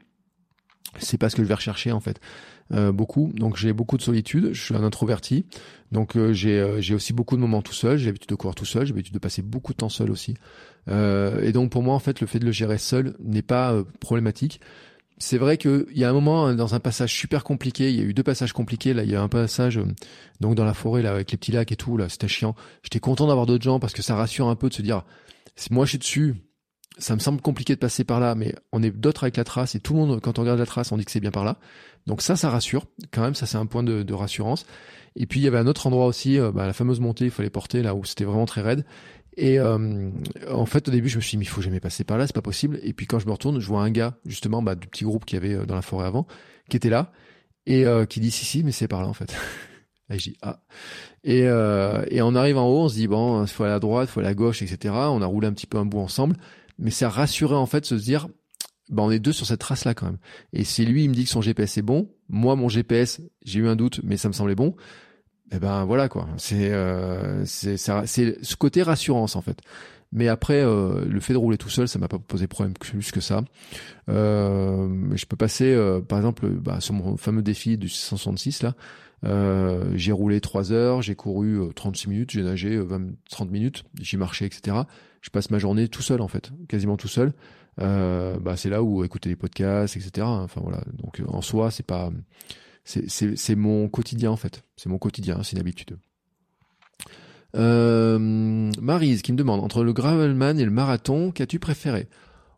c'est pas ce que je vais rechercher en fait. Euh, beaucoup, donc j'ai beaucoup de solitude. Je suis un introverti, donc euh, j'ai euh, j'ai aussi beaucoup de moments tout seul. J'ai l'habitude de courir tout seul. J'ai l'habitude de passer beaucoup de temps seul aussi. et donc pour moi en fait le fait de le gérer seul n'est pas problématique c'est vrai qu'il y a un moment hein, dans un passage super compliqué, il y a eu deux passages compliqués. Là, il y a un passage euh, donc dans la forêt là avec les petits lacs et tout. Là, c'était chiant. J'étais content d'avoir d'autres gens parce que ça rassure un peu de se dire, si moi je suis dessus, ça me semble compliqué de passer par là, mais on est d'autres avec la trace et tout le monde, quand on regarde la trace, on dit que c'est bien par là. Donc ça, ça rassure quand même. Ça, c'est un point de, de, rassurance. Et puis il y avait un autre endroit aussi, euh, bah, la fameuse montée, il fallait porter là où c'était vraiment très raide. Et euh, en fait, au début, je me suis dit, il faut jamais passer par là, c'est pas possible. Et puis quand je me retourne, je vois un gars, justement, bah, du petit groupe qui avait euh, dans la forêt avant, qui était là, et euh, qui dit, si, si, mais c'est par là, en fait. et je dis, ah. Et, et on arrive en haut, on se dit, bon, il faut aller à droite, il faut aller à gauche, etc. On a roulé un petit peu un bout ensemble, mais c'est rassuré, en fait, se dire, bah, on est deux sur cette trace-là, quand même. Et si lui, il me dit que son GPS est bon, moi, mon GPS, j'ai eu un doute, mais ça me semblait bon, eh ben voilà quoi. C'est euh, c'est ce côté rassurance en fait. Mais après, euh, le fait de rouler tout seul, ça m'a pas posé problème plus que ça. Euh, je peux passer, euh, par exemple, bah, sur mon fameux défi du 666 là, euh, j'ai roulé 3 heures, j'ai couru 36 minutes, j'ai nagé 20, 30 minutes, j'ai marché, etc. Je passe ma journée tout seul en fait, quasiment tout seul. Bah c'est là où écouter les podcasts, etc. Enfin voilà. Donc en soi, c'est pas c'est mon quotidien en fait. C'est mon quotidien, c'est une habitude. Euh, Marise qui me demande entre le gravelman et le marathon, qu'as-tu préféré?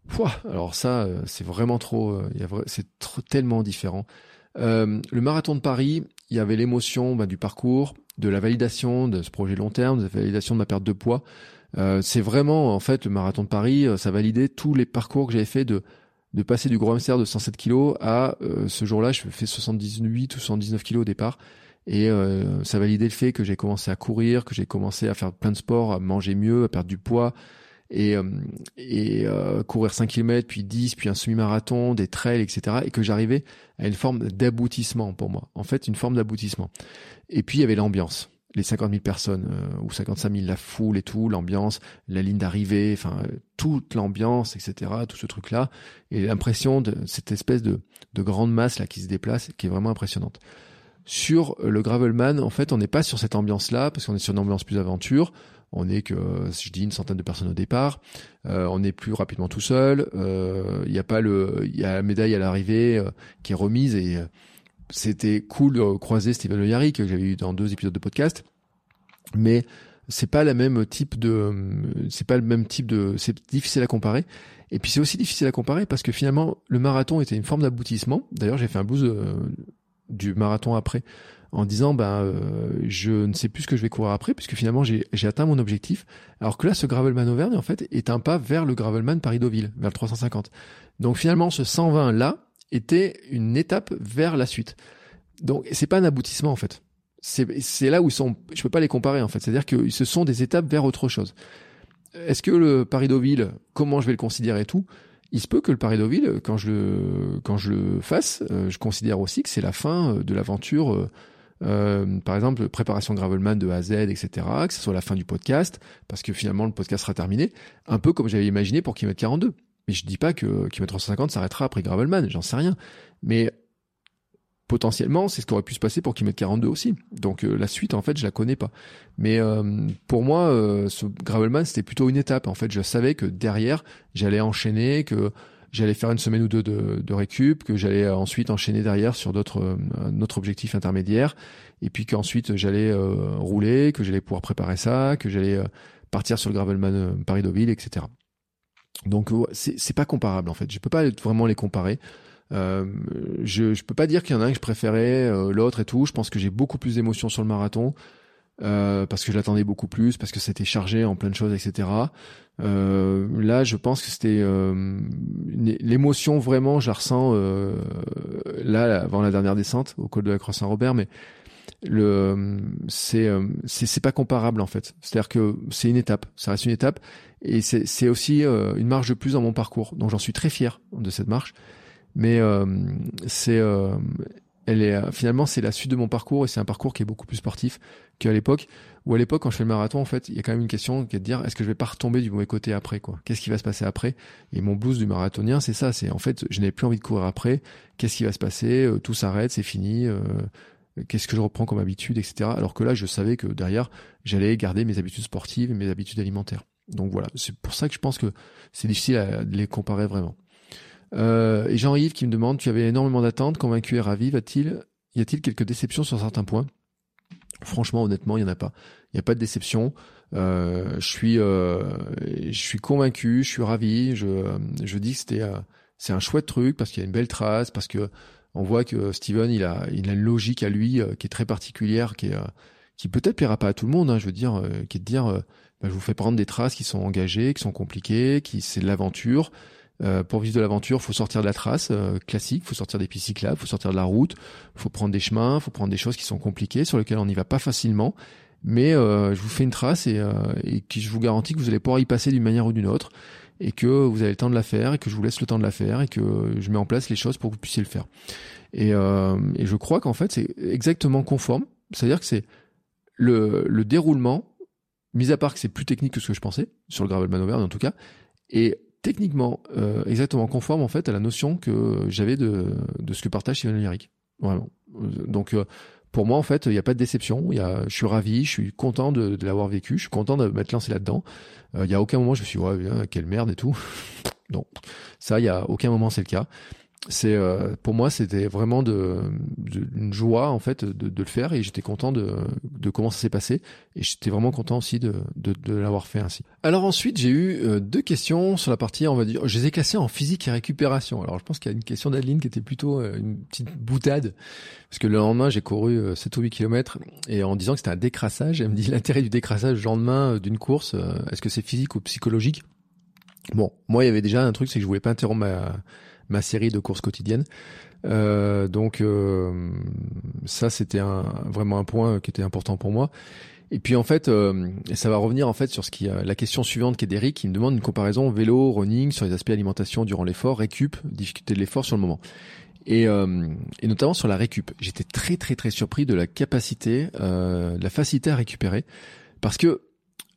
Pouah, Alors ça, euh, c'est vraiment trop, euh, c'est tellement différent. Euh, le marathon de Paris, il y avait l'émotion bah, du parcours, de la validation de ce projet long terme, de la validation de ma perte de poids. Euh, c'est vraiment, en fait, le marathon de Paris, euh, ça validait tous les parcours que j'avais fait de de passer du gros hamster de 107 kilos à euh, ce jour-là, je fais 78 ou 79 kilos au départ. Et euh, ça validait le fait que j'ai commencé à courir, que j'ai commencé à faire plein de sports, à manger mieux, à perdre du poids et, euh, et euh, courir 5 km, puis 10, puis un semi-marathon, des trails, etc. Et que j'arrivais à une forme d'aboutissement pour moi. En fait, une forme d'aboutissement. Et puis, il y avait l'ambiance. Les 50 000 personnes, euh, ou 55 000, la foule et tout, l'ambiance, la ligne d'arrivée, enfin, euh, toute l'ambiance, etc., tout ce truc-là. Et l'impression de cette espèce de, de grande masse là qui se déplace, qui est vraiment impressionnante. Sur le Gravelman, en fait, on n'est pas sur cette ambiance-là, parce qu'on est sur une ambiance plus aventure. On est que, si je dis, une centaine de personnes au départ. Euh, on est plus rapidement tout seul. Euh, Il y a pas le, il y a la médaille à l'arrivée euh, qui est remise et euh, c'était cool de croiser Le Yarry que j'avais eu dans deux épisodes de podcast. Mais c'est pas la même type de, c'est pas le même type de, c'est difficile à comparer. Et puis c'est aussi difficile à comparer parce que finalement le marathon était une forme d'aboutissement. D'ailleurs j'ai fait un blues euh, du marathon après en disant ben euh, je ne sais plus ce que je vais courir après puisque finalement j'ai j'ai atteint mon objectif alors que là ce gravelman Auvergne en fait est un pas vers le gravelman Paris Deauville vers le 350 donc finalement ce 120 là était une étape vers la suite donc c'est pas un aboutissement en fait c'est là où ils sont je peux pas les comparer en fait c'est à dire que ce sont des étapes vers autre chose est-ce que le Paris Deauville comment je vais le considérer et tout il se peut que le Paris Deauville, quand je le, quand je le fasse, euh, je considère aussi que c'est la fin euh, de l'aventure. euh, euh, par exemple, préparation Gravelman de A à Z, etc. Que ce soit la fin du podcast, parce que finalement le podcast sera terminé, un peu comme j'avais imaginé pour Kilomètre 42. Mais je dis pas que Kilomètre 350 s'arrêtera après Gravelman, j'en sais rien. Mais potentiellement, c'est ce qui aurait pu se passer pour Kilomètre 42 aussi. Donc euh, la suite, en fait, je la connais pas. Mais euh, pour moi, euh, ce Gravelman, c'était plutôt une étape. En fait, je savais que derrière, j'allais enchaîner, que j'allais faire une semaine ou deux de, récup, que j'allais ensuite enchaîner derrière sur d'autres autre objectif intermédiaire, et puis qu'ensuite j'allais rouler, que j'allais pouvoir préparer ça, que j'allais partir sur le Gravelman Paris-Deauville, etc. Donc c'est pas comparable en fait. Je peux pas vraiment les comparer. Euh, je je peux pas dire qu'il y en a un que je préférais, euh, l'autre et tout. Je pense que j'ai beaucoup plus d'émotions sur le marathon. euh, parce que je l'attendais beaucoup plus, parce que c'était chargé en plein de choses, etc. Euh, là, je pense que c'était euh, l'émotion vraiment, je la ressens euh, là avant la dernière descente au col de la Croix-Saint-Robert, mais le c'est euh, c'est c'est pas comparable en fait. C'est-à-dire que c'est une étape, ça reste une étape, et c'est aussi euh, une marche de plus dans mon parcours. Donc j'en suis très fier de cette marche, mais euh, c'est elle est finalement c'est la suite de mon parcours et c'est un parcours qui est beaucoup plus sportif qu'à l'époque. Ou à l'époque quand je fais le marathon en fait, il y a quand même une question qui est de dire est-ce que je vais pas retomber du mauvais côté après quoi? Qu'est-ce qui va se passer après? Et mon blues du marathonien c'est ça, c'est en fait je n'avais plus envie de courir après. Qu'est-ce qui va se passer? Tout s'arrête, c'est fini. Qu'est-ce que je reprends comme habitude, etc. Alors que là, je savais que derrière, j'allais garder mes habitudes sportives et mes habitudes alimentaires. Donc voilà, c'est pour ça que je pense que c'est difficile à de les comparer vraiment. Euh, et Jean-Yves qui me demande, tu avais énormément d'attentes, convaincu et ravi, va-t-il, y a-t-il quelques déceptions sur certains points? Franchement, honnêtement, il n'y en a pas. Il n'y a pas de déception. Euh, je suis, euh, je suis convaincu, je suis ravi. Je, je dis que c'était, euh, c'est un chouette truc parce qu'il y a une belle trace, parce que on voit que Steven, il a, une logique à lui euh, qui est très particulière, euh, qui peut-être plaira pas à tout le monde. Hein, je veux dire, euh, qui est de dire, bah, je vous fais prendre des traces qui sont engagées, qui sont compliquées, qui c'est de l'aventure. Pour vivre de l'aventure, faut sortir de la trace classique, faut sortir des pistes cyclables, faut sortir de la route, faut prendre des chemins, faut prendre des choses qui sont compliquées, sur lesquelles on n'y va pas facilement. Mais je vous fais une trace et, et qui je vous garantis que vous allez pouvoir y passer d'une manière ou d'une autre, et que vous avez le temps de la faire, et que je vous laisse le temps de la faire, et que je mets en place les choses pour que vous puissiez le faire. Et, euh, et je crois qu'en fait c'est exactement conforme, c'est-à-dire que c'est le, le déroulement, mis à part que c'est plus technique que ce que je pensais sur le gravel maneuver en tout cas, et techniquement euh, exactement conforme en fait à la notion que j'avais de, de ce que partage Steven Lyric. Vraiment. Euh, Donc euh, pour moi en fait il n'y a pas de déception. Y a, je suis ravi, je suis content de, l'avoir vécu, je suis content de m'être lancé là-dedans. Euh, il y a aucun moment je me suis dit, ouais quelle merde et tout. non, ça il y a aucun moment c'est le cas. C'est euh, pour moi c'était vraiment de, de- une joie en fait de, de le faire et j'étais content de, de comment ça s'est passé. Et j'étais vraiment content aussi de, de, de l'avoir fait ainsi. Alors ensuite, j'ai eu euh, deux questions sur la partie, on va dire, je les ai classées en physique et récupération. Alors je pense qu'il y a une question d'Adeline qui était plutôt euh, une petite boutade, parce que le lendemain, j'ai couru 7 ou 8 km, et en disant que c'était un décrassage, elle me dit l'intérêt du décrassage le lendemain d'une course, est-ce que c'est physique ou psychologique? Bon, moi, il y avait déjà un truc, c'est que je voulais pas interrompre ma, ma série de courses quotidiennes. Euh, donc euh, ça, c'était vraiment un point qui était important pour moi. Et puis en fait, euh, ça va revenir en fait sur ce qui la question suivante qui est d'Eric, qui me demande une comparaison vélo, running sur les aspects alimentation durant l'effort, récup, difficulté de l'effort sur le moment. Et, euh, notamment sur la récup. J'étais très très très surpris de la capacité, euh, de la facilité à récupérer, parce que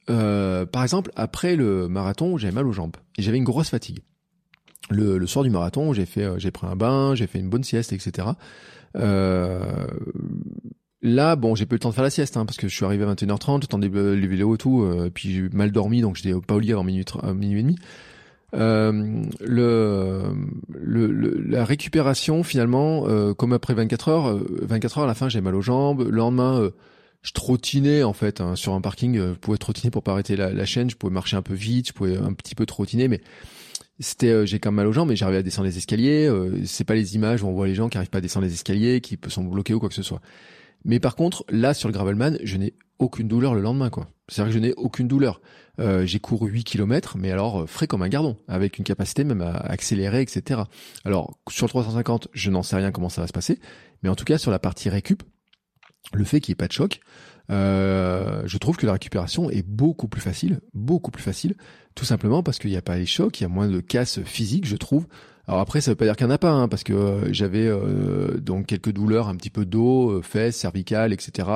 euh, par exemple, après le marathon, j'avais mal aux jambes et j'avais une grosse fatigue. Le, le soir du marathon, j'ai fait, euh, j'ai pris un bain, j'ai fait une bonne sieste, etc. Euh, là, bon, j'ai pas eu le temps de faire la sieste hein, parce que je suis arrivé à 21h30, j'attendais les vélos et tout, euh, puis j'ai mal dormi, donc j'étais pas au lit avant minuit, minuit et demi. Euh, le, le, la récupération finalement, euh, comme après 24 heures, 24 heures à la fin j'ai mal aux jambes. Le lendemain, je trottinais en fait hein, sur un parking. Euh, je pouvais trottiner pour pas arrêter la, la, chaîne. Je pouvais marcher un peu vite. Je pouvais un petit peu trottiner, mais c'était euh, j'ai quand même mal aux jambes, mais j'arrivais à descendre les escaliers. Euh, c'est pas les images où on voit les gens qui arrivent pas à descendre les escaliers, qui sont bloqués ou quoi que ce soit. Mais par contre, là sur le gravelman, je n'ai aucune douleur le lendemain quoi. C'est vrai que je n'ai aucune douleur. Euh, j'ai couru 8 km, mais alors frais comme un gardon, avec une capacité même à accélérer, etc. Alors sur le 350, je n'en sais rien comment ça va se passer, mais en tout cas sur la partie récup, le fait qu'il n'y ait pas de choc, euh, je trouve que la récupération est beaucoup plus facile, beaucoup plus facile, tout simplement parce qu'il n'y a pas les chocs, il y a moins de casse physique, je trouve. Alors après, ça veut pas dire qu'il n'y en a pas, hein, parce que euh, j'avais euh, donc quelques douleurs, un petit peu d'eau, fesses, cervicales, etc.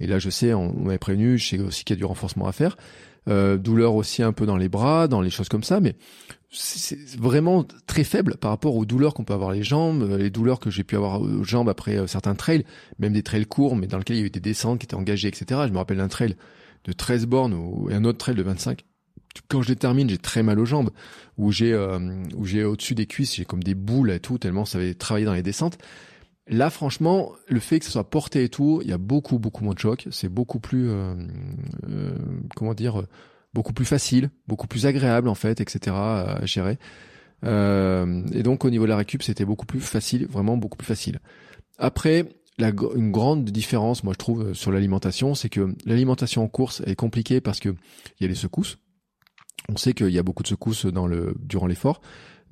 Et là, je sais, on, m'avait prévenu, je sais aussi qu'il y a du renforcement à faire. douleur aussi un peu dans les bras, dans les choses comme ça, mais c'est vraiment très faible par rapport aux douleurs qu'on peut avoir les jambes, euh, les douleurs que j'ai pu avoir aux jambes après euh, certains trails, même des trails courts, mais dans lesquels il y a eu des descentes qui étaient engagées, etc. Je me rappelle d'un trail de 13 bornes et un autre trail de 25. Quand je les termine, j'ai très mal aux jambes, où j'ai euh, où j'ai au-dessus des cuisses, j'ai comme des boules et tout, tellement ça avait travaillé dans les descentes. Là, franchement, le fait que ça soit porté et tout, il y a beaucoup beaucoup moins de choc. C'est beaucoup plus, euh, comment dire beaucoup plus facile, beaucoup plus agréable en fait, etc. à gérer. Euh, et donc au niveau de la récup, c'était beaucoup plus facile, vraiment beaucoup plus facile. Après, la, une grande différence, moi je trouve, sur l'alimentation, c'est que l'alimentation en course est compliquée parce que il y a les secousses. On sait qu'il y a beaucoup de secousses dans le durant l'effort.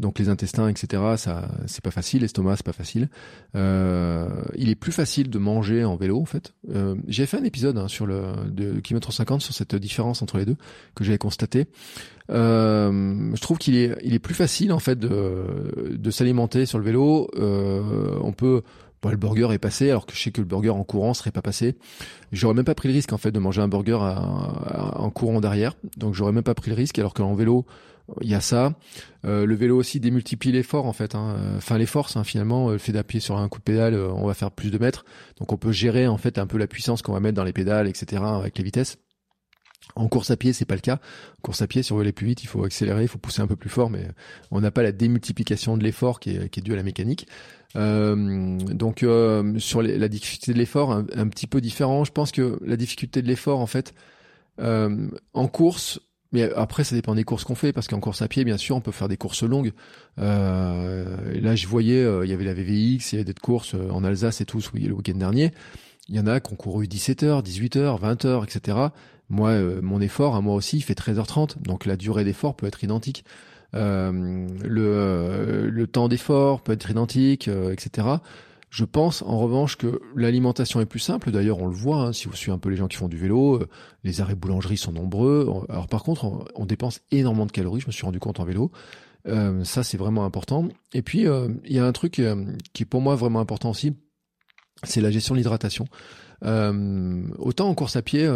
Donc les intestins, etc. Ça, c'est pas facile. L'estomac, c'est pas facile. Euh, il est plus facile de manger en vélo, en fait. Euh, j'ai fait un épisode hein, sur le de kilomètre 50 sur cette différence entre les deux que j'avais constaté. Euh, je trouve qu'il est, il est plus facile en fait de, de s'alimenter sur le vélo. Euh, on peut Bon, le burger est passé, alors que je sais que le burger en courant serait pas passé. J'aurais même pas pris le risque en fait de manger un burger en courant derrière, donc j'aurais même pas pris le risque. Alors qu'en vélo, il y a ça. Euh, le vélo aussi démultiplie l'effort en fait. Hein. Enfin les forces hein, finalement. Le fait d'appuyer sur un coup de pédale, euh, on va faire plus de mètres. Donc on peut gérer en fait un peu la puissance qu'on va mettre dans les pédales, etc. avec les vitesses. En course à pied, c'est pas le cas. En course à pied, si on veut aller plus vite, il faut accélérer, il faut pousser un peu plus fort, mais on n'a pas la démultiplication de l'effort qui est, qui due à la mécanique. Euh, donc euh, sur la difficulté de l'effort, un, petit peu différent. Je pense que la difficulté de l'effort, en fait, euh, en course, mais après, ça dépend des courses qu'on fait, parce qu'en course à pied, bien sûr, on peut faire des courses longues. Là, je voyais, il y avait la VVX, il y avait des courses en Alsace et tout le week-end dernier. Il y en a qui ont couru 17h, 18h, 20h, etc. Moi, euh, mon effort, à moi aussi, il fait 13h30. Donc la durée d'effort peut être identique. le, le temps d'effort peut être identique, etc. Je pense en revanche que l'alimentation est plus simple. D'ailleurs, on le voit hein, si vous suivez un peu les gens qui font du vélo. Euh, les arrêts boulangerie sont nombreux. Alors par contre, on, dépense énormément de calories. Je me suis rendu compte en vélo. Euh, ça, c'est vraiment important. Et puis, euh, il y a un truc qui est pour moi vraiment important aussi, c'est la gestion de l'hydratation. Autant en course à pied,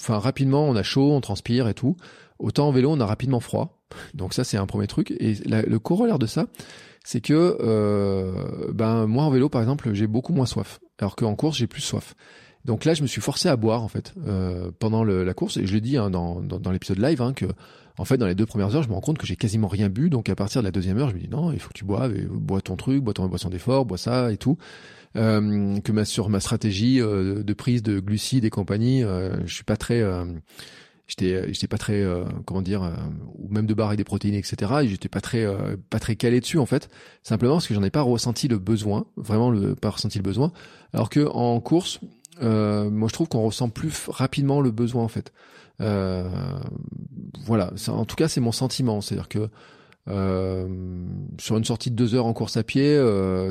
enfin rapidement, on a chaud, on transpire et tout. Autant en vélo, on a rapidement froid. Donc ça, c'est un premier truc. Et le corollaire de ça, c'est que euh, ben moi en vélo par exemple j'ai beaucoup moins soif, alors qu'en course j'ai plus soif. Donc là, je me suis forcé à boire en fait euh, pendant la course et je l'ai dit hein, dans, dans, dans l'épisode live hein, que en fait dans les deux premières heures, je me rends compte que j'ai quasiment rien bu. Donc à partir de la deuxième heure, je me dis non, il faut que tu boives, et, bois ton truc, bois ton boisson d'effort, bois ça et tout. Euh, que ma, sur ma stratégie euh, de prise de glucides et compagnie, euh, je suis pas très euh, j'étais j'étais pas très euh, comment dire euh, ou même de barres et des protéines etc et j'étais pas très euh, pas très calé dessus en fait. Simplement parce que j'en ai pas ressenti le besoin vraiment le pas ressenti le besoin. Alors que en course euh, moi je trouve qu'on ressent plus rapidement le besoin en fait. Voilà. En tout cas c'est mon sentiment. C'est à dire que sur une sortie de deux heures en course à pied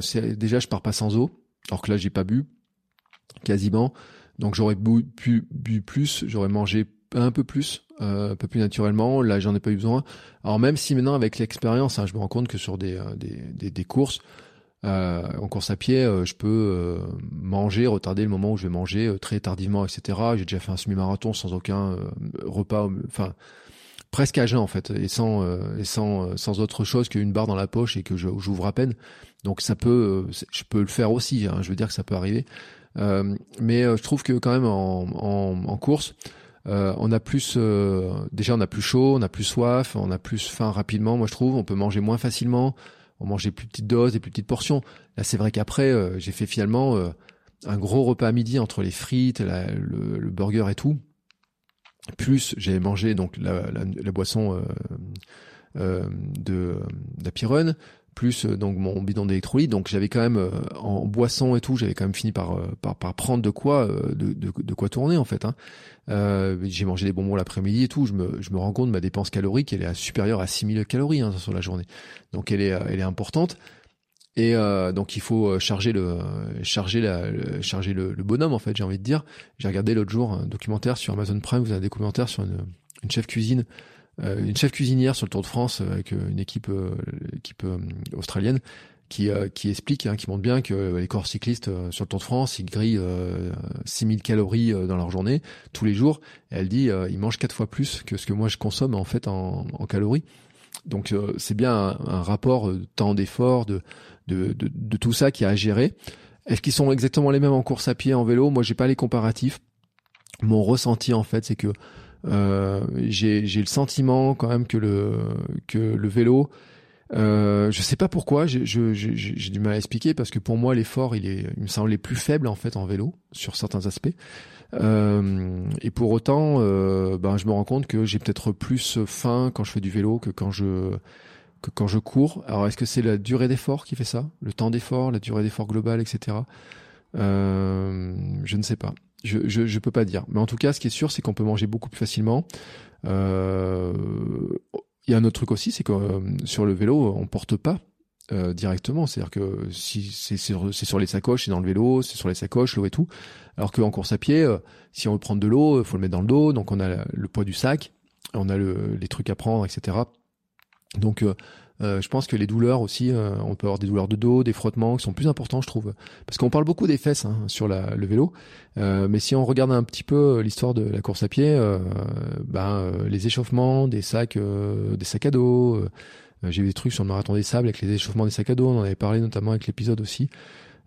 c'est déjà je pars pas sans eau alors que là j'ai pas bu quasiment donc j'aurais bu, bu, plus j'aurais mangé un peu plus, euh, un peu plus naturellement. Là, j'en ai pas eu besoin. Alors même si maintenant, avec l'expérience, hein, je me rends compte que sur des, euh, des, des, courses, euh, en course à pied, euh, je peux euh, manger, retarder le moment où je vais manger euh, très tardivement, etc. J'ai déjà fait un semi-marathon sans aucun repas, enfin presque à jeun en fait, et sans et sans sans autre chose qu'une barre dans la poche et que j'ouvre à peine. Donc ça peut, je peux le faire aussi. Hein, je veux dire que ça peut arriver. mais je trouve que quand même en, en, en course, euh, on a plus, euh, déjà on a plus chaud, on a plus soif, on a plus faim rapidement. Moi je trouve, on peut manger moins facilement, on mangeait plus petites doses et plus petites portions. Là c'est vrai qu'après euh, j'ai fait finalement un gros repas à midi entre les frites, la, le, le, burger et tout. Plus j'ai mangé donc la, la, la boisson de d'Apirun, plus donc mon bidon d'électrolytes. Donc j'avais quand même en boisson et tout, j'avais quand même fini par, par, par prendre de quoi de, de, quoi tourner en fait. Hein. Euh, j'ai mangé des bonbons l'après-midi et tout. Je me, je me rends compte ma dépense calorique, elle est supérieure à 6000 calories hein, sur la journée. Donc elle est, elle est importante. Et euh, donc il faut charger le charger la le, charger bonhomme en fait j'ai envie de dire. J'ai regardé l'autre jour un documentaire sur Amazon Prime. Vous avez un documentaire sur une, une chef cuisine, euh, une chef cuisinière sur le Tour de France avec une équipe euh, équipe euh, australienne qui, euh, qui explique, hein, qui montre bien que les corps cyclistes euh, sur le Tour de France, ils grillent euh, 6000 calories euh, dans leur journée tous les jours. Elle dit, ils mangent quatre fois plus que ce que moi je consomme en fait en, en calories. Donc c'est bien un, rapport de temps d'effort, de, de, de, de, tout ça qui a à gérer. Est-ce qu'ils sont exactement les mêmes en course à pied, en vélo? Moi, j'ai pas les comparatifs. Mon ressenti en fait, c'est que euh, j'ai le sentiment quand même que le que le vélo euh, je sais pas pourquoi, j'ai du mal à expliquer parce que pour moi l'effort il est, il me semble plus faible en fait en vélo sur certains aspects. Euh, et pour autant, euh, ben je me rends compte que j'ai peut-être plus faim quand je fais du vélo que quand je que quand je cours. Alors est-ce que c'est la durée d'effort qui fait ça, le temps d'effort, la durée d'effort globale, etc. Euh, je ne sais pas. Je, je, peux pas dire. Mais en tout cas, ce qui est sûr, c'est qu'on peut manger beaucoup plus facilement. Euh, il y a un autre truc aussi, c'est que euh, sur le vélo, on porte pas euh, directement. C'est-à-dire que si c'est sur, sur, les sacoches, c'est dans le vélo, c'est sur les sacoches, l'eau et tout. Alors qu'en course à pied, euh, si on veut prendre de l'eau, il faut le mettre dans le dos. Donc on a le poids du sac, on a le, les trucs à prendre, etc. Donc euh, euh, je pense que les douleurs aussi, euh, on peut avoir des douleurs de dos, des frottements qui sont plus importants, je trouve. Parce qu'on parle beaucoup des fesses hein, sur le vélo, euh, mais si on regarde un petit peu l'histoire de la course à pied, euh, ben euh, les échauffements, des sacs, des sacs à dos. J'ai vu des trucs sur le marathon des sables avec les échauffements des sacs à dos. On en avait parlé notamment avec l'épisode aussi.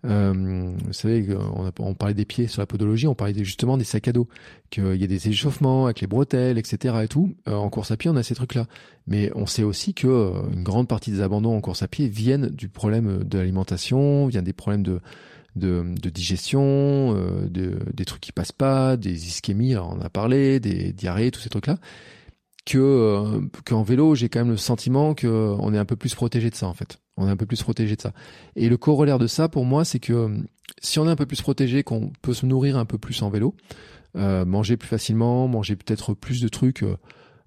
Euh, vous savez, on, a, on parlait des pieds sur la podologie, on parlait justement des sacs à dos, qu'il y a des échauffements avec les bretelles, etc. et tout. Euh, en course à pied, on a ces trucs-là. Mais on sait aussi que euh, une grande partie des abandons en course à pied viennent du problème de l'alimentation, viennent des problèmes de de, de digestion, euh, de, des trucs qui passent pas, des ischémies, on a parlé, des diarrhées, tous ces trucs-là que euh, qu'en vélo, j'ai quand même le sentiment que on est un peu plus protégé de ça en fait. On est un peu plus protégé de ça. Et le corollaire de ça, pour moi, c'est que euh, si on est un peu plus protégé, qu'on peut se nourrir un peu plus en vélo, euh, manger plus facilement, manger peut-être plus de trucs, euh,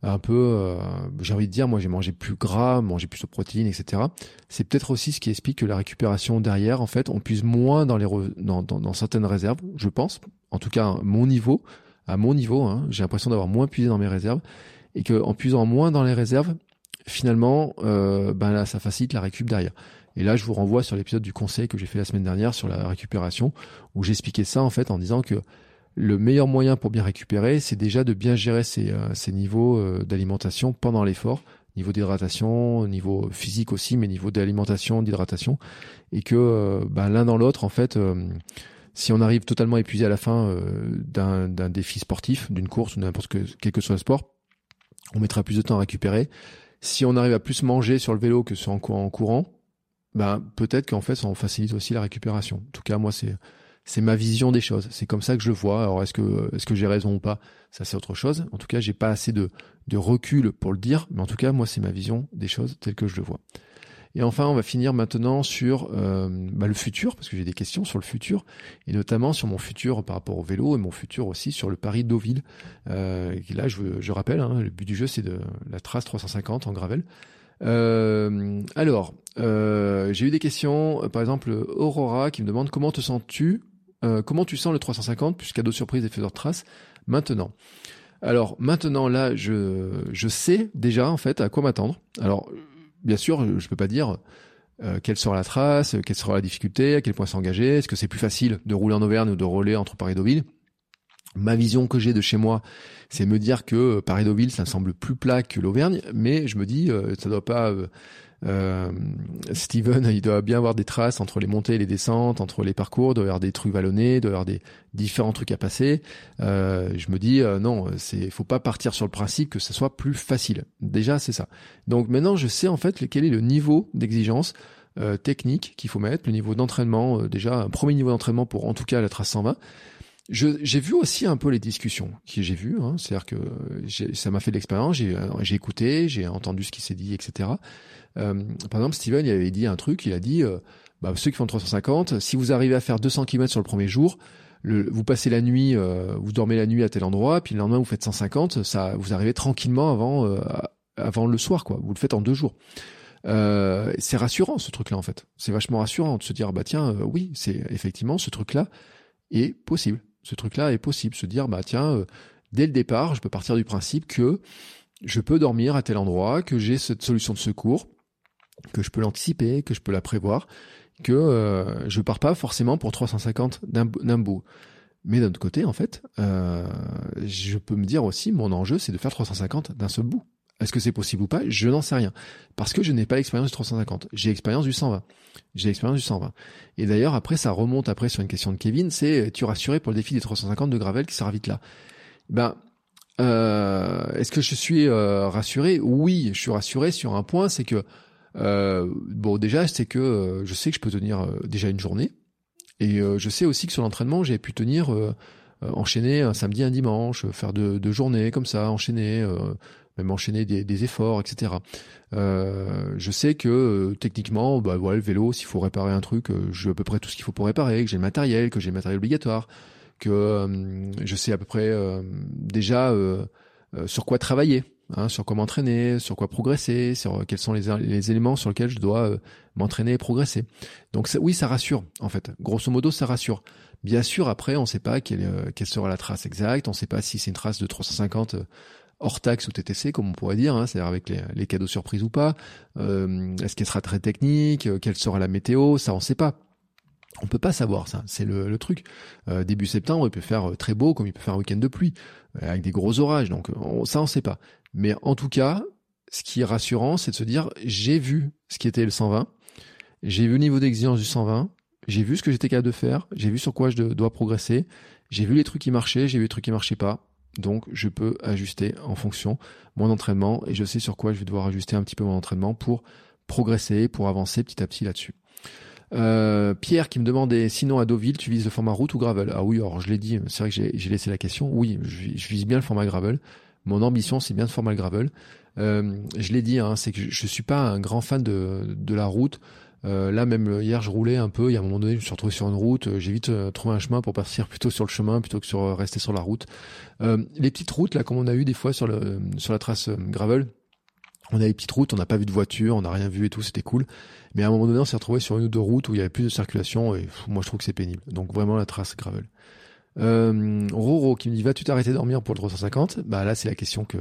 un peu, euh, j'ai envie de dire, moi j'ai mangé plus gras, manger plus de protéines, etc. C'est peut-être aussi ce qui explique que la récupération derrière, en fait, on puise moins dans les dans, dans, dans, certaines réserves, je pense. En tout cas, mon niveau, à mon niveau, hein, j'ai l'impression d'avoir moins puisé dans mes réserves et qu'en puisant moins dans les réserves, finalement, euh, ben là, ça facilite la récup derrière. Et là, je vous renvoie sur l'épisode du conseil que j'ai fait la semaine dernière sur la récupération, où j'expliquais ça en fait en disant que le meilleur moyen pour bien récupérer, c'est déjà de bien gérer ses, euh, niveaux euh, d'alimentation pendant l'effort, niveau d'hydratation, niveau physique aussi, mais niveau d'alimentation, d'hydratation, et que ben, l'un dans l'autre, en fait, Si on arrive totalement épuisé à la fin euh, d'un d'un défi sportif, d'une course ou n'importe que quel que soit le sport, on mettra plus de temps à récupérer. Si on arrive à plus manger sur le vélo que sur en, cou- en courant, ben peut-être qu'en fait, ça en facilite aussi la récupération. En tout cas, moi, c'est c'est ma vision des choses. C'est comme ça que je le vois. Alors, est-ce que est-ce que j'ai raison ou pas? Ça, c'est autre chose. En tout cas, j'ai pas assez de de recul pour le dire, mais en tout cas, moi, c'est ma vision des choses telle que je le vois. Et enfin, on va finir maintenant sur euh, bah, le futur, parce que j'ai des questions sur le futur, et notamment sur mon futur par rapport au vélo et mon futur aussi sur le Paris Deauville. Euh, là, je, je rappelle, hein, le but du jeu, c'est de la trace 350 en gravel. Euh, alors, euh, j'ai eu des questions, euh, par exemple Aurora qui me demande comment te sens-tu, euh, comment tu sens le 350 plus cadeau surprise des faiseurs de traces maintenant? Alors maintenant là, je je sais déjà en fait à quoi m'attendre. Alors bien sûr, je peux pas dire euh, quelle sera la trace, quelle sera la difficulté, à quel point s'engager, est-ce que c'est plus facile de rouler en Auvergne ou de rouler entre Paris et Deauville? Ma vision que j'ai de chez moi, c'est me dire que Paris Deauville, ça me semble plus plat que l'Auvergne, mais je me dis, euh, ça doit pas. Euh, Steven, il doit bien avoir des traces entre les montées et les descentes, entre les parcours, il doit y avoir des trucs vallonnés, il doit avoir des différents trucs à passer. Euh, je me dis euh, non, c'est faut pas partir sur le principe que ce soit plus facile. Déjà, c'est ça. Donc maintenant, je sais en fait quel est le niveau d'exigence euh, technique qu'il faut mettre, le niveau d'entraînement. déjà, un premier niveau d'entraînement pour en tout cas la trace 120. J'ai vu aussi un peu les discussions que j'ai vues, hein, c'est-à-dire que j'ai- ça m'a fait de l'expérience, j'ai euh, j'ai écouté, j'ai entendu ce qui s'est dit, etc. Euh, par exemple, Steven, il avait dit un truc, il a dit, euh, bah, ceux qui font 350, si vous arrivez à faire 200 km sur le premier jour, le, vous passez la nuit, euh, vous dormez la nuit à tel endroit, puis le lendemain vous faites 150, ça, vous arrivez tranquillement avant, euh, avant le soir, quoi. Vous le faites en deux jours. Euh, c'est rassurant ce truc-là en fait. C'est vachement rassurant de se dire bah tiens euh, oui c'est effectivement ce truc-là est possible. Ce truc-là est possible. Se dire bah tiens euh, dès le départ je peux partir du principe que je peux dormir à tel endroit, que j'ai cette solution de secours, que je peux l'anticiper, que je peux la prévoir, que euh, je pars pas forcément pour 350 d'un bout. Mais d'un autre côté, en fait, euh, je peux me dire aussi, mon enjeu, c'est de faire 350 d'un seul bout. Est-ce que c'est possible ou pas? Je n'en sais rien. Parce que je n'ai pas l'expérience du 350. J'ai l'expérience du 120. J'ai l'expérience du 120. Et d'ailleurs, après, ça remonte après sur une question de Kevin, c'est, tu rassuré pour le défi des 350 de Gravel qui sera vite là? Ben, euh, est-ce que je suis euh, rassuré? Oui, je suis rassuré sur un point, c'est que euh, bon, déjà, c'est que je sais que je peux tenir déjà une journée, et je sais aussi que sur l'entraînement, j'ai pu tenir enchaîner un samedi, un dimanche, faire deux, journées comme ça, enchaîner, même enchaîner des, des efforts, etc. Euh, je sais que euh, techniquement, bah voilà, le vélo, s'il faut réparer un truc, euh, j'ai à peu près tout ce qu'il faut pour réparer, que j'ai le matériel, que j'ai le matériel obligatoire, que euh, je sais à peu près euh, déjà euh, sur quoi travailler, hein, sur quoi m'entraîner, sur quoi progresser, sur quels sont les, les éléments sur lesquels je dois euh, m'entraîner et progresser. Donc ça, oui, ça rassure en fait. Grosso modo, ça rassure. Bien sûr, après, on ne sait pas quelle, euh, quelle sera la trace exacte, on ne sait pas si c'est une trace de 350 euh, hors taxe ou TTC, comme on pourrait dire, hein, c'est-à-dire avec les, les cadeaux surprises ou pas. Euh, Est-ce qu'elle sera très technique? Euh, Quelle sera la météo? Ça, on ne sait pas. On peut pas savoir ça, c'est le, le truc. Euh, début septembre, il peut faire euh, très beau, comme il peut faire un week-end de pluie, euh, avec des gros orages. Donc on- ça, on sait pas. Mais en tout cas, ce qui est rassurant, c'est de se dire j'ai vu ce qui était le 120, j'ai vu le niveau d'exigence du 120, j'ai vu ce que j'étais capable de faire, j'ai vu sur quoi je dois progresser, j'ai vu les trucs qui marchaient, j'ai vu les trucs qui marchaient pas. Donc je peux ajuster en fonction mon entraînement et je sais sur quoi je vais devoir ajuster un petit peu mon entraînement pour progresser, pour avancer petit à petit là-dessus. Euh, Pierre qui me demandait sinon à Deauville tu vises le format route ou gravel? Ah oui alors je l'ai dit c'est vrai que j'ai laissé la question. Oui je, vise bien le format gravel. Mon ambition c'est bien le format gravel. Euh, je l'ai dit hein, c'est que je, je suis pas un grand fan de la route euh, là même hier je roulais un peu il y a un moment donné je me suis retrouvé sur une route euh, j'ai vite euh, trouvé un chemin pour partir plutôt sur le chemin plutôt que sur rester sur la route les petites routes là comme on a eu des fois sur le sur la trace gravel on a les petites routes, on n'a pas vu de voiture, on n'a rien vu et tout, c'était cool. Mais à un moment donné, on s'est retrouvé sur une ou deux routes où il y avait plus de circulation et moi je trouve que c'est pénible. Donc vraiment la trace gravel. Roro qui me dit vas-tu t'arrêter de dormir pour le 350 Bah là c'est la question que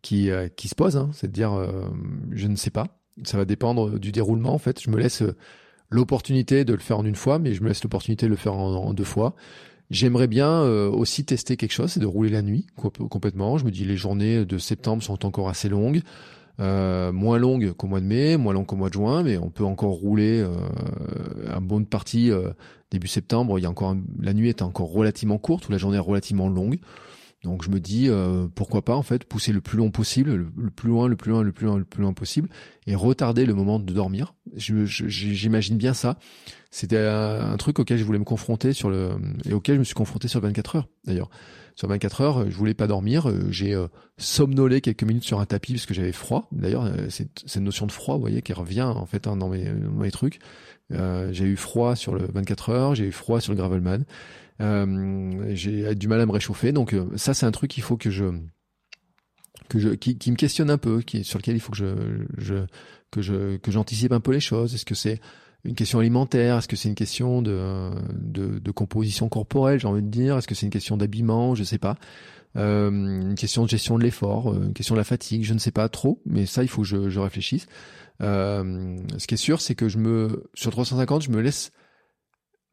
qui qui se pose, hein, c'est de dire je ne sais pas. Ça va dépendre du déroulement en fait. Je me laisse euh, l'opportunité de le faire en une fois, mais je me laisse l'opportunité de le faire en, deux fois. J'aimerais bien euh, aussi tester quelque chose, c'est de rouler la nuit comp- complètement. Je me dis les journées de septembre sont encore assez longues. moins longue qu'au mois de mai, moins longue qu'au mois de juin, mais on peut encore rouler un bon partie début septembre. Il y a encore la nuit est encore relativement courte ou la journée est relativement longue. Donc je me dis euh, pourquoi pas en fait pousser le plus long possible, le, plus loin, le plus loin, le plus loin, le plus loin possible, et retarder le moment de dormir. J'imagine bien ça. C'était un, truc auquel je voulais me confronter sur le et auquel je me suis confronté sur 24 heures d'ailleurs. Sur 24 heures, je voulais pas dormir. Euh, j'ai euh, somnolé quelques minutes sur un tapis parce que j'avais froid. D'ailleurs, c'est cette notion de froid, vous voyez, qui revient en fait hein, dans, mes, dans mes trucs. j'ai eu froid sur le 24 heures, j'ai eu froid sur le gravelman. Euh, j'ai du mal à me réchauffer. Donc euh, ça, c'est un truc qu'il faut que je que je qui, qui, me questionne un peu, qui sur lequel il faut que je, je que je que j'anticipe un peu les choses. Est-ce que c'est une question alimentaire? Est-ce que c'est une question de, de, de composition corporelle, j'ai envie de dire? Est-ce que c'est une question d'habillement? Je sais pas. Euh, une question de gestion de l'effort, euh, une question de la fatigue, je ne sais pas trop, mais ça, il faut que je, je réfléchisse. Euh, ce qui est sûr, c'est que je me sur 350, je me laisse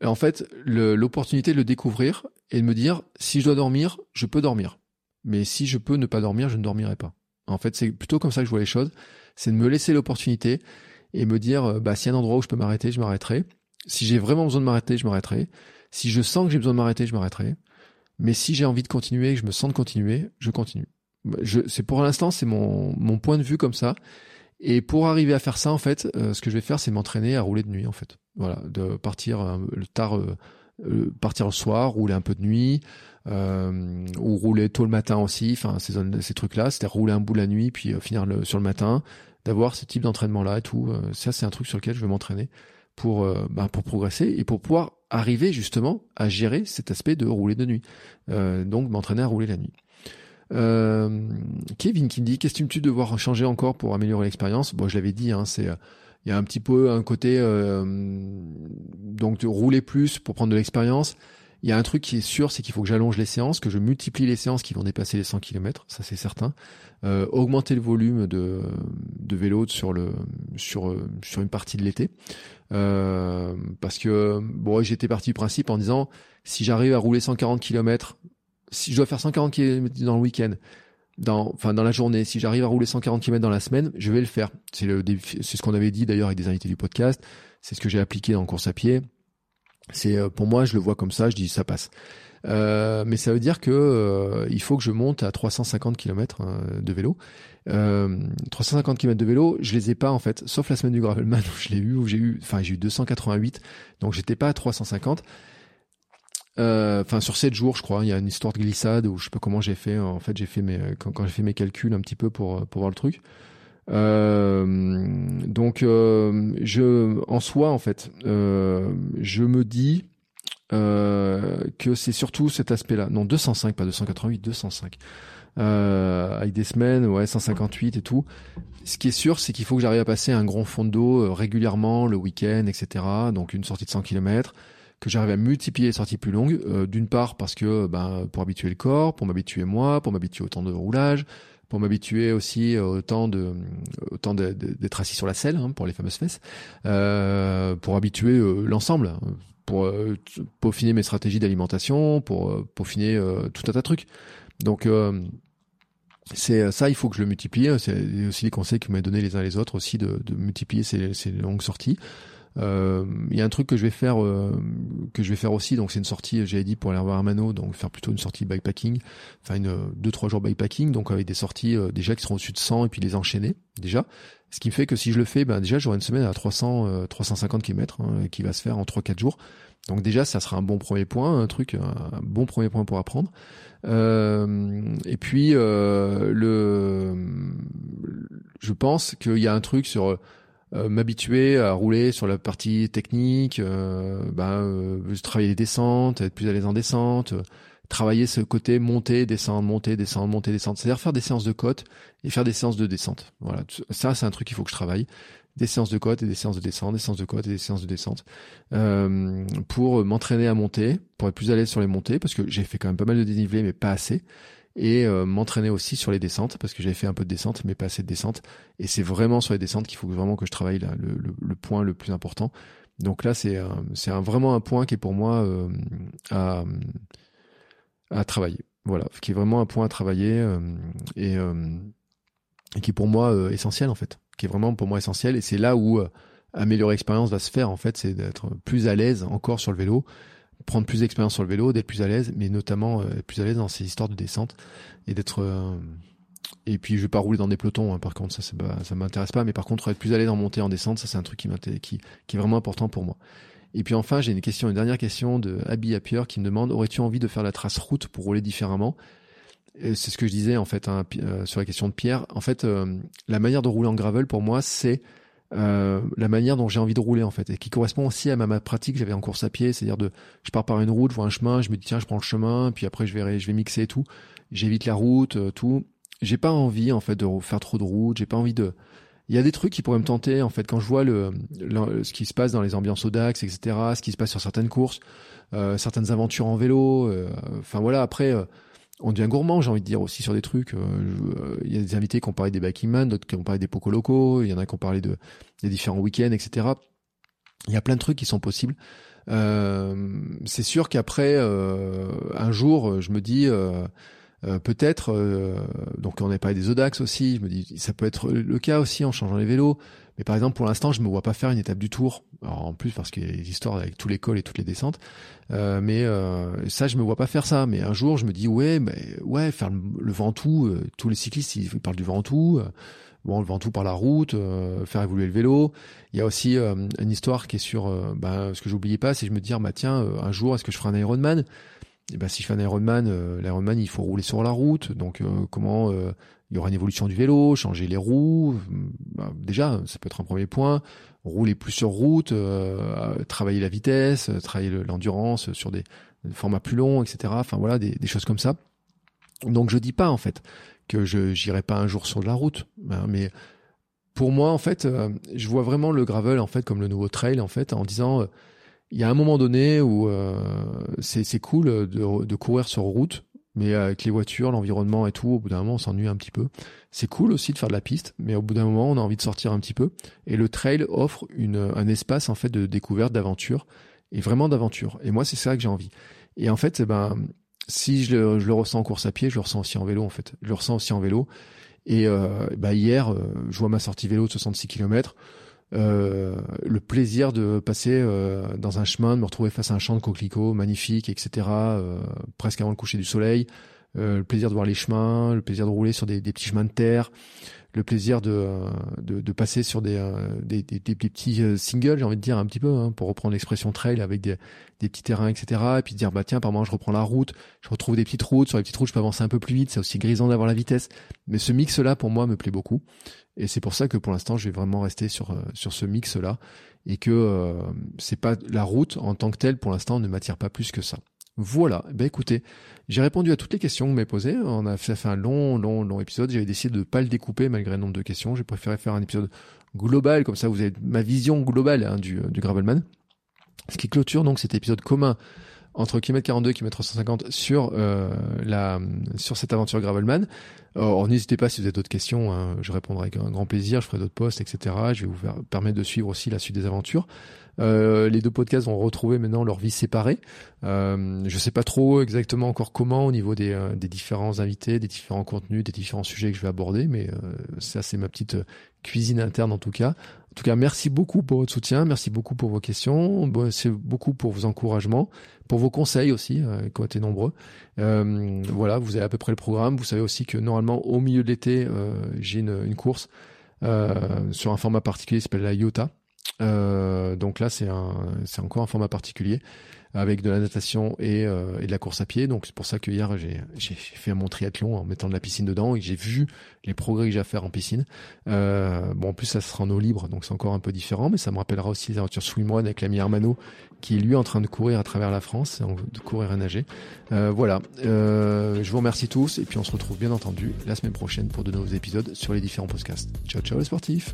en fait, l'opportunité de le découvrir et de me dire, si je dois dormir, je peux dormir. Mais si je peux ne pas dormir, je ne dormirai pas. En fait, c'est plutôt comme ça que je vois les choses. C'est de me laisser l'opportunité et me dire, euh, bah, s'il y a un endroit où je peux m'arrêter, je m'arrêterai. Si j'ai vraiment besoin de m'arrêter, je m'arrêterai. Si je sens que j'ai besoin de m'arrêter, je m'arrêterai. Mais si j'ai envie de continuer, que je me sens de continuer, je continue. c'est pour l'instant, c'est mon, mon point de vue comme ça. Et pour arriver à faire ça, en fait, euh, ce que je vais faire, c'est m'entraîner à rouler de nuit, en fait. Voilà, de partir euh, le tard, euh, partir le soir, rouler un peu de nuit, ou rouler tôt le matin aussi. Enfin, ces, trucs-là, c'est-à-dire rouler un bout la nuit, puis finir sur le matin, d'avoir ce type d'entraînement-là et tout. ça, c'est un truc sur lequel je vais m'entraîner pour bah, pour progresser et pour pouvoir arriver justement à gérer cet aspect de rouler de nuit. donc, m'entraîner à rouler la nuit. Euh, Kevin qui me dit qu'est-ce de devoir changer encore pour améliorer l'expérience? Bon, je l'avais dit, hein, c'est il y a un petit peu un côté euh, donc de rouler plus pour prendre de l'expérience. Il y a un truc qui est sûr, c'est qu'il faut que j'allonge les séances, que je multiplie les séances qui vont dépasser les 100 km, ça c'est certain. Euh, augmenter le volume de, de vélo sur le sur sur une partie de l'été, euh, parce que bon, j'étais parti du principe en disant si j'arrive à rouler 140 km si je dois faire 140 km dans le week-end, dans, enfin dans la journée, si j'arrive à rouler 140 km dans la semaine, je vais le faire. C'est le, c'est ce qu'on avait dit d'ailleurs avec des invités du podcast. C'est ce que j'ai appliqué dans course à pied. C'est euh, pour moi, je le vois comme ça, je dis ça passe. Euh, mais ça veut dire que euh, il faut que je monte à 350 km hein, de vélo. Euh, 350 km de vélo, je les ai pas en fait, sauf la semaine du gravelman où je l'ai eu, où j'ai eu, enfin j'ai eu 288, donc j'étais pas à 350. Euh, enfin sur 7 jours je crois il y a une histoire de glissade où je sais pas comment j'ai fait. En fait j'ai fait mes quand, j'ai fait mes calculs un petit peu pour pour voir le truc. Euh, donc euh, je en soi en fait euh, je me dis euh, que c'est surtout cet aspect là non 205 pas 288 205 avec des semaines ouais 158 et tout. Ce qui est sûr c'est qu'il faut que j'arrive à passer un grand fond d'eau régulièrement le week-end etc donc une sortie de 100 km que j'arrive à multiplier les sorties plus longues. Euh, d'une part parce que ben, pour habituer le corps, pour m'habituer moi, pour m'habituer au temps de roulage, pour m'habituer aussi au temps de d'être assis sur la selle hein, pour les fameuses fesses, euh, pour habituer euh, l'ensemble, hein, pour peaufiner mes stratégies d'alimentation, pour peaufiner tout un tas de trucs. Donc c'est ça, il faut que je le multiplie. C'est aussi les conseils que m'ont donné les uns les autres aussi de, de multiplier ces, ces longues sorties. Euh, il y a un truc que je vais faire, euh, que je vais faire aussi. Donc c'est une sortie, j'avais dit pour aller voir Armano, donc faire plutôt une sortie bikepacking, enfin une deux trois jours bikepacking, donc avec des sorties euh, déjà qui seront au-dessus de 100 et puis les enchaîner déjà. Ce qui me fait que si je le fais, ben déjà j'aurai une semaine à 300 350 km qui va se faire en 3-4 jours. Donc déjà ça sera un bon premier point, un truc, un bon premier point pour apprendre. et puis le, je pense qu'il y a un truc sur euh, m'habituer à rouler sur la partie technique, euh, ben, euh, travailler les descentes, être plus à l'aise en descente, euh, travailler ce côté monter, descendre, monter, descendre, monter, descendre. C'est-à-dire faire des séances de côte et faire des séances de descente. Voilà, ça c'est un truc qu'il faut que je travaille. Des séances de côte et des séances de descente, des séances de côte et des séances de descente euh, pour m'entraîner à monter, pour être plus à l'aise sur les montées, parce que j'ai fait quand même pas mal de dénivelé, mais pas assez et euh, m'entraîner aussi sur les descentes parce que j'avais fait un peu de descente mais pas assez de descente. Et c'est vraiment sur les descentes qu'il faut vraiment que je travaille le, le, le, point le plus important. Donc là c'est c'est vraiment un point qui est pour moi euh, à à travailler. Voilà qui est vraiment un point à travailler euh, et et qui est pour moi euh, essentiel en fait, qui est vraiment pour moi essentiel. Et c'est là où euh, améliorer l'expérience va se faire en fait, c'est d'être plus à l'aise encore sur le vélo, prendre plus d'expérience sur le vélo, d'être plus à l'aise, mais notamment euh, plus à l'aise dans ces histoires de descente et d'être et puis je vais pas rouler dans des pelotons hein, par contre ça c'est ça m'intéresse pas mais par contre être plus à l'aise en montée en descente ça c'est un truc qui qui qui est vraiment important pour moi et puis enfin j'ai une question une dernière question de Abby Appier qui me demande aurais-tu envie de faire la trace route pour rouler différemment? C'est ce que je disais en fait hein, euh, sur la question de Pierre. En fait, euh, la manière de rouler en gravel pour moi, c'est euh, la manière dont j'ai envie de rouler en fait, et qui correspond aussi à ma, pratique. J'avais en course à pied, c'est-à-dire de, je pars par une route, je vois un chemin, je me dis tiens, je prends le chemin, puis après je vais, je vais mixer et tout. J'évite la route, tout. J'ai pas envie en fait de faire trop de route. J'ai pas envie de. Il y a des trucs qui pourraient me tenter en fait quand je vois le, ce qui se passe dans les ambiances Audax, etc. Ce qui se passe sur certaines courses, certaines aventures en vélo. Enfin voilà. Après on devient gourmand, j'ai envie de dire aussi sur des trucs. Euh, euh, il y a des invités qui ont parlé des Backingman, d'autres qui ont parlé des Poco Locaux, il y en a qui ont parlé de des différents week-ends, etc. Il y a plein de trucs qui sont possibles. Euh, c'est sûr qu'après un jour, je me dis peut-être. donc on a parlé des Odax aussi. Je me dis ça peut être le cas aussi en changeant les vélos. Mais par exemple, pour l'instant, je me vois pas faire une étape du tour. Alors, en plus, parce qu'il y a des histoires avec tous les cols et toutes les descentes. Euh, mais euh, ça, je me vois pas faire ça. Mais un jour, je me dis, ouais, mais ouais, faire le, Ventoux. Euh, tous les cyclistes, ils, parlent du Ventoux. Euh, bon, le Ventoux par la route, faire évoluer le vélo. Il y a aussi une histoire qui est sur, bah, ce que j'oubliais pas, c'est je me dire, bah tiens, un jour, est-ce que je ferai un Ironman? Et ben si je fais un Ironman, l'Ironman il faut rouler sur la route, donc comment il y aura une évolution du vélo, changer les roues. Bah, déjà, ça peut être un premier point. Rouler plus sur route, euh, travailler la vitesse, travailler l'endurance sur des, formats plus longs, etc. Enfin voilà, des, choses comme ça. Donc je dis pas en fait que je j'irai pas un jour sur de la route, hein, mais pour moi en fait, euh, je vois vraiment le gravel en fait comme le nouveau trail en fait, en disant euh, il y a un moment donné où c'est cool de courir sur route mais avec les voitures, l'environnement et tout, au bout d'un moment, on s'ennuie un petit peu. C'est cool aussi de faire de la piste, mais au bout d'un moment, on a envie de sortir un petit peu. Et le trail offre une, un espace en fait de découverte, d'aventure, et vraiment d'aventure. Et moi, c'est ça que j'ai envie. Et en fait, eh ben, si je le, je le, ressens en course à pied, je le ressens aussi en vélo en fait. Je le ressens aussi en vélo. Et euh, bah hier, euh, je vois ma sortie vélo de 66 km. Euh, le plaisir de passer euh, dans un chemin, de me retrouver face à un champ de coquelicots magnifique, etc., euh, presque avant le coucher du soleil, le plaisir de voir les chemins, le plaisir de rouler sur des, des petits chemins de terre, le plaisir de, de, de passer sur des, des, des, des petits singles, j'ai envie de dire un petit peu, hein, pour reprendre l'expression trail avec des, des petits terrains, etc. Et puis dire, bah tiens, par moment, je reprends la route, je retrouve des petites routes, sur les petites routes, je peux avancer un peu plus vite, c'est aussi grisant d'avoir la vitesse. Mais ce mix-là, pour moi, me plaît beaucoup. Et c'est pour ça que pour l'instant, je vais vraiment rester sur euh, sur ce mix là et que euh, c'est pas la route en tant que telle pour l'instant ne m'attire pas plus que ça. Voilà. Ben écoutez, j'ai répondu à toutes les questions que vous m'avez posées. On a fait, fait un long, long, long épisode. J'avais décidé de pas le découper malgré le nombre de questions. J'ai préféré faire un épisode global, comme ça vous avez ma vision globale hein, du, du Gravelman. Ce qui clôture donc cet épisode commun entre km 42 et km 350 sur euh, la sur cette aventure Gravelman. Alors n'hésitez pas si vous avez d'autres questions, hein, je répondrai avec un grand plaisir, je ferai d'autres posts, etc. Je vais vous permettre de suivre aussi la suite des aventures. Euh, les deux podcasts vont retrouver maintenant leur vie séparée. Euh, je sais pas trop exactement encore comment au niveau des, euh, des différents invités, des différents contenus, des différents sujets que je vais aborder, mais euh, ça c'est ma petite cuisine interne en tout cas. En tout cas, merci beaucoup pour votre soutien, merci beaucoup pour vos questions, c'est beaucoup pour vos encouragements, pour vos conseils aussi, euh, qui ont été nombreux. Euh, voilà, vous avez à peu près le programme. Vous savez aussi que normalement, au milieu de l'été, euh, j'ai une, une, course euh, sur un format particulier qui s'appelle la IOTA. donc là, c'est encore un format particulier avec de la natation et, euh, et de la course à pied. Donc c'est pour ça que hier j'ai fait mon triathlon en mettant de la piscine dedans et j'ai vu les progrès que j'ai à faire en piscine. Euh, bon en plus ça sera en eau libre donc c'est encore un peu différent, mais ça me rappellera aussi les aventures swimrun avec l'ami Armano qui est lui en train de courir à travers la France, de courir et nager. Euh, voilà, je vous remercie tous et puis on se retrouve bien entendu la semaine prochaine pour de nouveaux épisodes sur les différents podcasts. Ciao ciao les sportifs